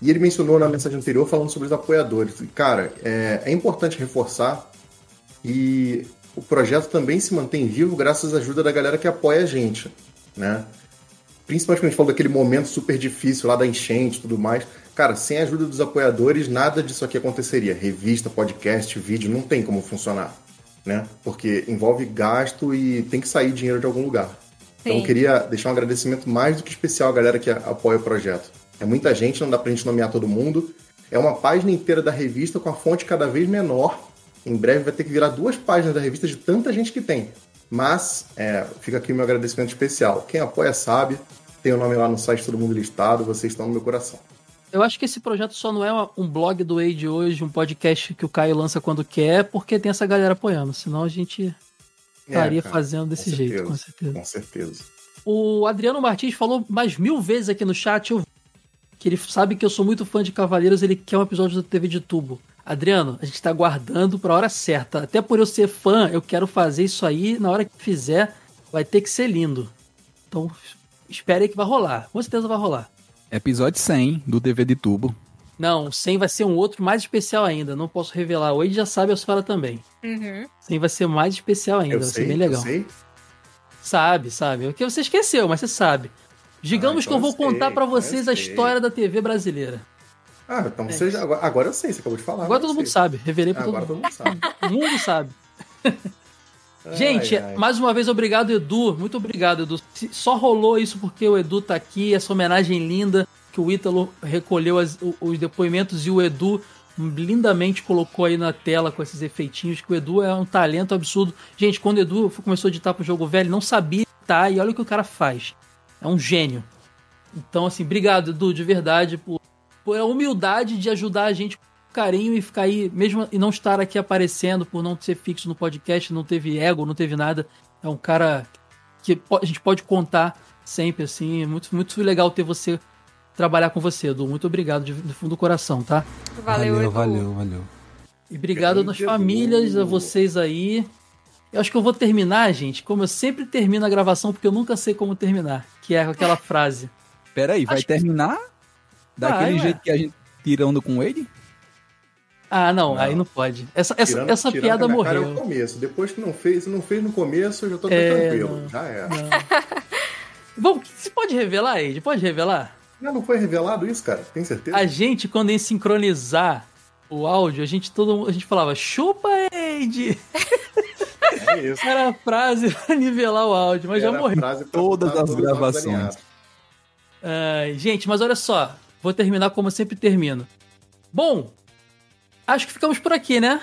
E ele mencionou na mensagem anterior falando sobre os apoiadores. Cara, é, é importante reforçar e o projeto também se mantém vivo graças à ajuda da galera que apoia a gente, né? Principalmente quando a gente falou daquele momento super difícil lá da enchente e tudo mais. Cara, sem a ajuda dos apoiadores, nada disso aqui aconteceria. Revista, podcast, vídeo, não tem como funcionar, né? Porque envolve gasto e tem que sair dinheiro de algum lugar. Sim. Então eu queria deixar um agradecimento mais do que especial à galera que apoia o projeto. É muita gente, não dá pra gente nomear todo mundo. É uma página inteira da revista com a fonte cada vez menor em breve vai ter que virar duas páginas da revista de tanta gente que tem. Mas é, fica aqui o meu agradecimento especial. Quem apoia sabe, tem o nome lá no site Todo Mundo Listado, vocês estão no meu coração. Eu acho que esse projeto só não é um blog do Age hoje, um podcast que o Caio lança quando quer, porque tem essa galera apoiando. Senão a gente estaria é, fazendo desse jeito, certeza, com certeza. Com certeza. O Adriano Martins falou mais mil vezes aqui no chat eu, que ele sabe que eu sou muito fã de Cavaleiros, ele quer um episódio da TV de tubo. Adriano, a gente tá guardando pra hora certa. Até por eu ser fã, eu quero fazer isso aí. Na hora que fizer, vai ter que ser lindo. Então, espere aí que vai rolar. Com certeza vai rolar. Episódio 100 do TV de tubo. Não, 100 vai ser um outro mais especial ainda. Não posso revelar. Hoje já sabe, eu fala também. Uhum. 100 vai ser mais especial ainda. Eu vai sei, ser bem legal. Eu sei. Sabe, sabe. O que você esqueceu, mas você sabe. Digamos Ah, que eu então vou contar pra então vocês a história da TV brasileira. Ah, então você já, agora, agora eu sei, você acabou de falar. Agora eu todo mundo sei. sabe. Revelei pra Agora todo todo mundo. mundo sabe. O mundo sabe. Gente, Ai, ai. mais uma vez, obrigado, Edu. Muito obrigado, Edu. Só rolou isso porque o Edu tá aqui, essa homenagem linda que o Ítalo recolheu as- os depoimentos e o Edu lindamente colocou aí na tela com esses efeitinhos, que o Edu é um talento absurdo. Gente, quando o Edu começou a editar pro jogo velho, não sabia editar e olha o que o cara faz. É um gênio. Então, assim, obrigado, Edu, de verdade, por, por a humildade de ajudar a gente com carinho e ficar aí, mesmo e não estar aqui aparecendo por não ser fixo no podcast, não teve ego, não teve nada. É um cara que a gente pode contar sempre, assim. É muito, muito legal ter você trabalhar com você, Edu. Muito obrigado de- do fundo do coração, tá? Valeu, valeu, Edu. valeu, valeu. E obrigado Grande às famílias, a vocês aí. Eu acho que eu vou terminar, gente, como eu sempre termino a gravação, porque eu nunca sei como terminar, que é com aquela frase. Peraí, vai Acho que- terminar daquele jeito que a gente tirando com ele? Ah, não, Não. aí não pode. Essa, essa, Tirando- essa tirando piada minha cara morreu. É o começo. Depois que não fez, não fez no começo, eu já tô É, tranquilo. não. Já é. Bom, você pode revelar, Ed? Pode revelar? Não, não foi revelado isso, cara? Tem certeza? A gente, quando ia sincronizar o áudio, a gente todo a gente falava, chupa, Ed! É isso. Era a frase pra nivelar o áudio, mas já Era a morreu. frase pra Todas as gravações. Ai, gente, mas olha só, vou terminar como eu sempre termino. Bom, acho que ficamos por aqui, né?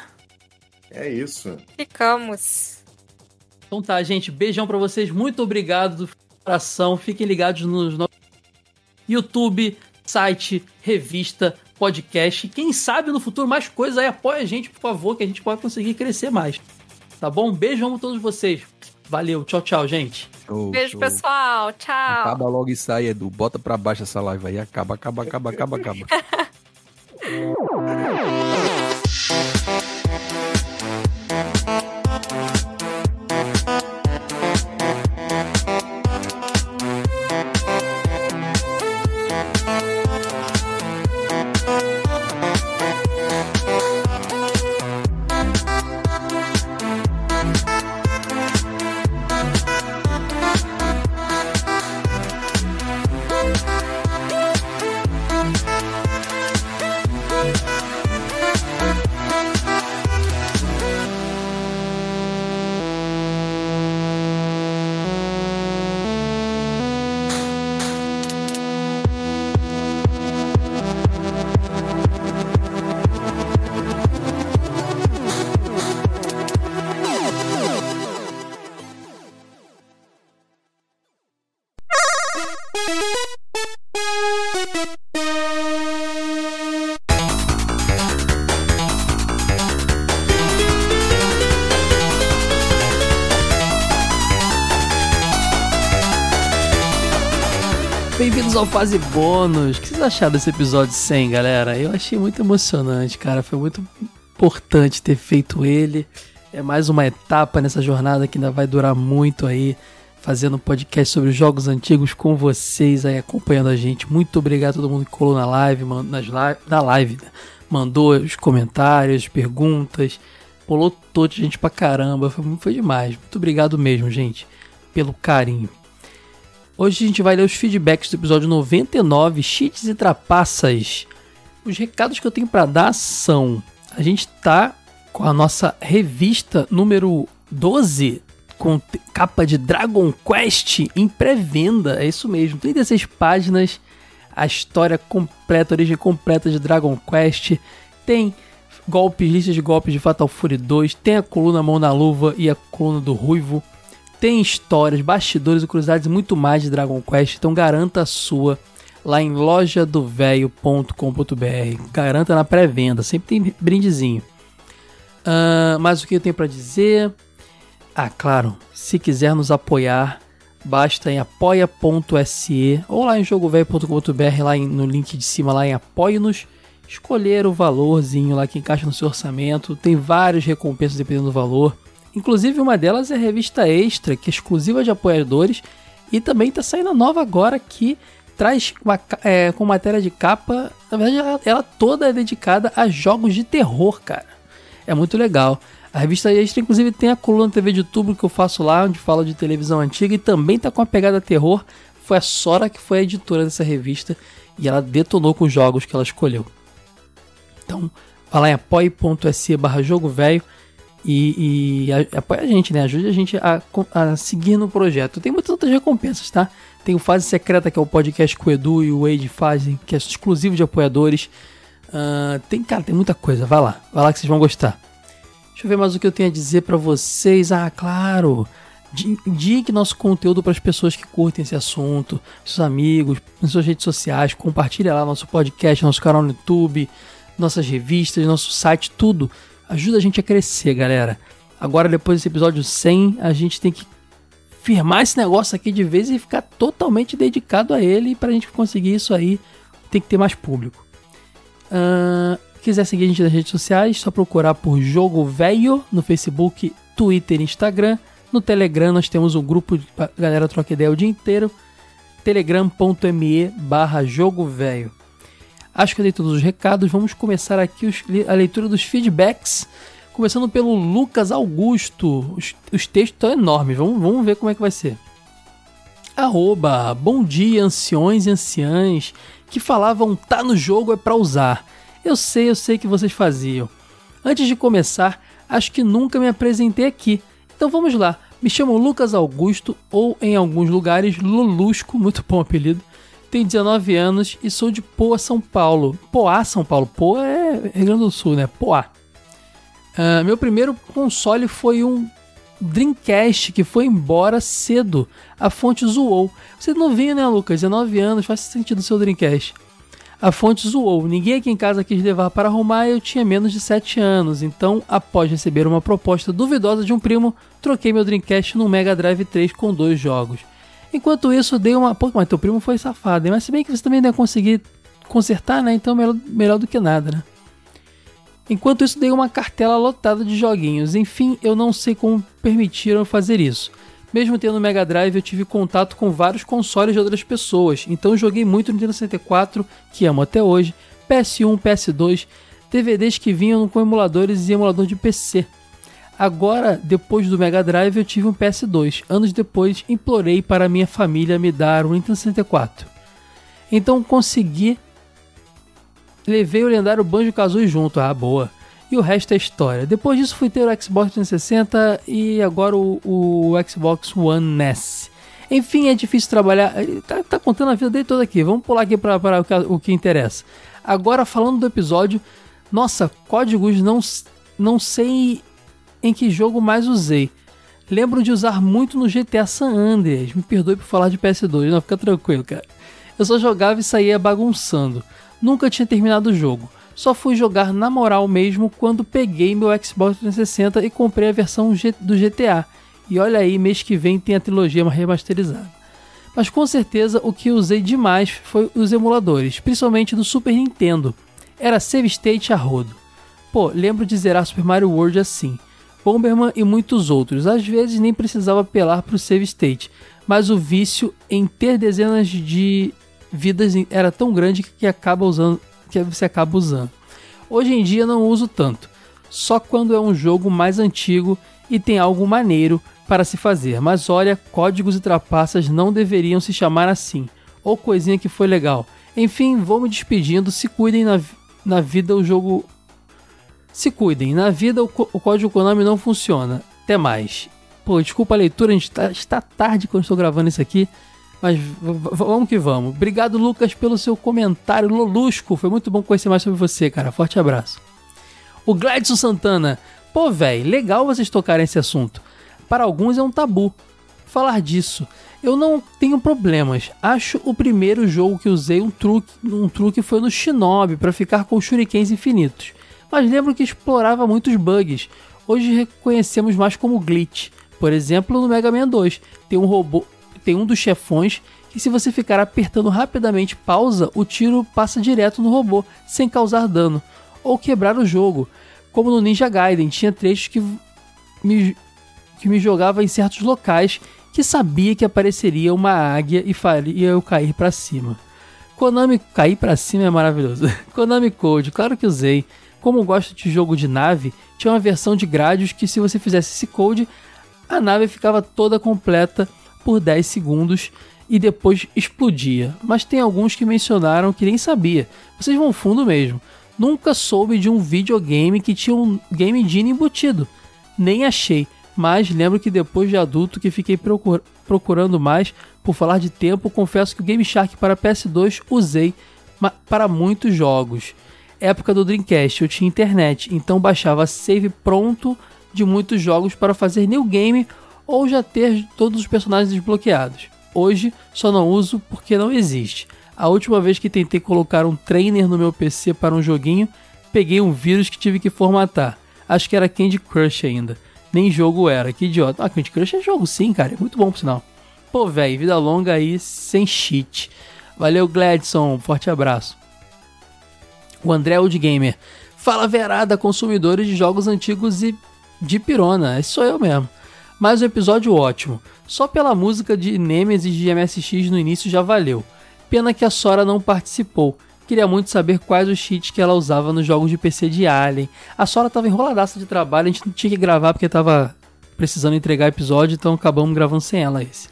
É isso. Ficamos. Então tá, gente, beijão pra vocês, muito obrigado do coração, fiquem ligados nos nossos YouTube, site, revista, podcast. Quem sabe no futuro mais coisas aí, apoia a gente, por favor, que a gente pode conseguir crescer mais. Tá bom? Beijão a todos vocês. Valeu, tchau, tchau, gente. Show, Beijo, show. pessoal. Tchau. Acaba logo e sai, Edu. Bota pra baixo essa live aí. Acaba, acaba, acaba, acaba, acaba. Ao Fase Bônus. O que vocês acharam desse episódio 100, galera? Eu achei muito emocionante, cara. Foi muito importante ter feito ele. É mais uma etapa nessa jornada que ainda vai durar muito aí. Fazendo um podcast sobre os jogos antigos com vocês aí acompanhando a gente. Muito obrigado a todo mundo que colou na live, nas live, na live, né? mandou os comentários, perguntas. Pulou toda gente pra caramba. Foi, foi demais. Muito obrigado mesmo, gente, pelo carinho. Hoje a gente vai ler os feedbacks do episódio 99, cheats e trapaças. Os recados que eu tenho pra dar são: a gente tá com a nossa revista número 12 com capa de Dragon Quest em pré-venda. É isso mesmo, 36 páginas, a história completa, a origem completa de Dragon Quest. Tem golpes, listas de golpes de Fatal Fury 2, tem a coluna Mão na Luva e a coluna do Ruivo. Tem histórias, bastidores e muito mais de Dragon Quest, então garanta a sua lá em lojadovelho.com.br. Garanta na pré-venda, sempre tem brindezinho. Uh, mas o que eu tenho para dizer? Ah, claro, se quiser nos apoiar, basta em apoia.se ou lá em jogovelho.com.br, lá no link de cima, lá em apoie-nos, escolher o valorzinho lá que encaixa no seu orçamento. Tem várias recompensas dependendo do valor. Inclusive, uma delas é a revista Extra, que é exclusiva de apoiadores. E também está saindo nova agora que traz uma, é, com matéria de capa. Na verdade, ela, ela toda é dedicada a jogos de terror, cara. É muito legal. A revista Extra, inclusive, tem a coluna TV de YouTube que eu faço lá, onde falo de televisão antiga e também tá com a pegada terror. Foi a Sora que foi a editora dessa revista e ela detonou com os jogos que ela escolheu. Então, vá lá em apoie.se barra jogo velho e, e apoie a gente, né? Ajude a gente a, a, seguir no projeto. Tem muitas outras recompensas, tá? Tem o Fase Secreta, que é o podcast que o Edu e o Wade fazem, que é exclusivo de apoiadores. Uh, tem, cara, tem muita coisa. Vai lá, vai lá que vocês vão gostar. Deixa eu ver mais o que eu tenho a dizer para vocês. Ah, claro. Indique nosso conteúdo para as pessoas que curtem esse assunto, seus amigos, nas suas redes sociais. Compartilhe lá nosso podcast, nosso canal no YouTube, nossas revistas, nosso site, tudo. Ajuda a gente a crescer, galera. Agora, depois desse episódio 100, a gente tem que firmar esse negócio aqui de vez e ficar totalmente dedicado a ele. para a gente conseguir isso aí, tem que ter mais público. Uh, quiser seguir a gente nas redes sociais, só procurar por Jogo Velho no Facebook, Twitter e Instagram. No Telegram nós temos um grupo de galera troca ideia o dia inteiro. telegram.me barra Jogo Velho. Acho que eu dei todos os recados. Vamos começar aqui os, a leitura dos feedbacks. Começando pelo Lucas Augusto. Os, os textos estão enormes. Vamos, vamos ver como é que vai ser. Arroba, bom dia, anciões e anciãs que falavam tá no jogo é para usar. Eu sei, eu sei que vocês faziam. Antes de começar, acho que nunca me apresentei aqui. Então vamos lá. Me chamo Lucas Augusto, ou em alguns lugares Lulusco, muito bom apelido. Tenho 19 anos e sou de Poa, São Paulo. Poá, São Paulo. Poa é Rio Grande do Sul, né? Poá. Uh, meu primeiro console foi um Dreamcast que foi embora cedo. A fonte zoou. Você não vinha, né, Lucas? 19 anos, faz sentido o seu Dreamcast. A fonte zoou. Ninguém aqui em casa quis levar para arrumar eu tinha menos de 7 anos. Então, após receber uma proposta duvidosa de um primo, troquei meu Dreamcast no Mega Drive 3 com dois jogos. Enquanto isso, dei uma. Pô, mas teu primo foi safado, hein? Mas se bem que você também ia conseguir consertar, né? Então, melhor, melhor do que nada, né? Enquanto isso, dei uma cartela lotada de joguinhos. Enfim, eu não sei como permitiram fazer isso. Mesmo tendo Mega Drive, eu tive contato com vários consoles de outras pessoas, então joguei muito Nintendo 64, que amo até hoje, PS1, PS2, DVDs que vinham com emuladores e emulador de PC. Agora, depois do Mega Drive, eu tive um PS2. Anos depois, implorei para minha família me dar um Nintendo 64. Então consegui. Levei o lendário Banjo-Kazooie junto. Ah, boa e o resto é história. Depois disso fui ter o Xbox 360 e agora o, o Xbox One S. Enfim, é difícil trabalhar. Tá, tá, contando a vida dele toda aqui. Vamos pular aqui para o, o que interessa. Agora, falando do episódio, nossa, códigos não, não sei em que jogo mais usei. Lembro de usar muito no GTA San Andreas. Me perdoe por falar de PS2, não fica tranquilo, cara. Eu só jogava e saía bagunçando. Nunca tinha terminado o jogo. Só fui jogar na moral mesmo quando peguei meu Xbox 360 e comprei a versão do GTA. E olha aí, mês que vem tem a trilogia remasterizada. Mas com certeza o que usei demais foi os emuladores, principalmente do Super Nintendo. Era Save State a rodo. Pô, lembro de zerar Super Mario World assim. Bomberman e muitos outros. Às vezes nem precisava apelar para o Save State, mas o vício em ter dezenas de vidas era tão grande que acaba usando que você acaba usando. Hoje em dia não uso tanto, só quando é um jogo mais antigo e tem algo maneiro para se fazer. Mas olha, códigos e trapaças não deveriam se chamar assim, ou coisinha que foi legal. Enfim, vou me despedindo, se cuidem na, na vida o jogo... Se cuidem, na vida o, o código Konami não funciona. Até mais. Pô, desculpa a leitura, a gente tá, está tarde quando estou gravando isso aqui. Mas vamos que vamos. Obrigado, Lucas, pelo seu comentário lolusco. Foi muito bom conhecer mais sobre você, cara. Forte abraço. O Gladson Santana. Pô, velho, legal vocês tocarem esse assunto. Para alguns é um tabu. falar disso. Eu não tenho problemas. Acho o primeiro jogo que usei um truque, um truque foi no Shinobi para ficar com shurikens infinitos. Mas lembro que explorava muitos bugs. Hoje reconhecemos mais como glitch. Por exemplo, no Mega Man 2, tem um robô, tem um dos chefões que se você ficar apertando rapidamente pausa, o tiro passa direto no robô, sem causar dano, ou quebrar o jogo. Como no Ninja Gaiden, tinha trechos que me, que me jogava em certos locais que sabia que apareceria uma águia e faria eu cair para cima. Konami cair para cima é maravilhoso. Konami Code, claro que usei. Como gosto de jogo de nave, tinha uma versão de grádios que se você fizesse esse code, a nave ficava toda completa por 10 segundos e depois explodia. Mas tem alguns que mencionaram que nem sabia. Vocês vão fundo mesmo. Nunca soube de um videogame que tinha um Game Genie embutido. Nem achei mas lembro que depois de adulto que fiquei procur procurando mais, por falar de tempo, confesso que o Game Shark para PS2 usei para muitos jogos. Época do Dreamcast, eu tinha internet, então baixava save pronto de muitos jogos para fazer new game ou já ter todos os personagens desbloqueados. Hoje só não uso porque não existe. A última vez que tentei colocar um trainer no meu PC para um joguinho, peguei um vírus que tive que formatar. Acho que era Candy Crush ainda nem jogo era. Que idiota. Ah, Candy Crush é jogo sim, cara. É muito bom por sinal. Pô, velho, vida longa aí sem cheat. Valeu, Gladson. Forte abraço. O André Old Gamer. Fala verada, consumidores de jogos antigos e de pirona. Esse sou eu mesmo. Mais um episódio ótimo. Só pela música de Nemesis de MSX no início já valeu. Pena que a Sora não participou. Queria muito saber quais os cheats que ela usava nos jogos de PC de Alien. A Sora tava enroladaça de trabalho, a gente não tinha que gravar porque tava precisando entregar episódio, então acabamos gravando sem ela esse.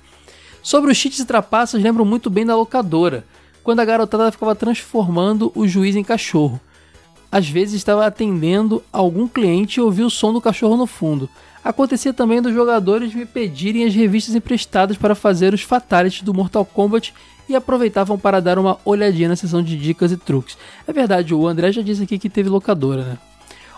Sobre os cheats e trapaças, lembro muito bem da locadora, quando a garotada ficava transformando o juiz em cachorro. Às vezes estava atendendo algum cliente e ouvia o som do cachorro no fundo. Acontecia também dos jogadores me pedirem as revistas emprestadas para fazer os fatalities do Mortal Kombat e aproveitavam para dar uma olhadinha na seção de dicas e truques. É verdade, o André já disse aqui que teve locadora, né?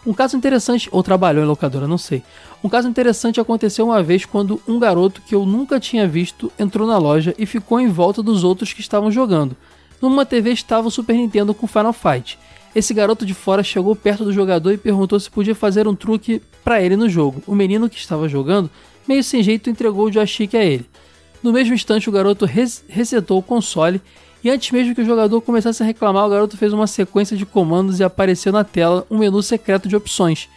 Um caso interessante, ou trabalhou em locadora, não sei. Um caso interessante aconteceu uma vez quando um garoto que eu nunca tinha visto entrou na loja e ficou em volta dos outros que estavam jogando. Numa TV estava o Super Nintendo com Final Fight. Esse garoto de fora chegou perto do jogador e perguntou se podia fazer um truque para ele no jogo. O menino que estava jogando, meio sem jeito, entregou o joystick a ele. No mesmo instante, o garoto res resetou o console e antes mesmo que o jogador começasse a reclamar, o garoto fez uma sequência de comandos e apareceu na tela um menu secreto de opções.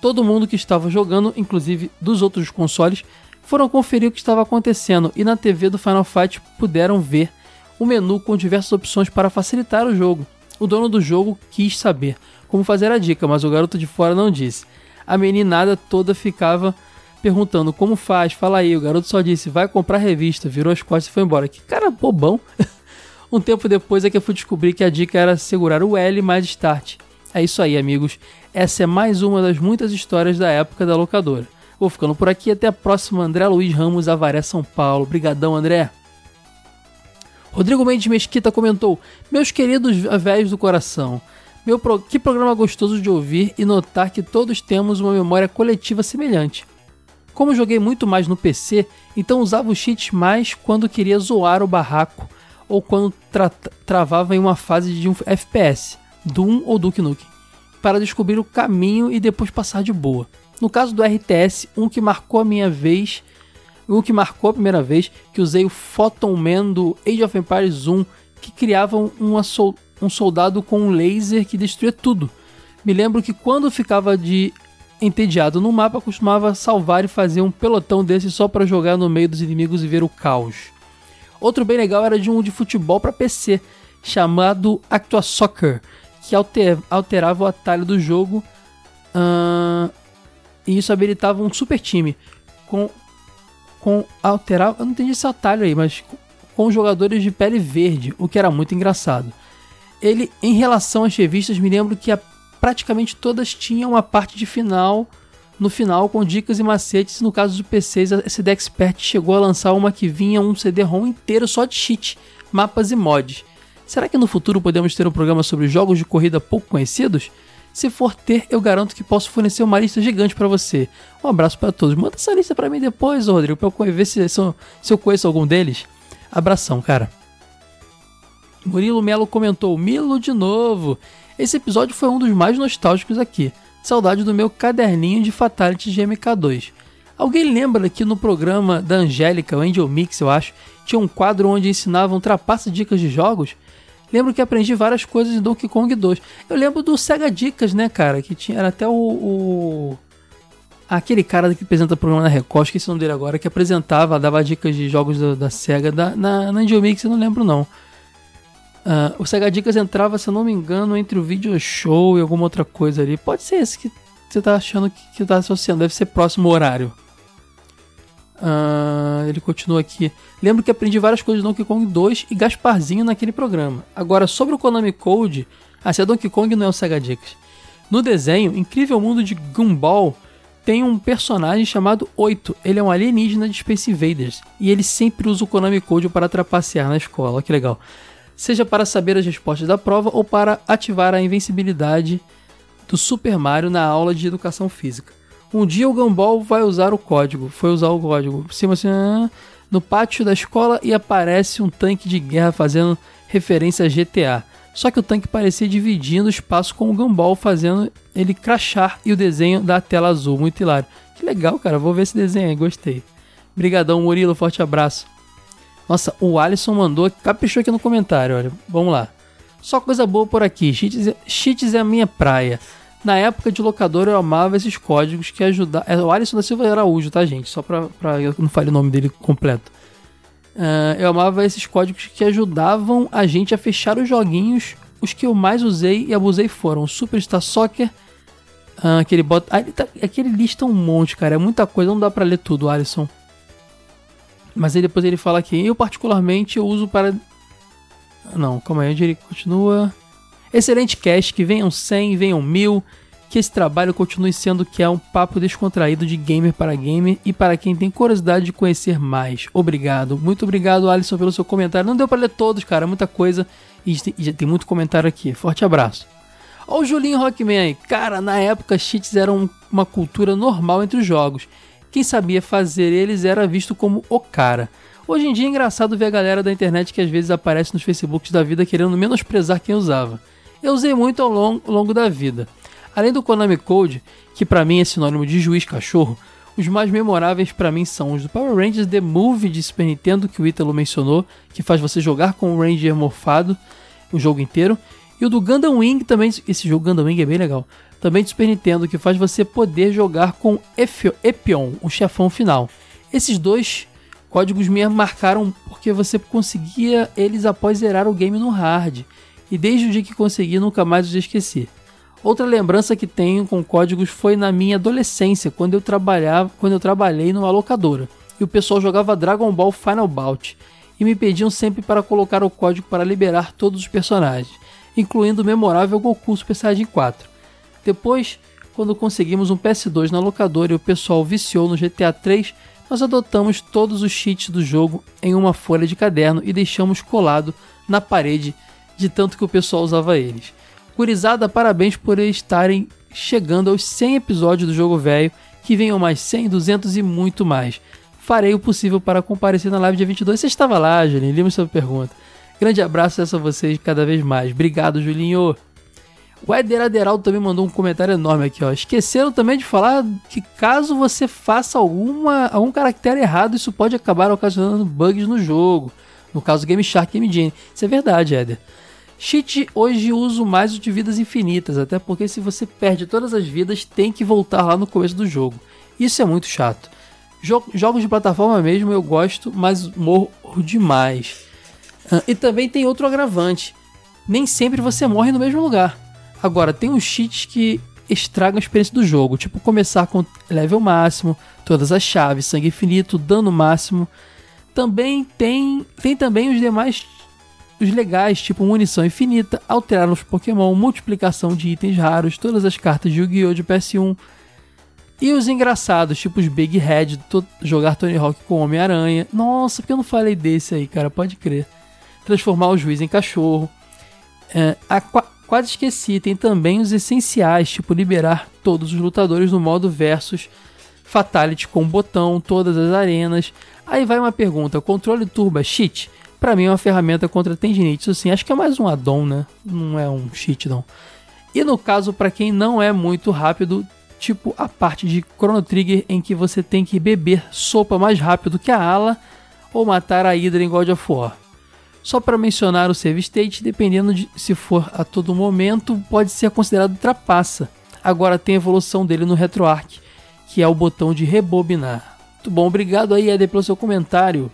Todo mundo que estava jogando, inclusive dos outros consoles, foram conferir o que estava acontecendo e na TV do Final Fight puderam ver o menu com diversas opções para facilitar o jogo. O dono do jogo quis saber como fazer a dica, mas o garoto de fora não disse. A meninada toda ficava perguntando como faz, fala aí. O garoto só disse, vai comprar revista, virou as costas e foi embora. Que cara bobão. um tempo depois é que eu fui descobrir que a dica era segurar o L mais start. É isso aí, amigos. Essa é mais uma das muitas histórias da época da locadora. Vou ficando por aqui. Até a próxima. André Luiz Ramos, Avaré, São Paulo. Obrigadão, André. Rodrigo Mendes Mesquita comentou: Meus queridos velhos do coração, meu pro... que programa gostoso de ouvir e notar que todos temos uma memória coletiva semelhante. Como joguei muito mais no PC, então usava os cheats mais quando queria zoar o barraco ou quando tra travava em uma fase de um FPS, Doom ou Duke Nukem, para descobrir o caminho e depois passar de boa. No caso do RTS, um que marcou a minha vez, um que marcou a primeira vez que usei o Photon Man do Age of Empires 1, que criava sol um soldado com um laser que destruía tudo. Me lembro que quando ficava de entediado no mapa, costumava salvar e fazer um pelotão desse só para jogar no meio dos inimigos e ver o caos. Outro bem legal era de um de futebol para PC, chamado Actua Soccer, que alter, alterava o atalho do jogo uh, e isso habilitava um super time com com alterava, eu não entendi esse atalho aí, mas com jogadores de pele verde, o que era muito engraçado. Ele, em relação às revistas, me lembro que a praticamente todas tinham uma parte de final no final com dicas e macetes. No caso do PCs, a CD Expert chegou a lançar uma que vinha um CD-ROM inteiro só de cheat, mapas e mods. Será que no futuro podemos ter um programa sobre jogos de corrida pouco conhecidos? Se for ter, eu garanto que posso fornecer uma lista gigante para você. Um abraço para todos. Manda essa lista para mim depois, Rodrigo, pra eu ver se, se, eu conheço algum deles. Abração, cara. Murilo Melo comentou: Milo de novo. Esse episódio foi um dos mais nostálgicos aqui. Saudade do meu caderninho de Fatality de MK2. Alguém lembra que no programa da Angélica, o Angel Mix, eu acho, tinha um quadro onde ensinavam trapaça dicas de jogos? Lembro que aprendi várias coisas em Donkey Kong 2. Eu lembro do Sega Dicas, né, cara? Que tinha era até o, o... Aquele cara que apresenta o programa na Record, esqueci o nome dele agora, que apresentava, dava dicas de jogos da, da Sega. Da, na, na Angel Mix eu não lembro, não. Uh, o Sega Dicas entrava, se eu não me engano, entre o Video Show e alguma outra coisa ali. Pode ser esse que você tá achando que, que tá associando, deve ser próximo horário. Uh, ele continua aqui. Lembro que aprendi várias coisas de Donkey Kong 2 e Gasparzinho naquele programa. Agora, sobre o Konami Code, ah, se é Donkey Kong não é o Sega Dicas. No desenho, Incrível Mundo de Gumball tem um personagem chamado Oito. Ele é um alienígena de Space Invaders e ele sempre usa o Konami Code para trapacear na escola. Que legal seja para saber as respostas da prova ou para ativar a invencibilidade do Super Mario na aula de educação física. Um dia o Gumball vai usar o código, foi usar o código, cima assim, ah, no pátio da escola e aparece um tanque de guerra fazendo referência a GTA. Só que o tanque parecia dividindo o espaço com o Gumball, fazendo ele crachar e o desenho da tela azul, muito hilário. Que legal, cara, vou ver esse desenho aí, gostei. Brigadão, Murilo, forte abraço. Nossa, o Alisson mandou, caprichou aqui no comentário, olha. Vamos lá. Só coisa boa por aqui. Cheats, é, cheats é a minha praia. Na época de locador eu amava esses códigos que ajudavam. É, o Alisson da Silva Araújo, tá, gente? Só pra, pra eu não falei o nome dele completo. Uh, eu amava esses códigos que ajudavam a gente a fechar os joguinhos. Os que eu mais usei e abusei foram Superstar Soccer, uh, aquele bot... Ah, tá... aquele lista um monte, cara. É muita coisa, não dá pra ler tudo, Alisson. Mas aí depois ele fala que eu particularmente eu uso para. Não, calma aí, onde ele continua. Excelente cast, que venham 100, venham mil, que esse trabalho continue sendo que é um papo descontraído de gamer para gamer e para quem tem curiosidade de conhecer mais. Obrigado, muito obrigado Alisson pelo seu comentário. Não deu para ler todos, cara, muita coisa e já tem muito comentário aqui. Forte abraço. Ó o Julinho Rockman aí. Cara, na época cheats eram uma cultura normal entre os jogos quem sabia fazer eles era visto como o cara. Hoje em dia é engraçado ver a galera da internet que às vezes aparece nos Facebooks da vida querendo menosprezar quem usava. Eu usei muito ao longo, longo da vida. Além do Konami Code, que para mim é sinônimo de juiz cachorro, os mais memoráveis para mim são os do Power Rangers The Movie de Super Nintendo, que o Ítalo mencionou, que faz você jogar com o Ranger morfado o jogo inteiro, e o do Gundam Wing também, esse jogo Gundam Wing é bem legal também de Super Nintendo, que faz você poder jogar com Epion, o chefão final. Esses dois códigos me marcaram porque você conseguia eles após zerar o game no hard. E desde o dia que consegui, nunca mais os esqueci. Outra lembrança que tenho com códigos foi na minha adolescência, quando eu trabalhava, quando eu trabalhei numa locadora. E o pessoal jogava Dragon Ball Final Bout e me pediam sempre para colocar o código para liberar todos os personagens, incluindo o memorável Goku Super Saiyajin 4. Depois, quando conseguimos um PS2 na locadora e o pessoal viciou no GTA 3, nós adotamos todos os cheats do jogo em uma folha de caderno e deixamos colado na parede de tanto que o pessoal usava eles. Gurizada, parabéns por estarem chegando aos 100 episódios do jogo velho, que venham mais 100, 200 e muito mais. Farei o possível para comparecer na live dia 22. Você estava lá, Julinho, lembra sua pergunta. Grande abraço a vocês cada vez mais. Obrigado, Julinho. O Eder Aderaldo também mandou um comentário enorme aqui, ó. Esqueceram também de falar que caso você faça alguma, algum caractere errado, isso pode acabar ocasionando bugs no jogo. No caso Game Shark Game Genie. Isso é verdade, Eder. Cheat hoje uso mais o de vidas infinitas, até porque se você perde todas as vidas, tem que voltar lá no começo do jogo. Isso é muito chato. Jogos de plataforma mesmo eu gosto, mas morro demais. E também tem outro agravante. Nem sempre você morre no mesmo lugar. Agora, tem uns cheats que estragam a experiência do jogo, tipo começar com level máximo, todas as chaves, sangue infinito, dano máximo. Também tem, tem também os demais os legais, tipo munição infinita, alterar os Pokémon, multiplicação de itens raros, todas as cartas de Yu-Gi-Oh! de PS1. E os engraçados, tipo os Big Head, jogar Tony Hawk com Homem-Aranha. Nossa, porque eu não falei desse aí, cara, pode crer. Transformar o juiz em cachorro. É, Quase esqueci, tem também os essenciais, tipo liberar todos os lutadores no modo versus, Fatality com botão, todas as arenas. Aí vai uma pergunta: controle turbo é cheat? Pra mim é uma ferramenta contra tendinite. Isso sim, acho que é mais um addon, né? Não é um cheat, não. E no caso, para quem não é muito rápido, tipo a parte de Chrono Trigger em que você tem que beber sopa mais rápido que a ala ou matar a Hydra em God of War. Só para mencionar o save state, dependendo de se for a todo momento, pode ser considerado trapaça. Agora tem a evolução dele no RetroArch, que é o botão de rebobinar. Muito bom, obrigado aí, Eder, pelo seu comentário.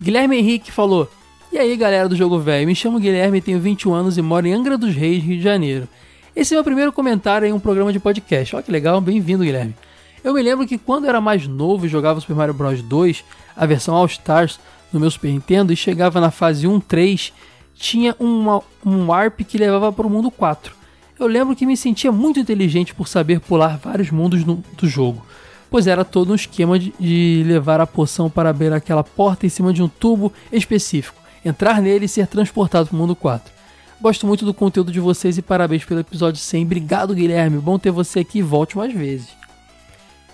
Guilherme Henrique falou: E aí, galera do Jogo Velho? Me chamo Guilherme, tenho 21 anos e moro em Angra dos Reis, Rio de Janeiro. Esse é meu primeiro comentário em um programa de podcast. Olha que legal, bem-vindo, Guilherme. Eu me lembro que quando era mais novo e jogava Super Mario Bros 2, a versão All Stars, no meu Super Nintendo e chegava na fase 1, 3, tinha uma, um warp que levava para o mundo 4. Eu lembro que me sentia muito inteligente por saber pular vários mundos no, do jogo, pois era todo um esquema de, de levar a poção para abrir aquela porta em cima de um tubo específico, entrar nele e ser transportado para o mundo 4. Gosto muito do conteúdo de vocês e parabéns pelo episódio 100. Obrigado, Guilherme. Bom ter você aqui volte mais vezes.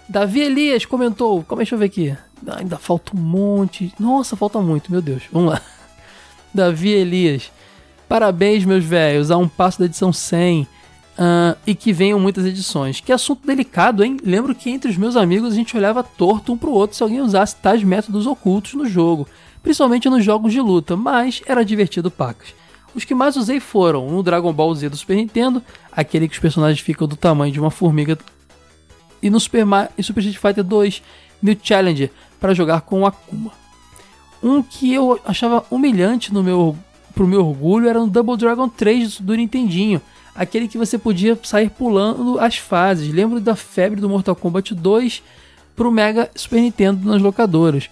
Davi Elias comentou. É, deixa eu ver aqui. Ainda falta um monte. Nossa, falta muito, meu Deus. Vamos lá. Davi Elias. Parabéns, meus velhos, a um passo da edição 100. Uh, e que venham muitas edições. Que assunto delicado, hein? Lembro que entre os meus amigos a gente olhava torto um pro outro se alguém usasse tais métodos ocultos no jogo, principalmente nos jogos de luta, mas era divertido pacas. Os que mais usei foram no Dragon Ball Z do Super Nintendo, aquele que os personagens ficam do tamanho de uma formiga, e no Super, Mario, Super Street Fighter 2 New Challenger, para jogar com o Akuma. Um que eu achava humilhante no meu, pro meu orgulho era no Double Dragon 3 do Nintendinho. Aquele que você podia sair pulando as fases. Lembro da febre do Mortal Kombat 2 pro Mega Super Nintendo nas locadoras.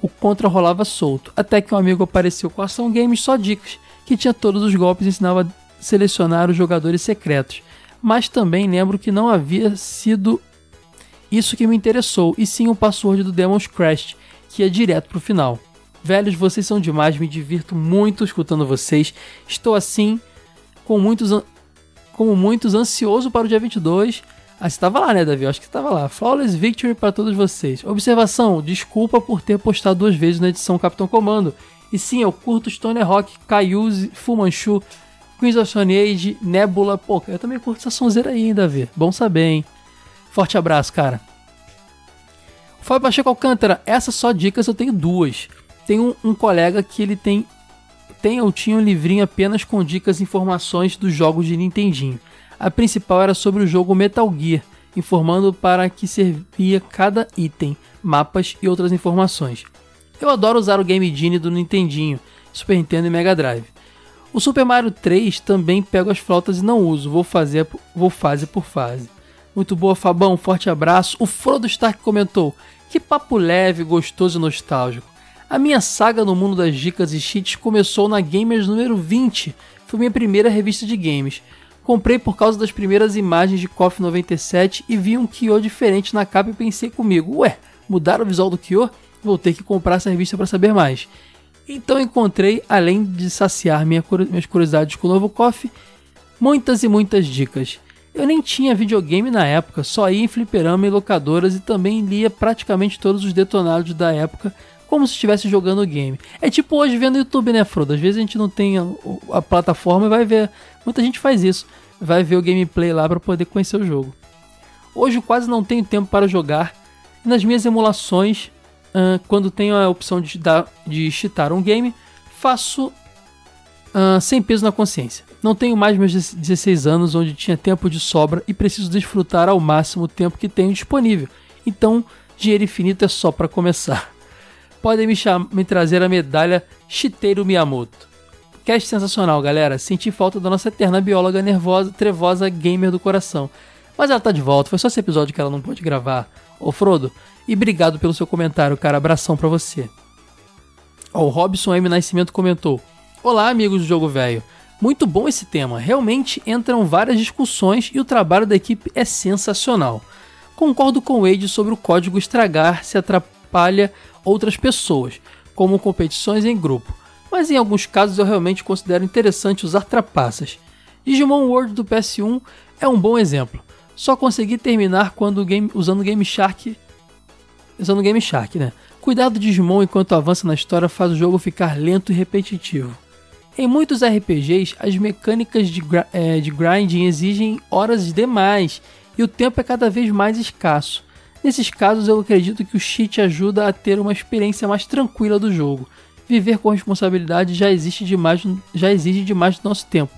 O contra rolava solto, até que um amigo apareceu com Ação Games só dicas, que tinha todos os golpes e ensinava a selecionar os jogadores secretos. Mas também lembro que não havia sido isso que me interessou, e sim o password do Demon's Crash, que é direto pro final. Velhos, vocês são demais, me divirto muito escutando vocês. Estou assim, com muitos, como muitos, ansioso para o dia 22. Ah, você estava lá, né, Davi? Eu acho que você estava lá. Flawless Victory para todos vocês. Observação: desculpa por ter postado duas vezes na edição Capitão Comando. E sim, eu curto Stone Rock, Kaiuse, Fu Manchu, Queens of Stone Age, Nebula. Pô, eu também curto essa sonzeira aí, Davi? Bom saber, hein? Forte abraço, cara. Fábio Pacheco Alcântara, essas só dicas eu tenho duas. Tem um, um colega que ele tem tem ou tinha um livrinho apenas com dicas e informações dos jogos de Nintendinho. A principal era sobre o jogo Metal Gear, informando para que servia cada item, mapas e outras informações. Eu adoro usar o Game Genie do Nintendinho, Super Nintendo e Mega Drive. O Super Mario 3 também pego as flautas e não uso, vou fazer vou fase por fase. Muito boa, Fabão. Forte abraço. O Frodo Stark comentou: Que papo leve, gostoso e nostálgico. A minha saga no mundo das dicas e cheats começou na Gamers número 20. Foi minha primeira revista de games. Comprei por causa das primeiras imagens de KOF 97 e vi um Kyo diferente na capa e pensei comigo: Ué, mudaram o visual do Kyo? Vou ter que comprar essa revista para saber mais. Então encontrei, além de saciar minha, minhas curiosidades com o novo KOF, muitas e muitas dicas. Eu nem tinha videogame na época, só ia em fliperama e locadoras e também lia praticamente todos os detonados da época como se estivesse jogando o game. É tipo hoje vendo YouTube, né, Frodo? Às vezes a gente não tem a, a plataforma e vai ver. Muita gente faz isso. Vai ver o gameplay lá para poder conhecer o jogo. Hoje quase não tenho tempo para jogar. Nas minhas emulações, uh, quando tenho a opção de, dar, de cheatar um game, faço uh, sem peso na consciência. Não tenho mais meus 16 anos onde tinha tempo de sobra e preciso desfrutar ao máximo o tempo que tenho disponível. Então, dinheiro infinito é só para começar. Podem me, me trazer a medalha Chiteiro Miyamoto. Cast sensacional, galera. Senti falta da nossa eterna bióloga nervosa, trevosa gamer do coração. Mas ela tá de volta, foi só esse episódio que ela não pôde gravar. Ô Frodo, e obrigado pelo seu comentário, cara. Abração para você. Ó, o Robson M. Nascimento comentou: Olá, amigos do Jogo Velho. Muito bom esse tema, realmente entram várias discussões e o trabalho da equipe é sensacional. Concordo com o Wade sobre o código estragar se atrapalha outras pessoas, como competições em grupo. mas em alguns casos eu realmente considero interessante usar trapaças. Digimon World do PS1 é um bom exemplo. Só consegui terminar quando game, usando Game Shark. Usando Game Shark, né? Cuidado do Digimon enquanto avança na história faz o jogo ficar lento e repetitivo. Em muitos RPGs, as mecânicas de, é, de grinding exigem horas demais e o tempo é cada vez mais escasso. Nesses casos, eu acredito que o cheat ajuda a ter uma experiência mais tranquila do jogo. Viver com responsabilidade já, existe demais, já exige demais do nosso tempo.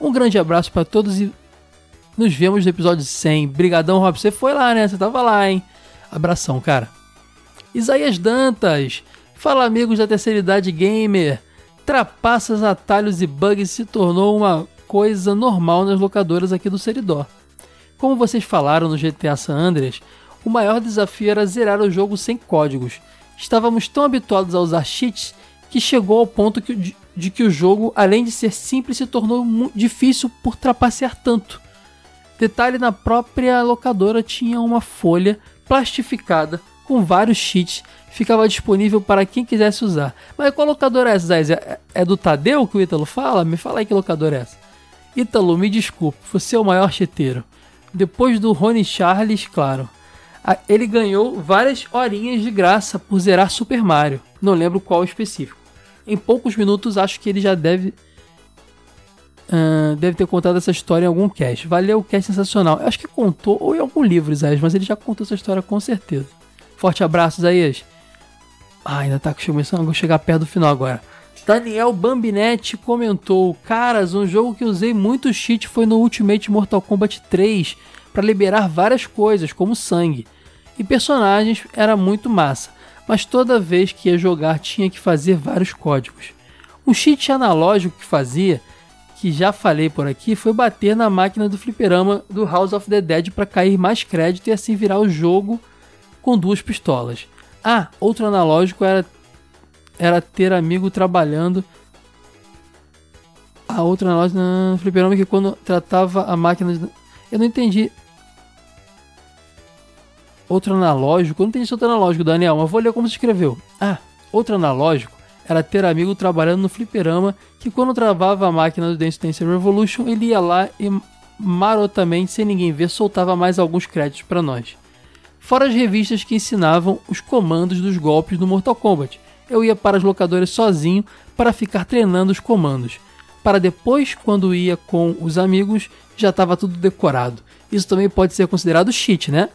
Um grande abraço para todos e nos vemos no episódio 100. Brigadão, Rob. Você foi lá, né? Você tava lá, hein? Abração, cara. Isaías Dantas. Fala, amigos da terceira idade gamer. Trapaças, atalhos e bugs se tornou uma coisa normal nas locadoras aqui do Seridó. Como vocês falaram no GTA San Andreas, o maior desafio era zerar o jogo sem códigos. Estávamos tão habituados a usar cheats que chegou ao ponto que, de, que o jogo, além de ser simples, se tornou difícil por trapacear tanto. Detalhe: na própria locadora tinha uma folha plastificada com vários cheats ficava disponível para quem quisesse usar. Mas qual locadora é essa? É, é do Tadeu que o Ítalo fala? Me fala aí que locadora é essa. Ítalo, me desculpe, você é o maior cheteiro. Depois do Rony Charles, claro. Ele ganhou várias horinhas de graça por zerar Super Mario. Não lembro qual específico. Em poucos minutos, acho que ele já deve. Uh, deve ter contado essa história em algum cast. Valeu, cast sensacional. Eu acho que contou, ou em algum livro, Zé, mas ele já contou essa história com certeza. Forte abraço, Isaías. Ah, ainda tá começando a chegar perto do final agora. Daniel Bambinetti comentou: Caras, um jogo que usei muito cheat foi no Ultimate Mortal Kombat 3 para liberar várias coisas, como sangue. E personagens era muito massa, mas toda vez que ia jogar tinha que fazer vários códigos. Um cheat analógico que fazia, que já falei por aqui, foi bater na máquina do fliperama do House of the Dead para cair mais crédito e assim virar o jogo com duas pistolas. Ah, outro analógico era, era ter amigo trabalhando. A outra analógico no fliperama que quando tratava a máquina. De... Eu não entendi. Outro analógico? Não entendi esse outro analógico, Daniel, mas vou ler como se escreveu. Ah, outro analógico era ter amigo trabalhando no fliperama que quando travava a máquina do Dance Dance Revolution, ele ia lá e marotamente, sem ninguém ver, soltava mais alguns créditos para nós fora as revistas que ensinavam os comandos dos golpes no Mortal Kombat. Eu ia para as locadoras sozinho para ficar treinando os comandos, para depois, quando ia com os amigos, já estava tudo decorado. Isso também pode ser considerado cheat, né?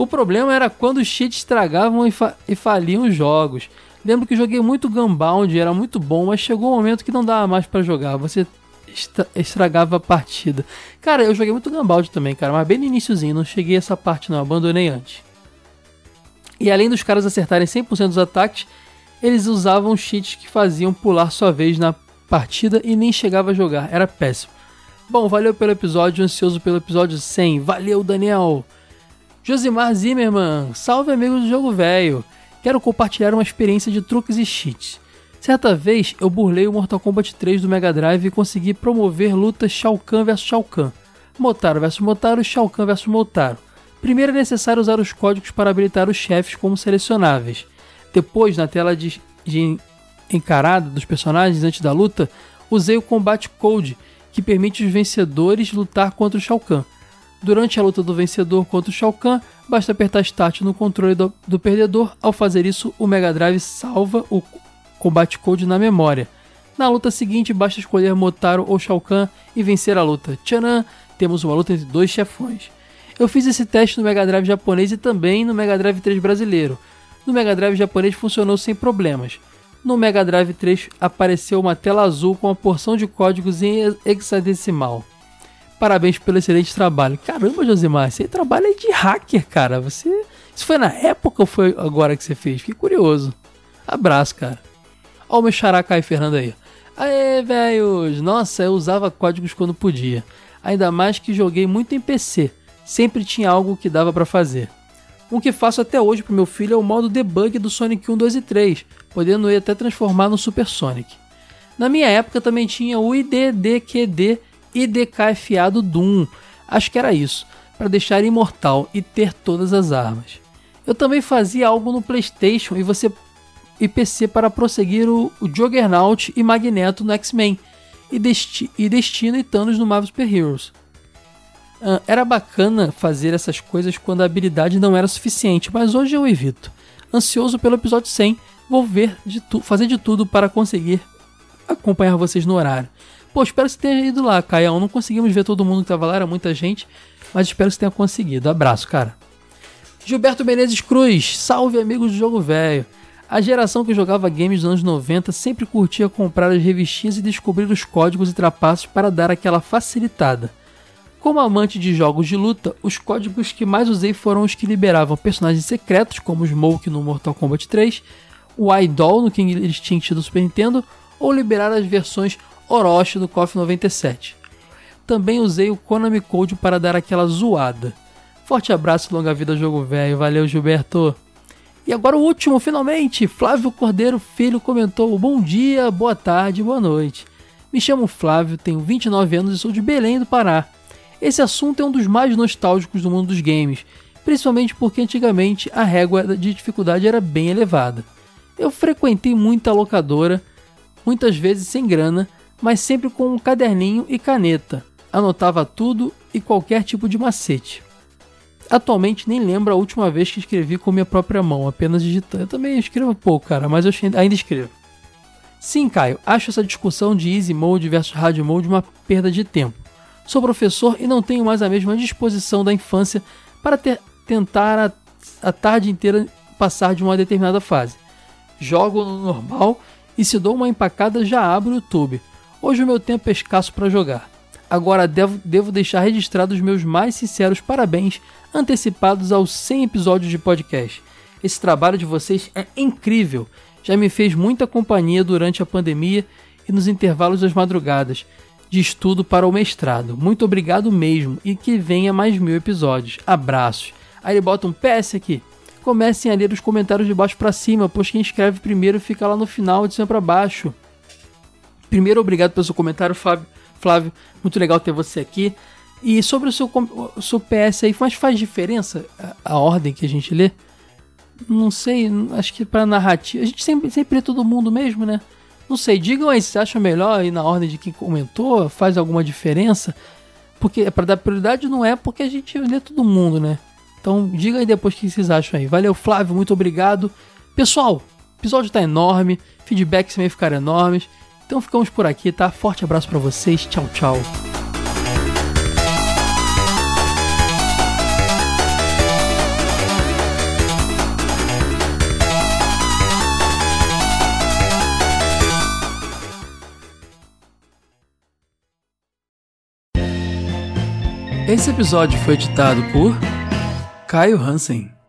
O problema era quando os cheats estragavam e, fa e faliam os jogos. Lembro que joguei muito Gunbound, era muito bom, mas chegou um momento que não dava mais para jogar. Você estragava a partida. Cara, eu joguei muito Gambald também, cara, mas bem no iníciozinho, não cheguei a essa parte não, abandonei antes. E além dos caras acertarem 100% dos ataques, eles usavam cheats que faziam pular sua vez na partida e nem chegava a jogar, era péssimo. Bom, valeu pelo episódio, ansioso pelo episódio 100. Valeu, Daniel! Josimar Zimmerman, salve amigos do Jogo Velho. Quero compartilhar uma experiência de truques e cheats. Certa vez eu burlei o Mortal Kombat 3 do Mega Drive e consegui promover lutas Shao Kahn vs Shao Kahn, Motaro vs Motaro e Shao Kahn vs Motaro. Primeiro é necessário usar os códigos para habilitar os chefes como selecionáveis. Depois, na tela de, de encarada dos personagens antes da luta, usei o Combat Code, que permite os vencedores lutar contra o Shao Kahn. Durante a luta do vencedor contra o Shao Kahn, basta apertar Start no controle do, do perdedor. Ao fazer isso, o Mega Drive salva o combate code na memória. Na luta seguinte, basta escolher Motaro ou Shao Kahn e vencer a luta. Tcharam! Temos uma luta entre dois chefões. Eu fiz esse teste no Mega Drive japonês e também no Mega Drive 3 brasileiro. No Mega Drive japonês funcionou sem problemas. No Mega Drive 3 apareceu uma tela azul com uma porção de códigos em hexadecimal. Parabéns pelo excelente trabalho. Caramba, Josimar, você trabalha de hacker, cara. Você. Isso foi na época ou foi agora que você fez? Fiquei curioso. Abraço, cara. Ó o meu xará Caio Fernando aí. Aê, velhos! Nossa, eu usava códigos quando podia. Ainda mais que joguei muito em PC. Sempre tinha algo que dava para fazer. Um que faço até hoje pro meu filho é o modo debug do Sonic 1, 2 e 3, podendo ele até transformar no Super Sonic. Na minha época também tinha o IDDQD IDKFA do Doom, acho que era isso, para deixar imortal e ter todas as armas. Eu também fazia algo no PlayStation e você e PC para prosseguir o, o Juggernaut e Magneto no X-Men e, Desti e Destino e Thanos no Marvel Super Heroes. Uh, era bacana fazer essas coisas quando a habilidade não era suficiente, mas hoje eu evito. Ansioso pelo episódio 100, vou ver de fazer de tudo para conseguir acompanhar vocês no horário. Pô, espero que você tenha ido lá, Caião. Não conseguimos ver todo mundo que estava lá, era muita gente, mas espero que você tenha conseguido. Abraço, cara. Gilberto Menezes Cruz, salve amigos do Jogo Velho. A geração que jogava games dos anos 90 sempre curtia comprar as revistinhas e descobrir os códigos e trapaços para dar aquela facilitada. Como amante de jogos de luta, os códigos que mais usei foram os que liberavam personagens secretos, como Smoke no Mortal Kombat 3, o Idol no King Instinct do Super Nintendo, ou liberar as versões Orochi do KOF 97. Também usei o Konami Code para dar aquela zoada. Forte abraço longa vida jogo velho, valeu Gilberto! E agora o último, finalmente! Flávio Cordeiro Filho comentou: Bom dia, boa tarde, boa noite. Me chamo Flávio, tenho 29 anos e sou de Belém do Pará. Esse assunto é um dos mais nostálgicos do mundo dos games, principalmente porque antigamente a régua de dificuldade era bem elevada. Eu frequentei muita locadora, muitas vezes sem grana, mas sempre com um caderninho e caneta. Anotava tudo e qualquer tipo de macete. Atualmente nem lembro a última vez que escrevi com minha própria mão, apenas digitando. Eu também escrevo pouco, cara, mas eu ainda escrevo. Sim, Caio, acho essa discussão de Easy Mode versus Hard Mode uma perda de tempo. Sou professor e não tenho mais a mesma disposição da infância para ter, tentar a, a tarde inteira passar de uma determinada fase. Jogo no normal e se dou uma empacada já abro o YouTube. Hoje o meu tempo é escasso para jogar. Agora devo, devo deixar registrados os meus mais sinceros parabéns antecipados aos 100 episódios de podcast. Esse trabalho de vocês é incrível. Já me fez muita companhia durante a pandemia e nos intervalos das madrugadas de estudo para o mestrado. Muito obrigado mesmo e que venha mais mil episódios. Abraços. Aí ele bota um PS aqui. Comecem a ler os comentários de baixo para cima, pois quem escreve primeiro fica lá no final de cima para baixo. Primeiro, obrigado pelo seu comentário, Flávio. Flávio, muito legal ter você aqui. E sobre o seu, o seu PS aí, mas faz diferença a, a ordem que a gente lê? Não sei, acho que para narrativa. A gente sempre, sempre lê todo mundo mesmo, né? Não sei, digam aí se acham melhor ir na ordem de quem comentou, faz alguma diferença. Porque é para dar prioridade não é porque a gente lê todo mundo, né? Então diga aí depois o que vocês acham aí. Valeu, Flávio, muito obrigado. Pessoal, o episódio tá enorme, feedbacks também ficaram enormes. Então ficamos por aqui, tá? Forte abraço para vocês. Tchau, tchau. Esse episódio foi editado por Caio Hansen.